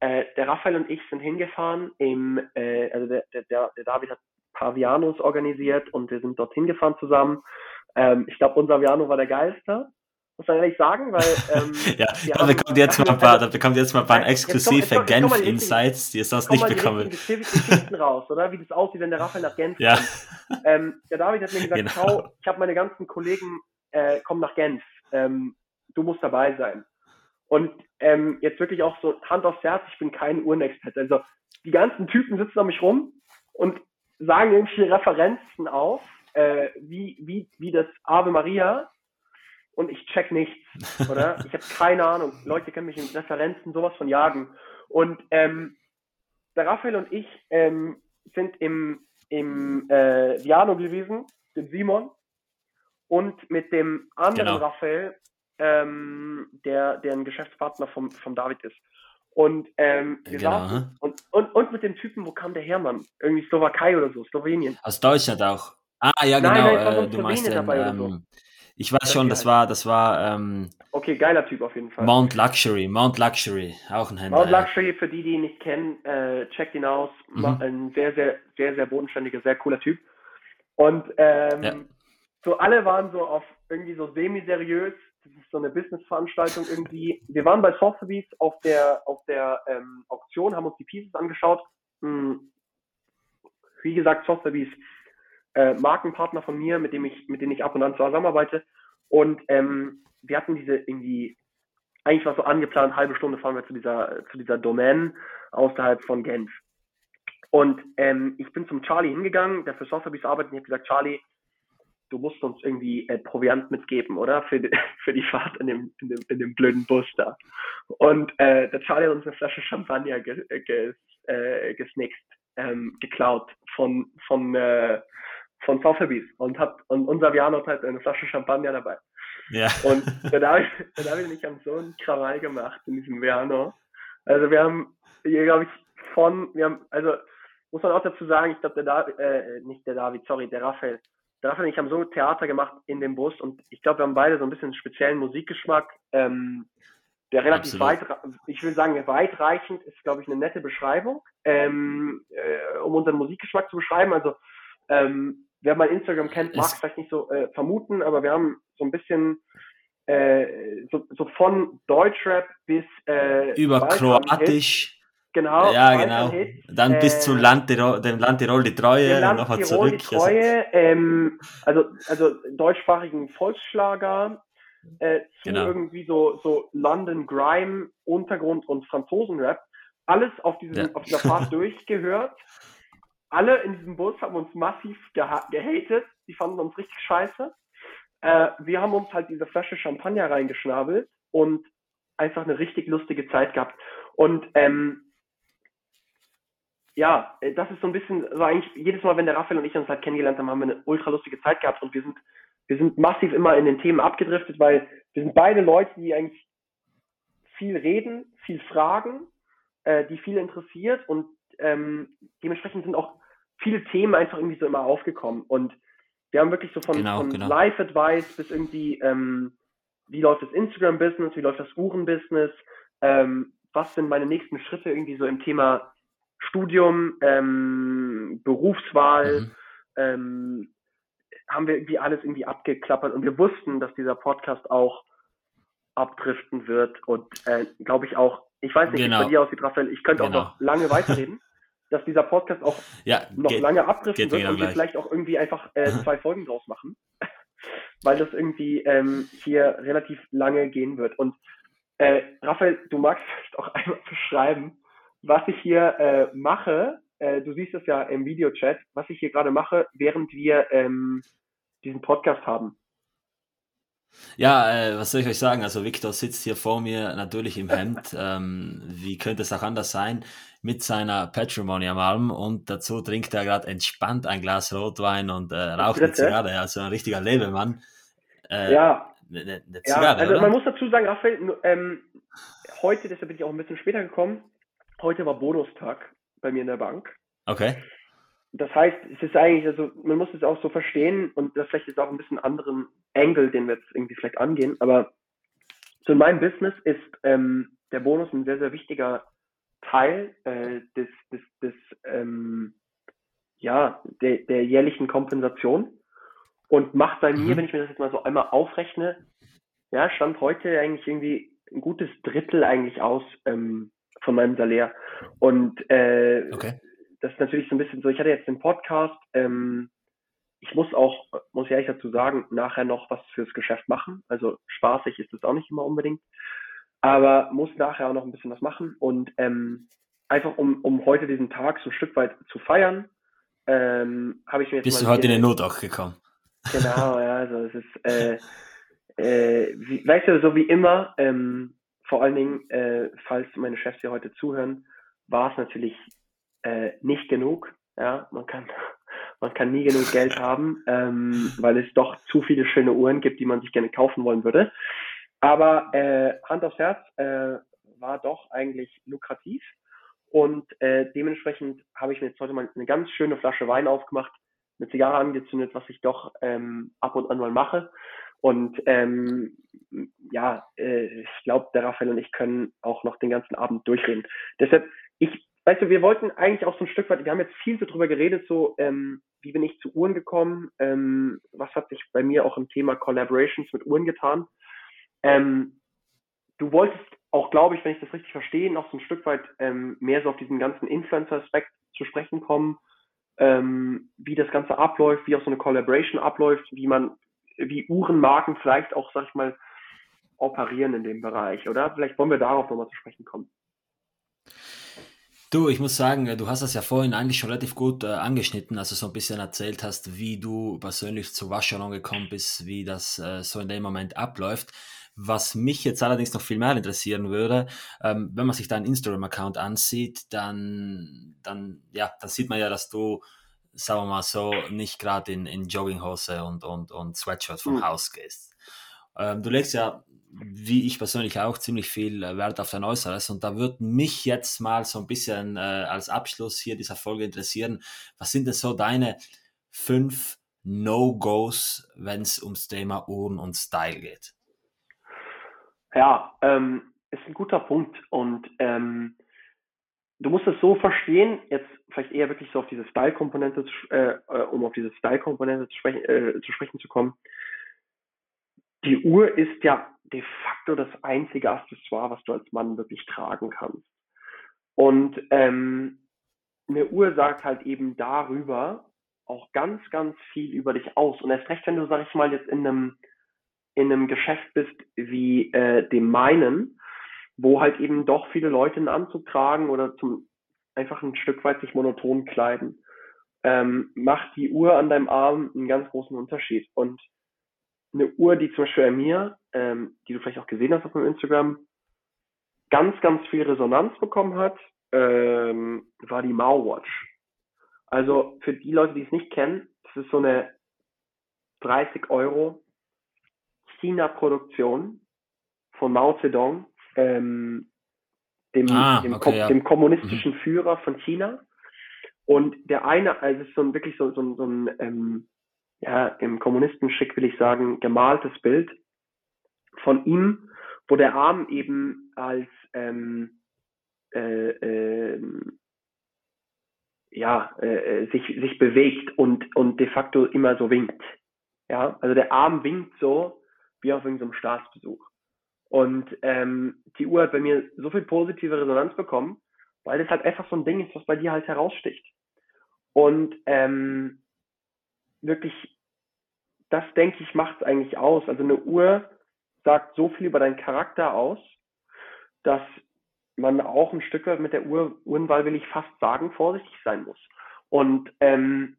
äh, der Raphael und ich sind hingefahren im, äh, also der, der, der David hat Pavianos organisiert und wir sind dorthin gefahren zusammen. Ähm, ich glaube, unser Viano war der geilste, muss man ehrlich sagen, weil ähm, ja, da bekommt jetzt mal ein paar, da bekommt jetzt mal ein paar exklusive Genf-Insights, die es sonst nicht bekommen. Die Geschichten raus, oder? Wie das aussieht, wenn der Raphael nach Genf ja. kommt. Ähm, der David hat mir gesagt, genau. Schau, ich habe meine ganzen Kollegen, äh, kommen nach Genf. Ähm, du musst dabei sein. Und ähm, jetzt wirklich auch so Hand aufs Herz, ich bin kein Uhrenexperte. Also die ganzen Typen sitzen um mich rum und sagen irgendwie Referenzen auf, äh, wie, wie, wie das Ave Maria und ich check nichts, oder? ich habe keine Ahnung. Leute können mich in Referenzen sowas von jagen. Und ähm, der Raphael und ich ähm, sind im, im äh, Viano gewesen, dem Simon, und mit dem anderen genau. Raphael ähm, der, der ein Geschäftspartner vom, vom David ist. Und ähm, wir genau. saßen, und, und, und mit dem Typen, wo kam der her, Mann? Irgendwie Slowakei oder so, Slowenien. Aus Deutschland auch. Ah, ja, genau. Nein, nein, äh, du meinst den, ähm, so. Ich weiß schon, das war, das war. Ähm, okay, geiler Typ auf jeden Fall. Mount Luxury, Mount Luxury, auch ein Händler. Mount Luxury, für die, die ihn nicht kennen, äh, checkt ihn aus. Mhm. Ein sehr, sehr, sehr, sehr bodenständiger, sehr cooler Typ. Und ähm, ja. so alle waren so auf irgendwie so semi-seriös, das ist so eine Business-Veranstaltung irgendwie. Wir waren bei Sotheby's auf der, auf der ähm, Auktion, haben uns die Pieces angeschaut. Hm. Wie gesagt, Sotheby's äh, Markenpartner von mir, mit dem ich, mit denen ich ab und an zusammenarbeite. Und ähm, wir hatten diese irgendwie, eigentlich war so angeplant, halbe Stunde fahren wir zu dieser, zu dieser Domain außerhalb von Genf. Und ähm, ich bin zum Charlie hingegangen, der für Sotheby's arbeitet, und ich habe gesagt, Charlie, du musst uns irgendwie äh, Proviant mitgeben, oder? Für, die, für die Fahrt in dem, in dem, in dem blöden Bus da. Und äh, der Charlie hat uns eine Flasche Champagner ge, äh, äh, gesnickst, ähm, geklaut von, von, äh, von Sotheby's und hat und unser Viano hat halt eine Flasche Champagner dabei. Ja. Und der David, der David und ich haben so einen Krawall gemacht in diesem Viano. Also wir haben hier, glaube ich, von, wir haben, also muss man auch dazu sagen, ich glaube, der David, äh, nicht der David, sorry, der Raphael, Raphael und ich haben so Theater gemacht in dem Bus und ich glaube, wir haben beide so ein bisschen einen speziellen Musikgeschmack, ähm, der relativ Absolut. weit, ich will sagen, weitreichend ist, glaube ich, eine nette Beschreibung, ähm, äh, um unseren Musikgeschmack zu beschreiben. Also, ähm, wer mein Instagram kennt, mag es vielleicht nicht so äh, vermuten, aber wir haben so ein bisschen äh, so, so von Deutschrap bis äh, über Kroatisch. Genau. Ja, genau. Dann äh, bis zu Land Tirol, dem Land Tirol die Treue Land nochmal zurück. Die also Treue, also, ähm, also, also deutschsprachigen Volksschlager, äh, zu genau. irgendwie so, so London Grime, Untergrund und Franzosenrap. Alles auf, diesem, ja. auf dieser Fahrt durchgehört. Alle in diesem Bus haben uns massiv geha gehatet. Die fanden uns richtig scheiße. Äh, wir haben uns halt diese Flasche Champagner reingeschnabelt und einfach eine richtig lustige Zeit gehabt. Und ähm, ja, äh, das ist so ein bisschen, so eigentlich jedes Mal, wenn der Raphael und ich uns halt kennengelernt haben, haben wir eine ultra lustige Zeit gehabt und wir sind wir sind massiv immer in den Themen abgedriftet, weil wir sind beide Leute, die eigentlich viel reden, viel fragen, äh, die viel interessiert und ähm, dementsprechend sind auch viele Themen einfach irgendwie so immer aufgekommen. Und wir haben wirklich so von, genau, von genau. Live-Advice bis irgendwie, ähm, wie läuft das Instagram-Business, wie läuft das Uhren-Business, ähm, was sind meine nächsten Schritte irgendwie so im Thema Studium, ähm, Berufswahl, mhm. ähm, haben wir irgendwie alles irgendwie abgeklappert und wir wussten, dass dieser Podcast auch abdriften wird und äh, glaube ich auch, ich weiß nicht, genau. wie es bei dir aussieht, Raphael, ich könnte genau. auch noch lange weiterreden, dass dieser Podcast auch ja, noch geht, lange abdriften wird und wir vielleicht auch irgendwie einfach äh, zwei Folgen draus machen, weil das irgendwie ähm, hier relativ lange gehen wird. Und äh, Raphael, du magst vielleicht auch einmal beschreiben, was ich hier äh, mache. Äh, du siehst es ja im Videochat, was ich hier gerade mache, während wir ähm, diesen Podcast haben. Ja, äh, was soll ich euch sagen? Also Victor sitzt hier vor mir natürlich im Hemd. Ähm, wie könnte es auch anders sein? Mit seiner Patrimony am Arm und dazu trinkt er gerade entspannt ein Glas Rotwein und äh, raucht eine Zigarre. Also ein richtiger Lebemann. Äh, ja. Eine, eine Zigarre, ja, also oder? man muss dazu sagen, Raphael, ähm, heute, deshalb bin ich auch ein bisschen später gekommen, heute war Bonustag bei mir in der Bank. Okay das heißt, es ist eigentlich, also man muss es auch so verstehen und das vielleicht ist auch ein bisschen anderen Angle, den wir jetzt irgendwie vielleicht angehen, aber so in meinem Business ist ähm, der Bonus ein sehr, sehr wichtiger Teil äh, des, des, des ähm, ja, der, der jährlichen Kompensation und macht bei mhm. mir, wenn ich mir das jetzt mal so einmal aufrechne, ja, stand heute eigentlich irgendwie ein gutes Drittel eigentlich aus ähm, von meinem Salär. Und äh, okay das ist natürlich so ein bisschen so, ich hatte jetzt den Podcast, ähm, ich muss auch, muss ich ehrlich dazu sagen, nachher noch was fürs Geschäft machen. Also spaßig ist es auch nicht immer unbedingt. Aber muss nachher auch noch ein bisschen was machen. Und ähm, einfach um, um heute diesen Tag so ein Stück weit zu feiern, ähm, habe ich mir jetzt Bist du heute in den Not auch gekommen? Genau, ja, also es ist, äh, äh, wie, weißt du, so wie immer, ähm, vor allen Dingen, äh, falls meine Chefs hier heute zuhören, war es natürlich äh, nicht genug. Ja, man kann, man kann nie genug Geld haben, ähm, weil es doch zu viele schöne Uhren gibt, die man sich gerne kaufen wollen würde. Aber äh, Hand aufs Herz äh, war doch eigentlich lukrativ und äh, dementsprechend habe ich mir jetzt heute mal eine ganz schöne Flasche Wein aufgemacht, eine Zigarre angezündet, was ich doch ähm, ab und an mal mache. Und ähm, ja, äh, ich glaube, der Raphael und ich können auch noch den ganzen Abend durchreden. Deshalb, ich weißt du, wir wollten eigentlich auch so ein Stück weit, wir haben jetzt viel so drüber geredet, so, ähm, wie bin ich zu Uhren gekommen, ähm, was hat sich bei mir auch im Thema Collaborations mit Uhren getan. Ähm, du wolltest auch, glaube ich, wenn ich das richtig verstehe, noch so ein Stück weit ähm, mehr so auf diesen ganzen Influencer-Aspekt zu sprechen kommen, ähm, wie das Ganze abläuft, wie auch so eine Collaboration abläuft, wie man, wie Uhrenmarken vielleicht auch, sag ich mal, operieren in dem Bereich, oder? Vielleicht wollen wir darauf nochmal zu sprechen kommen. Du, ich muss sagen, du hast das ja vorhin eigentlich schon relativ gut äh, angeschnitten, also so ein bisschen erzählt hast, wie du persönlich zu Vacheron gekommen bist, wie das äh, so in dem Moment abläuft. Was mich jetzt allerdings noch viel mehr interessieren würde, ähm, wenn man sich deinen Instagram-Account ansieht, dann, dann, ja, dann sieht man ja, dass du, sagen wir mal so, nicht gerade in, in Jogginghose und, und, und Sweatshirt vom mhm. Haus gehst. Ähm, du legst ja wie ich persönlich auch, ziemlich viel äh, Wert auf dein Äußeres. Und da würde mich jetzt mal so ein bisschen äh, als Abschluss hier dieser Folge interessieren, was sind denn so deine fünf No-Gos, wenn es ums Thema Uhren und Style geht? Ja, ähm, ist ein guter Punkt. Und ähm, du musst es so verstehen, jetzt vielleicht eher wirklich so auf diese Style-Komponente, äh, äh, um auf diese Style-Komponente zu, sprechen, äh, zu sprechen zu kommen. Die Uhr ist ja de facto das einzige Accessoire, was du als Mann wirklich tragen kannst. Und ähm, eine Uhr sagt halt eben darüber auch ganz, ganz viel über dich aus. Und erst recht, wenn du, sag ich mal, jetzt in einem, in einem Geschäft bist wie äh, dem meinen, wo halt eben doch viele Leute einen Anzug tragen oder zum einfach ein Stück weit sich monoton kleiden, ähm, macht die Uhr an deinem Arm einen ganz großen Unterschied. Und eine Uhr, die zum Beispiel bei mir, ähm, die du vielleicht auch gesehen hast auf meinem Instagram, ganz, ganz viel Resonanz bekommen hat, ähm, war die Mao Watch. Also für die Leute, die es nicht kennen, das ist so eine 30 Euro China-Produktion von Mao Zedong, ähm, dem, ah, dem, okay, ja. dem, kommunistischen mhm. Führer von China. Und der eine, also es ist so ein, wirklich so, so, so ein, ähm, ja, im Kommunistenschick will ich sagen, gemaltes Bild von ihm, wo der Arm eben als ähm, äh, äh, ja, äh, sich, sich bewegt und, und de facto immer so winkt. Ja, also der Arm winkt so wie auf irgendeinem Staatsbesuch. Und ähm, die Uhr hat bei mir so viel positive Resonanz bekommen, weil das halt einfach so ein Ding ist, was bei dir halt heraussticht. Und ähm, wirklich, das denke ich, macht es eigentlich aus. Also eine Uhr sagt so viel über deinen Charakter aus, dass man auch ein Stück weit mit der Uhr, Uhrenwahl will ich fast sagen, vorsichtig sein muss. Und ähm,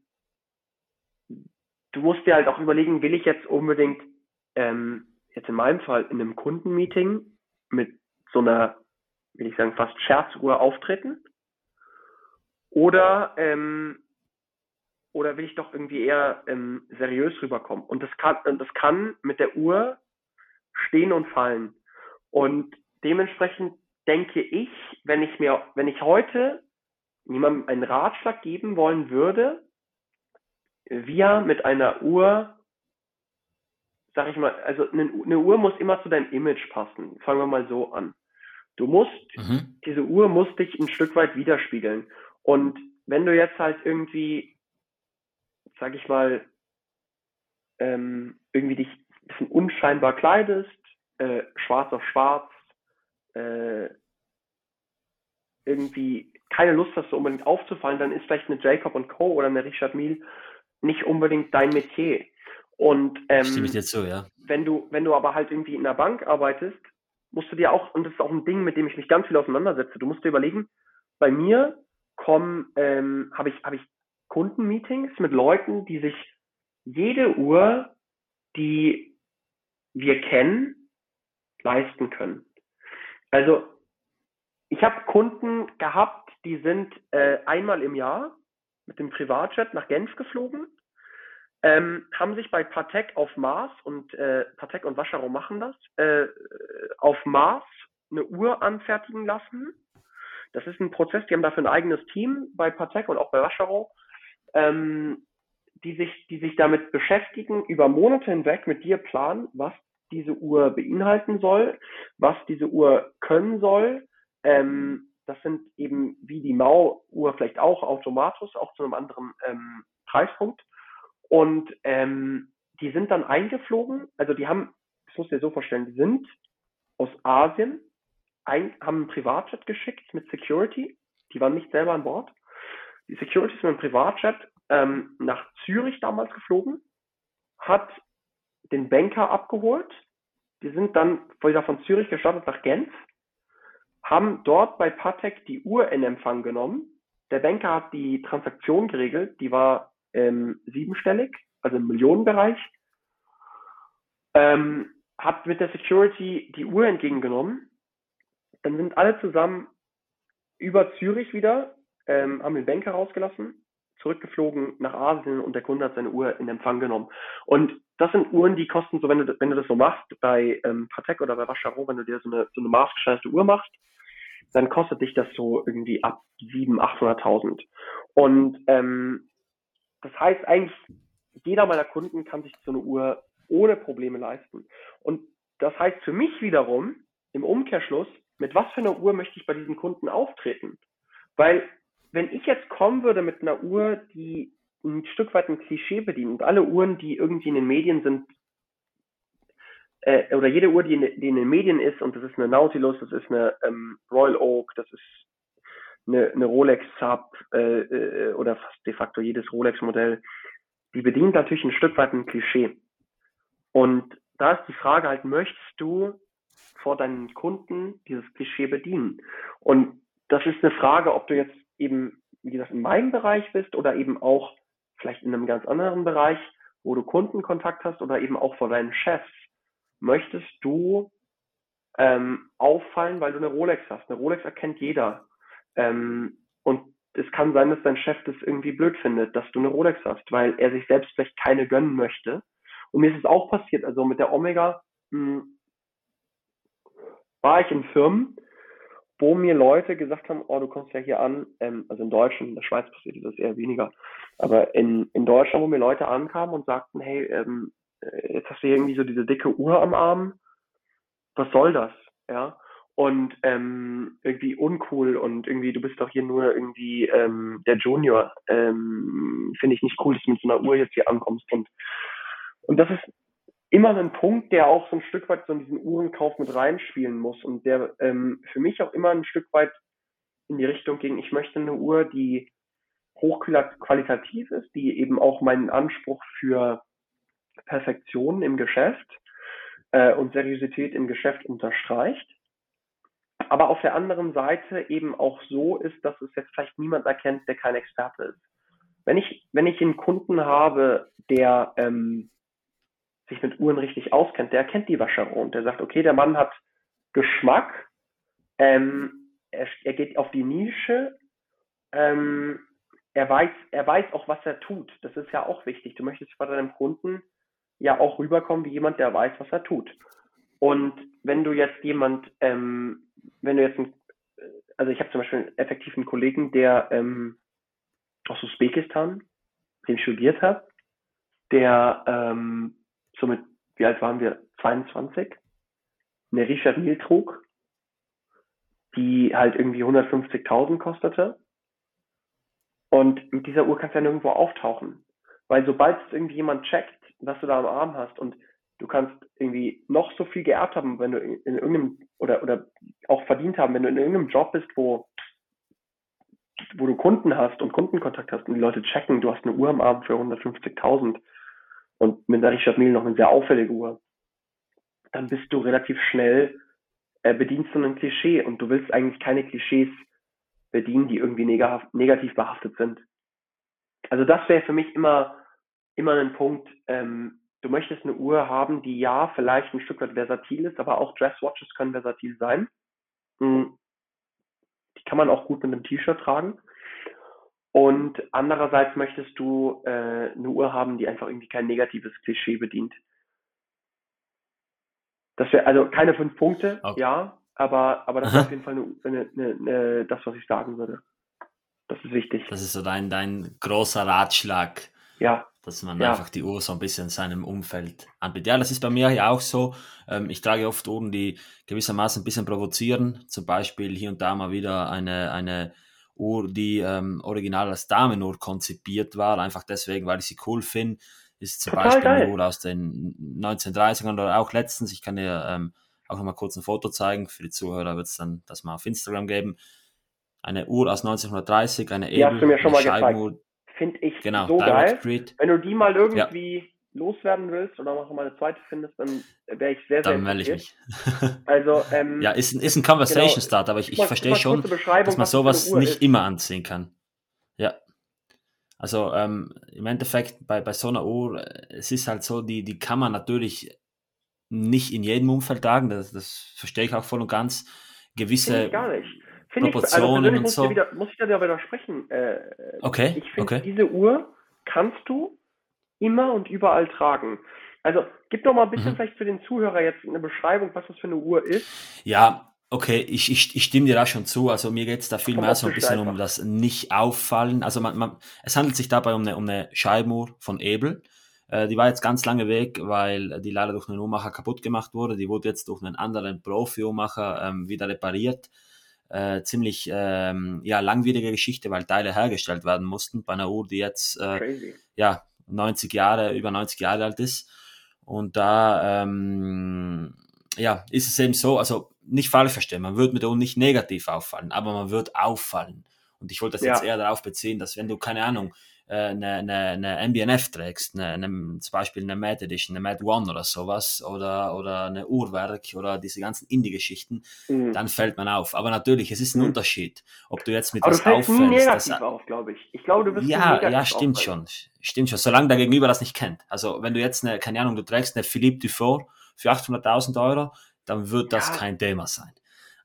du musst dir halt auch überlegen, will ich jetzt unbedingt, ähm, jetzt in meinem Fall in einem Kundenmeeting mit so einer, will ich sagen, fast Scherzuhr auftreten? Oder, ähm, oder will ich doch irgendwie eher ähm, seriös rüberkommen? Und das kann, das kann mit der Uhr stehen und fallen. Und dementsprechend denke ich, wenn ich mir, wenn ich heute jemandem einen Ratschlag geben wollen würde, wie er mit einer Uhr, sag ich mal, also eine, Uhr muss immer zu deinem Image passen. Fangen wir mal so an. Du musst, mhm. diese Uhr muss dich ein Stück weit widerspiegeln. Und wenn du jetzt halt irgendwie, sag ich mal, ähm, irgendwie dich ein bisschen unscheinbar kleidest, äh, schwarz auf schwarz, äh, irgendwie keine Lust hast, so unbedingt aufzufallen, dann ist vielleicht eine Jacob und Co. oder eine Richard Mille nicht unbedingt dein Metier. Und ähm, Stimme ich dir zu, ja. wenn du, wenn du aber halt irgendwie in einer Bank arbeitest, musst du dir auch, und das ist auch ein Ding, mit dem ich mich ganz viel auseinandersetze, du musst dir überlegen, bei mir kommen, ähm, habe ich, habe ich Kundenmeetings mit Leuten, die sich jede Uhr, die wir kennen, leisten können. Also ich habe Kunden gehabt, die sind äh, einmal im Jahr mit dem Privatjet nach Genf geflogen, ähm, haben sich bei Patek auf Mars und äh, Patek und Wascharo machen das, äh, auf Mars eine Uhr anfertigen lassen. Das ist ein Prozess, die haben dafür ein eigenes Team bei Patek und auch bei Wascharo, ähm, die sich, die sich damit beschäftigen, über Monate hinweg mit dir planen, was diese Uhr beinhalten soll, was diese Uhr können soll. Ähm, das sind eben wie die Mau-Uhr vielleicht auch Automatus, auch zu einem anderen ähm, Preispunkt. Und ähm, die sind dann eingeflogen, also die haben, das muss dir so vorstellen, die sind aus Asien, ein, haben ein Privatjet geschickt mit Security, die waren nicht selber an Bord. Die Security ist mit einem Privatjet ähm, nach Zürich damals geflogen, hat den Banker abgeholt. Wir sind dann wieder von Zürich gestartet nach Genf, haben dort bei Patek die Uhr in Empfang genommen. Der Banker hat die Transaktion geregelt, die war ähm, siebenstellig, also im Millionenbereich. Ähm, hat mit der Security die Uhr entgegengenommen. Dann sind alle zusammen über Zürich wieder, ähm, haben den Banker rausgelassen, zurückgeflogen nach Asien und der Kunde hat seine Uhr in Empfang genommen. Und das sind Uhren, die kosten so, wenn du, wenn du das so machst, bei ähm, Patek oder bei Vacheron, wenn du dir so eine, so eine maßgeschneiderte Uhr machst, dann kostet dich das so irgendwie ab 700.000, 800.000. Und ähm, das heißt eigentlich, jeder meiner Kunden kann sich so eine Uhr ohne Probleme leisten. Und das heißt für mich wiederum, im Umkehrschluss, mit was für einer Uhr möchte ich bei diesen Kunden auftreten? Weil wenn ich jetzt kommen würde mit einer Uhr, die ein Stück weit ein Klischee bedient und alle Uhren, die irgendwie in den Medien sind, äh, oder jede Uhr, die in, die in, den Medien ist, und das ist eine Nautilus, das ist eine ähm, Royal Oak, das ist eine, eine Rolex Sub äh, äh, oder fast de facto jedes Rolex-Modell, die bedient natürlich ein Stück weit ein Klischee. Und da ist die Frage halt, möchtest du vor deinen Kunden dieses Klischee bedienen? Und das ist eine Frage, ob du jetzt eben, wie gesagt, in meinem Bereich bist oder eben auch vielleicht in einem ganz anderen Bereich, wo du Kundenkontakt hast oder eben auch vor deinen Chefs. Möchtest du ähm, auffallen, weil du eine Rolex hast? Eine Rolex erkennt jeder. Ähm, und es kann sein, dass dein Chef das irgendwie blöd findet, dass du eine Rolex hast, weil er sich selbst vielleicht keine gönnen möchte Und mir ist es auch passiert, also mit der Omega mh, hm, war ich in Firmen, wo mir Leute gesagt haben, oh, du kommst ja hier an, ähm, also in Deutschland, in der Schweiz passiert das eher weniger, aber in, in Deutschland, wo mir Leute ankamen und sagten, hey, ähm, äh, jetzt hast du hier irgendwie so diese dicke Uhr am Arm, was soll das? Ja, und ähm, irgendwie uncool und irgendwie, du bist doch hier nur irgendwie ähm, der Junior. Ähm, Finde ich nicht cool, dass du mit so einer Uhr jetzt hier ankommst. Und, und das ist immer ein Punkt, der auch so ein Stück weit so in diesen Uhrenkauf mit reinspielen muss und der ähm, für mich auch immer ein Stück weit in die Richtung ging, ich möchte eine Uhr, die hochqualitativ ist, die eben auch meinen Anspruch für Perfektion im Geschäft äh, und Seriosität im Geschäft unterstreicht aber auf der anderen Seite eben auch so ist, dass es jetzt vielleicht niemand erkennt, der kein Experte ist. Wenn ich, wenn ich einen Kunden habe, der ähm, sich mit Uhren richtig auskennt, der erkennt die Vacheron, der sagt, okay, der Mann hat Geschmack, ähm, er, er geht auf die Nische, ähm, er weiß, er weiß auch, was er tut. Das ist ja auch wichtig. Du möchtest bei deinem Kunden ja auch rüberkommen wie jemand, der weiß, was er tut. Und wenn du jetzt jemand ähm, wenn du jetzt ein, also ich habe zum Beispiel einen effektiven Kollegen, der ähm, aus Usbekistan, den studiert hat, der ähm, somit, wie alt waren wir? 22, eine Richard Mille trug, die halt irgendwie 150.000 kostete. Und mit dieser Uhr kannst du ja nirgendwo auftauchen. Weil sobald es irgendwie jemand checkt, was du da am Arm hast und du kannst irgendwie noch so viel geerbt haben, wenn du in, in irgendeinem oder oder auch verdient haben, wenn du in irgendeinem Job bist, wo wo du Kunden hast und Kundenkontakt hast und die Leute checken, du hast eine Uhr am Abend für 150.000 und mit der Richard Mille noch eine sehr auffällige Uhr, dann bist du relativ schnell, äh, bedienst du ein Klischee und du willst eigentlich keine Klischees bedienen, die irgendwie negativ behaftet sind. Also das wäre für mich immer, immer ein Punkt, ähm, du möchtest eine Uhr haben, die ja vielleicht ein Stück weit versatil ist, aber auch Dresswatches können versatil sein. Hm. Die kann man auch gut mit einem T-Shirt tragen. Und andererseits möchtest du äh, eine Uhr haben, die einfach irgendwie kein negatives Klischee bedient. Das wäre also keine fünf Punkte, okay. ja, aber, aber das ist auf jeden Fall eine, eine, eine, eine, das, was ich sagen würde. Das ist wichtig. Das ist so dein, dein großer Ratschlag. Ja dass man ja. einfach die Uhr so ein bisschen seinem Umfeld anbietet. Ja, das ist bei mir ja auch so. Ähm, ich trage oft Uhren, die gewissermaßen ein bisschen provozieren. Zum Beispiel hier und da mal wieder eine, eine Uhr, die ähm, original als Damenuhr konzipiert war, einfach deswegen, weil ich sie cool finde. Ist zum Total Beispiel geil. eine Uhr aus den 1930ern oder auch letztens. Ich kann dir ähm, auch noch mal kurz ein Foto zeigen. Für die Zuhörer wird es dann das mal auf Instagram geben. Eine Uhr aus 1930, eine mir schon mal gezeigt finde ich genau, so geil. Grid. Wenn du die mal irgendwie ja. loswerden willst oder noch mal eine zweite findest, dann wäre ich sehr, sehr Dann melde ich mich. also, ähm, ja, ist, ist ein Conversation genau, Start, aber ich, ich verstehe schon, dass man sowas nicht ist. immer anziehen kann. Ja. Also ähm, im Endeffekt bei, bei so einer Uhr, es ist halt so, die, die kann man natürlich nicht in jedem Umfeld tragen, das, das verstehe ich auch voll und ganz. Gewisse Finde Proportionen ich, also und so. Wieder, muss ich da widersprechen. Äh, okay. Ich finde, okay. diese Uhr kannst du immer und überall tragen. Also gib doch mal ein bisschen mhm. vielleicht für den Zuhörer jetzt eine Beschreibung, was das für eine Uhr ist. Ja, okay, ich, ich, ich stimme dir da schon zu. Also mir geht es da viel mehr so ein bisschen einfach. um das Nicht-Auffallen. Also man, man, es handelt sich dabei um eine, um eine Scheibenuhr von Ebel. Äh, die war jetzt ganz lange weg, weil die leider durch einen Uhrmacher kaputt gemacht wurde. Die wurde jetzt durch einen anderen Profi-Uhrmacher ähm, wieder repariert äh, ziemlich ähm, ja, langwierige Geschichte, weil Teile hergestellt werden mussten bei einer Uhr, die jetzt äh, ja 90 Jahre, über 90 Jahre alt ist. Und da ähm, ja, ist es eben so, also nicht falsch verstehen, man wird mit der Uhr nicht negativ auffallen, aber man wird auffallen. Und ich wollte das ja. jetzt eher darauf beziehen, dass wenn du, keine Ahnung, eine, eine, eine MBNF trägst, eine, eine, zum Beispiel eine Mad Edition, eine Mad One oder sowas oder, oder eine Uhrwerk oder diese ganzen Indie-Geschichten, mhm. dann fällt man auf. Aber natürlich, es ist ein mhm. Unterschied, ob du jetzt mit Aber was auffällst. Nie negativ das, auf, glaube ich. Ich glaube, du wirst Ja, ja, stimmt auffallen. schon. Stimmt schon, solange der Gegenüber das nicht kennt. Also, wenn du jetzt eine, keine Ahnung, du trägst eine Philippe Dufour für 800.000 Euro, dann wird das ja. kein Thema sein.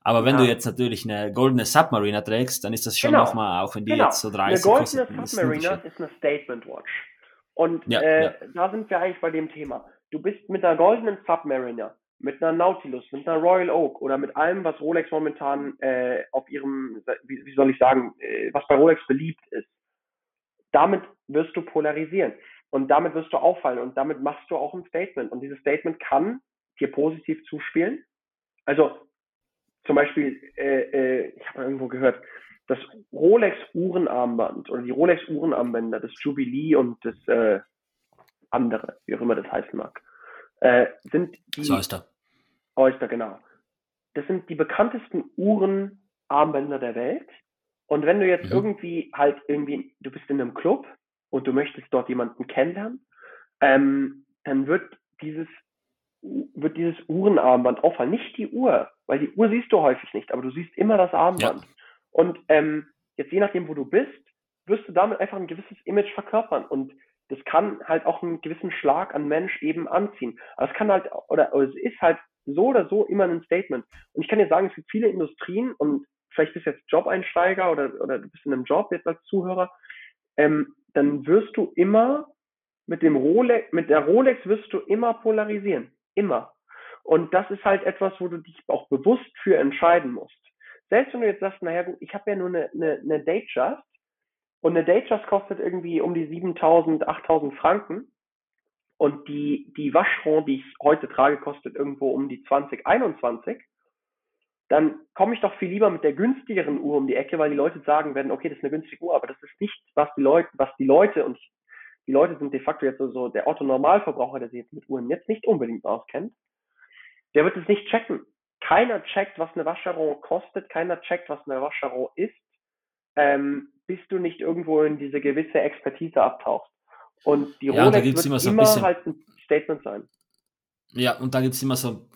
Aber wenn ja. du jetzt natürlich eine goldene Submariner trägst, dann ist das schon genau. nochmal, auch wenn die genau. jetzt so 30 Eine goldene Submariner ist, ist eine Statement Watch. Und ja, äh, ja. da sind wir eigentlich bei dem Thema. du bist mit einer goldenen Submariner, mit einer Nautilus, mit einer Royal Oak oder mit allem, was Rolex momentan äh, auf ihrem, wie, wie soll ich sagen, äh, was bei Rolex beliebt ist. Damit wirst du polarisieren und damit wirst du auffallen und damit machst du auch ein Statement und dieses Statement kann dir positiv zuspielen. Also zum Beispiel, äh, äh, ich habe irgendwo gehört, das Rolex-Uhrenarmband oder die Rolex-Uhrenarmbänder, das Jubilee und das äh, andere, wie auch immer das heißen mag, äh, sind die. Das Oyster. Oyster, genau. Das sind die bekanntesten Uhrenarmbänder der Welt. Und wenn du jetzt mhm. irgendwie halt irgendwie, du bist in einem Club und du möchtest dort jemanden kennenlernen, ähm, dann wird dieses wird dieses Uhrenarmband auffallen, nicht die Uhr, weil die Uhr siehst du häufig nicht, aber du siehst immer das Armband. Ja. Und ähm, jetzt je nachdem, wo du bist, wirst du damit einfach ein gewisses Image verkörpern und das kann halt auch einen gewissen Schlag an Mensch eben anziehen. Aber es kann halt, oder, oder es ist halt so oder so immer ein Statement. Und ich kann dir sagen, es gibt viele Industrien und vielleicht bist du jetzt Job-Einsteiger oder, oder du bist in einem Job jetzt als Zuhörer, ähm, dann wirst du immer mit dem Rolex, mit der Rolex wirst du immer polarisieren. Immer. Und das ist halt etwas, wo du dich auch bewusst für entscheiden musst. Selbst wenn du jetzt sagst, naja ich habe ja nur eine, eine, eine Datejust und eine Datejust kostet irgendwie um die 7000, 8000 Franken und die, die Vacheron, die ich heute trage, kostet irgendwo um die 20, 21, dann komme ich doch viel lieber mit der günstigeren Uhr um die Ecke, weil die Leute sagen werden, okay, das ist eine günstige Uhr, aber das ist nicht, was die Leute, was die Leute, und die Leute sind de facto jetzt so, so der Otto-Normalverbraucher, der sich jetzt mit Uhren jetzt nicht unbedingt auskennt, der wird es nicht checken. Keiner checkt, was eine Wascheron kostet, keiner checkt, was eine Wascheron ist, ähm, bis du nicht irgendwo in diese gewisse Expertise abtauchst. Und die ja, Rolex wird immer, so immer halt ein Statement sein. Ja, und da gibt es immer so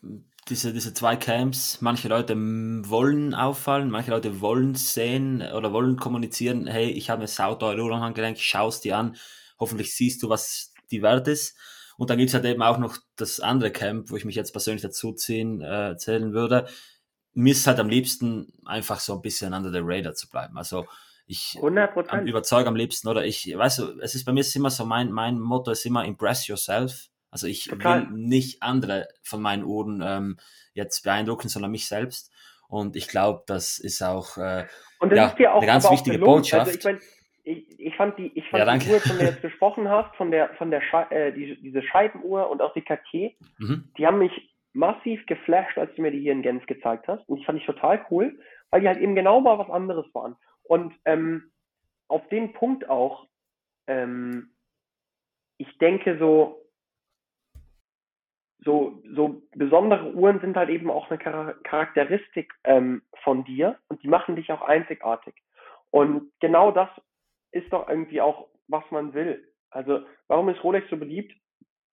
diese, diese zwei Camps. Manche Leute wollen auffallen, manche Leute wollen sehen oder wollen kommunizieren, hey, ich habe eine sauteure Uhr am Handgelenk, schau es dir an, hoffentlich siehst du, was die wert ist. Und dann gibt es halt eben auch noch das andere Camp, wo ich mich jetzt persönlich dazu ziehen, äh, zählen würde. Mir ist halt am liebsten einfach so ein bisschen under the radar zu bleiben. Also ich 100%. überzeuge am liebsten oder ich, weißt du, es ist bei mir ist immer so, mein, mein Motto ist immer impress yourself. Also ich Total. will nicht andere von meinen Uhren ähm, jetzt beeindrucken, sondern mich selbst. Und ich glaube, das ist auch, äh, ja, ist eine ganz wichtige Botschaft. Also ich mein, ich, ich fand die, ich fand ja, die Uhr, von der du jetzt gesprochen hast, von der, von der Schei äh, die, diese Scheibenuhr und auch die Cartier, mhm. die haben mich massiv geflasht, als du mir die hier in Gens gezeigt hast. Und ich fand die total cool, weil die halt eben genau mal was anderes waren. Und ähm, auf den Punkt auch, ähm, ich denke so, so, so besondere Uhren sind halt eben auch eine Charakteristik ähm, von dir und die machen dich auch einzigartig. Und genau das ist doch irgendwie auch, was man will. Also warum ist Rolex so beliebt?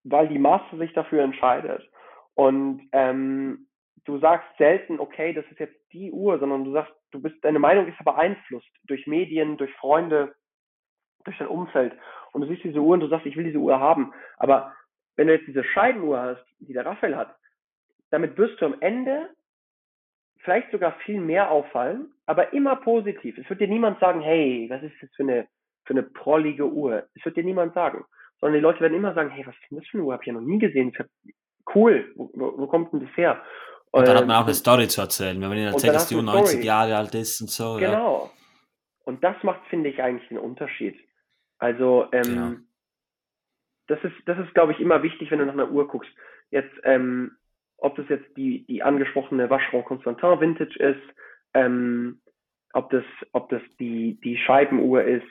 Weil die Masse sich dafür entscheidet. Und ähm, du sagst selten, okay, das ist jetzt die Uhr, sondern du sagst, du bist, deine Meinung ist beeinflusst durch Medien, durch Freunde, durch dein Umfeld. Und du siehst diese Uhr und du sagst, ich will diese Uhr haben. Aber wenn du jetzt diese Scheibenuhr hast, die der Raphael hat, damit wirst du am Ende vielleicht sogar viel mehr auffallen, aber immer positiv. Es wird dir niemand sagen, hey, was ist das für eine, für eine prollige Uhr? Es wird dir niemand sagen. Sondern die Leute werden immer sagen, hey, was ist denn das für eine Uhr? Hab ich ja noch nie gesehen. Cool, wo, wo, wo, kommt denn das her? Und dann hat man auch eine Story zu erzählen, wenn man ihnen erzählt, dass die Uhr 90 Jahre alt ist und so. Genau. Ja. Und das macht, finde ich, eigentlich den Unterschied. Also, ähm, genau. das ist, das ist, glaube ich, immer wichtig, wenn du nach einer Uhr guckst. Jetzt, ähm, ob das jetzt die, die angesprochene Vacheron Constantin Vintage ist, ähm, ob das, ob das die, die Scheibenuhr ist,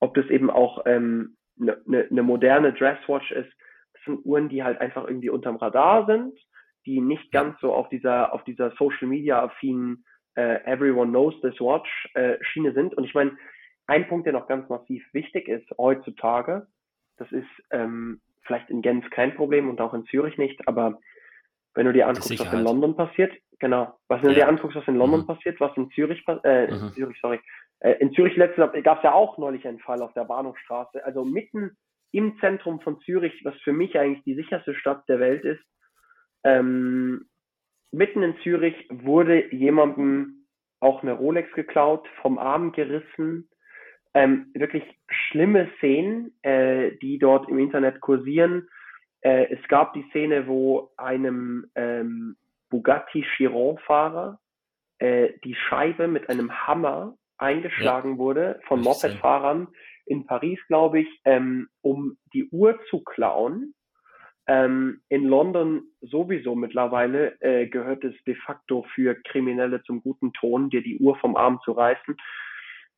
ob das eben auch eine ähm, ne, ne, ne moderne Dresswatch ist. Das sind Uhren, die halt einfach irgendwie unterm Radar sind, die nicht ganz so auf dieser, auf dieser Social Media affinen äh, Everyone knows this watch äh, Schiene sind. Und ich meine, ein Punkt, der noch ganz massiv wichtig ist heutzutage, das ist ähm, vielleicht in Genf kein Problem und auch in Zürich nicht, aber wenn du dir anguckst, was in London passiert, genau, was wenn du dir anguckst, was in London mhm. passiert, was in Zürich, äh, mhm. Zürich, sorry, äh, in Zürich letztes gab es ja auch neulich einen Fall auf der Bahnhofstraße, also mitten im Zentrum von Zürich, was für mich eigentlich die sicherste Stadt der Welt ist, ähm, mitten in Zürich wurde jemandem auch eine Rolex geklaut, vom Arm gerissen, ähm, wirklich schlimme Szenen, äh, die dort im Internet kursieren äh, es gab die Szene, wo einem ähm, Bugatti Chiron-Fahrer äh, die Scheibe mit einem Hammer eingeschlagen ja. wurde von Mopedfahrern in Paris, glaube ich, ähm, um die Uhr zu klauen. Ähm, in London sowieso mittlerweile äh, gehört es de facto für Kriminelle zum guten Ton, dir die Uhr vom Arm zu reißen.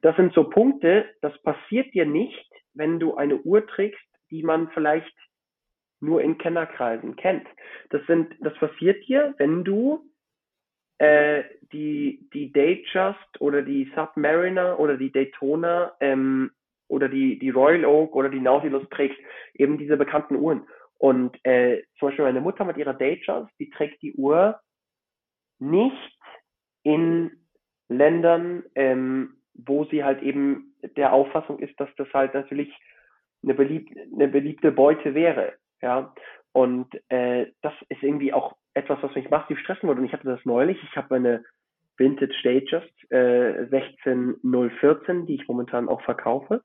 Das sind so Punkte, das passiert dir nicht, wenn du eine Uhr trägst, die man vielleicht nur in Kennerkreisen kennt. Das sind, das passiert dir, wenn du äh, die, die Datejust oder die Submariner oder die Daytona ähm, oder die, die Royal Oak oder die Nautilus trägst, eben diese bekannten Uhren. Und äh, zum Beispiel meine Mutter mit ihrer Datejust, die trägt die Uhr nicht in Ländern, ähm, wo sie halt eben der Auffassung ist, dass das halt natürlich eine, belieb eine beliebte Beute wäre. Ja. Und äh, das ist irgendwie auch etwas, was mich massiv stressen würde. Und ich hatte das neulich. Ich habe eine Vintage Datejust äh, 16014, die ich momentan auch verkaufe,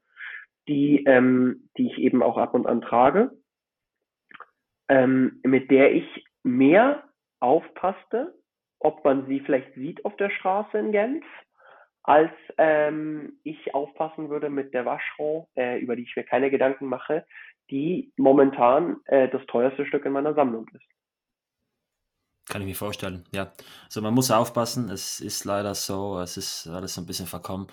die, ähm, die ich eben auch ab und an trage ähm, mit der ich mehr aufpasste, ob man sie vielleicht sieht auf der Straße in Genf, als ähm, ich aufpassen würde mit der Vacheron, äh, über die ich mir keine Gedanken mache, die momentan äh, das teuerste Stück in meiner Sammlung ist. Kann ich mir vorstellen, ja. Also man muss aufpassen, es ist leider so, es ist alles so ein bisschen verkommen.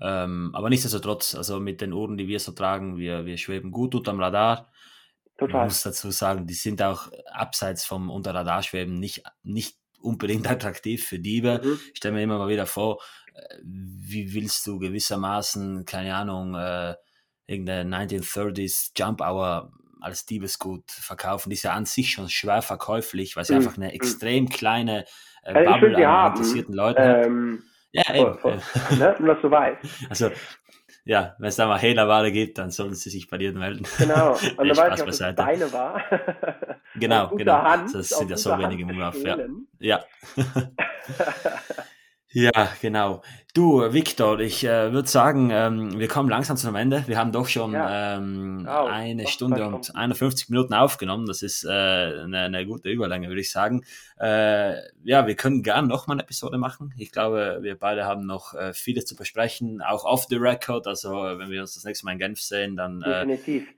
Ähm, aber nichtsdestotrotz, also mit den Uhren, die wir so tragen, wir, wir schweben gut unterm Radar. Total. Man muss dazu sagen, die sind auch abseits vom Unterradarschweben nicht, nicht unbedingt attraktiv für Diebe. Mhm. Ich stelle mir immer mal wieder vor, äh, wie willst du gewissermaßen, keine Ahnung, äh, irgendeine 1930s Jump Hour als Diebesgut verkaufen. Die ist ja an sich schon schwer verkäuflich, weil sie mhm. einfach eine mhm. extrem kleine äh, Bubble an haben. interessierten Leuten ähm, hat. Ja, eben. Voll, voll. ne? Nur, dass du weißt. Also, ja, wenn es da mal Hehlerware gibt, dann sollen sie sich bei dir melden. Genau, und dann weiß ich dass es deine war. genau, genau. Hand, das sind ja so wenige im Umlauf. Ja. ja. Ja, genau. Du, Victor, ich äh, würde sagen, ähm, wir kommen langsam zum Ende. Wir haben doch schon ja. ähm, oh, eine Stunde und 51 Minuten aufgenommen. Das ist äh, eine, eine, gute Überlänge, würde ich sagen. Äh, ja, wir können gern noch mal eine Episode machen. Ich glaube, wir beide haben noch äh, vieles zu besprechen, auch off the record. Also, wenn wir uns das nächste Mal in Genf sehen, dann äh,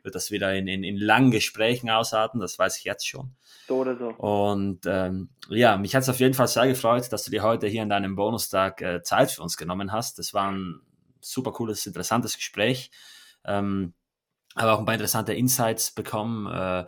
wird das wieder in, in, in langen Gesprächen ausarten. Das weiß ich jetzt schon. So oder so. Und ähm, ja, mich hat es auf jeden Fall sehr gefreut, dass du dir heute hier in deinem Bonustag äh, Zeit für uns genommen hast. Das war ein super cooles, interessantes Gespräch. Ähm, aber auch ein paar interessante Insights bekommen. Äh,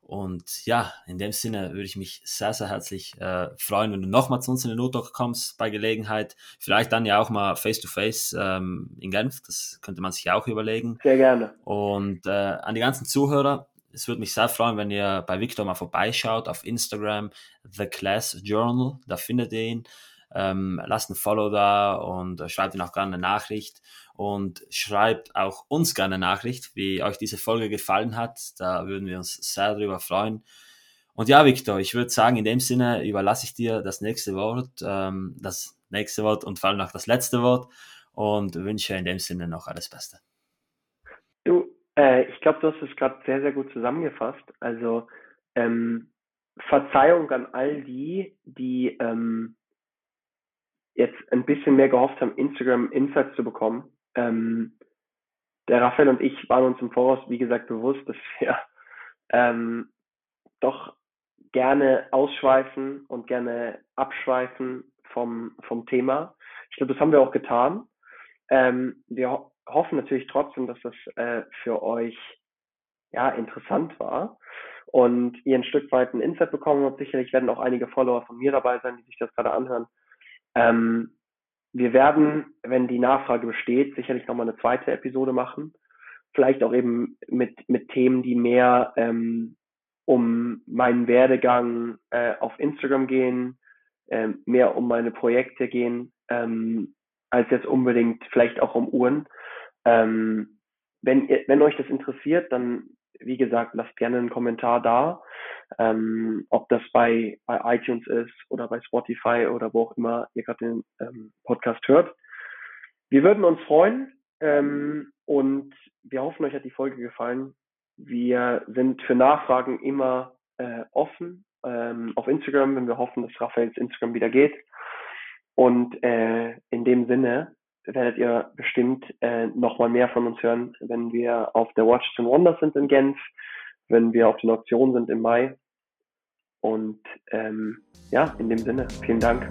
und ja, in dem Sinne würde ich mich sehr, sehr herzlich äh, freuen, wenn du nochmal zu uns in den Notdoc kommst bei Gelegenheit. Vielleicht dann ja auch mal face-to-face ähm, in Genf. Das könnte man sich auch überlegen. Sehr gerne. Und äh, an die ganzen Zuhörer, es würde mich sehr freuen, wenn ihr bei Victor mal vorbeischaut auf Instagram, The Class Journal, da findet ihr ihn. Ähm, lasst ein Follow da und schreibt ihn auch gerne eine Nachricht und schreibt auch uns gerne eine Nachricht, wie euch diese Folge gefallen hat. Da würden wir uns sehr darüber freuen. Und ja, Victor, ich würde sagen, in dem Sinne überlasse ich dir das nächste Wort, ähm, das nächste Wort und vor allem auch das letzte Wort und wünsche in dem Sinne noch alles Beste. Äh, ich glaube, du hast es gerade sehr, sehr gut zusammengefasst. Also ähm, Verzeihung an all die, die ähm, jetzt ein bisschen mehr gehofft haben, Instagram Insights zu bekommen. Ähm, der Raphael und ich waren uns im Voraus, wie gesagt, bewusst, dass wir ähm, doch gerne ausschweifen und gerne abschweifen vom, vom Thema. Ich glaube, das haben wir auch getan. Ähm, wir hoffen natürlich trotzdem, dass das äh, für euch ja interessant war und ihr ein Stück weit ein Insight bekommen habt. Sicherlich werden auch einige Follower von mir dabei sein, die sich das gerade anhören. Ähm, wir werden, wenn die Nachfrage besteht, sicherlich nochmal eine zweite Episode machen. Vielleicht auch eben mit, mit Themen, die mehr ähm, um meinen Werdegang äh, auf Instagram gehen, äh, mehr um meine Projekte gehen, ähm, als jetzt unbedingt vielleicht auch um Uhren. Ähm, wenn, ihr, wenn euch das interessiert, dann, wie gesagt, lasst gerne einen Kommentar da. Ähm, ob das bei, bei iTunes ist oder bei Spotify oder wo auch immer ihr gerade den ähm, Podcast hört. Wir würden uns freuen ähm, und wir hoffen, euch hat die Folge gefallen. Wir sind für Nachfragen immer äh, offen ähm, auf Instagram, wenn wir hoffen, dass Raphaels Instagram wieder geht. Und äh, in dem Sinne werdet ihr bestimmt äh, nochmal mehr von uns hören, wenn wir auf der Watch to Wonders sind in Genf, wenn wir auf den Auktionen sind im Mai. Und ähm, ja, in dem Sinne, vielen Dank.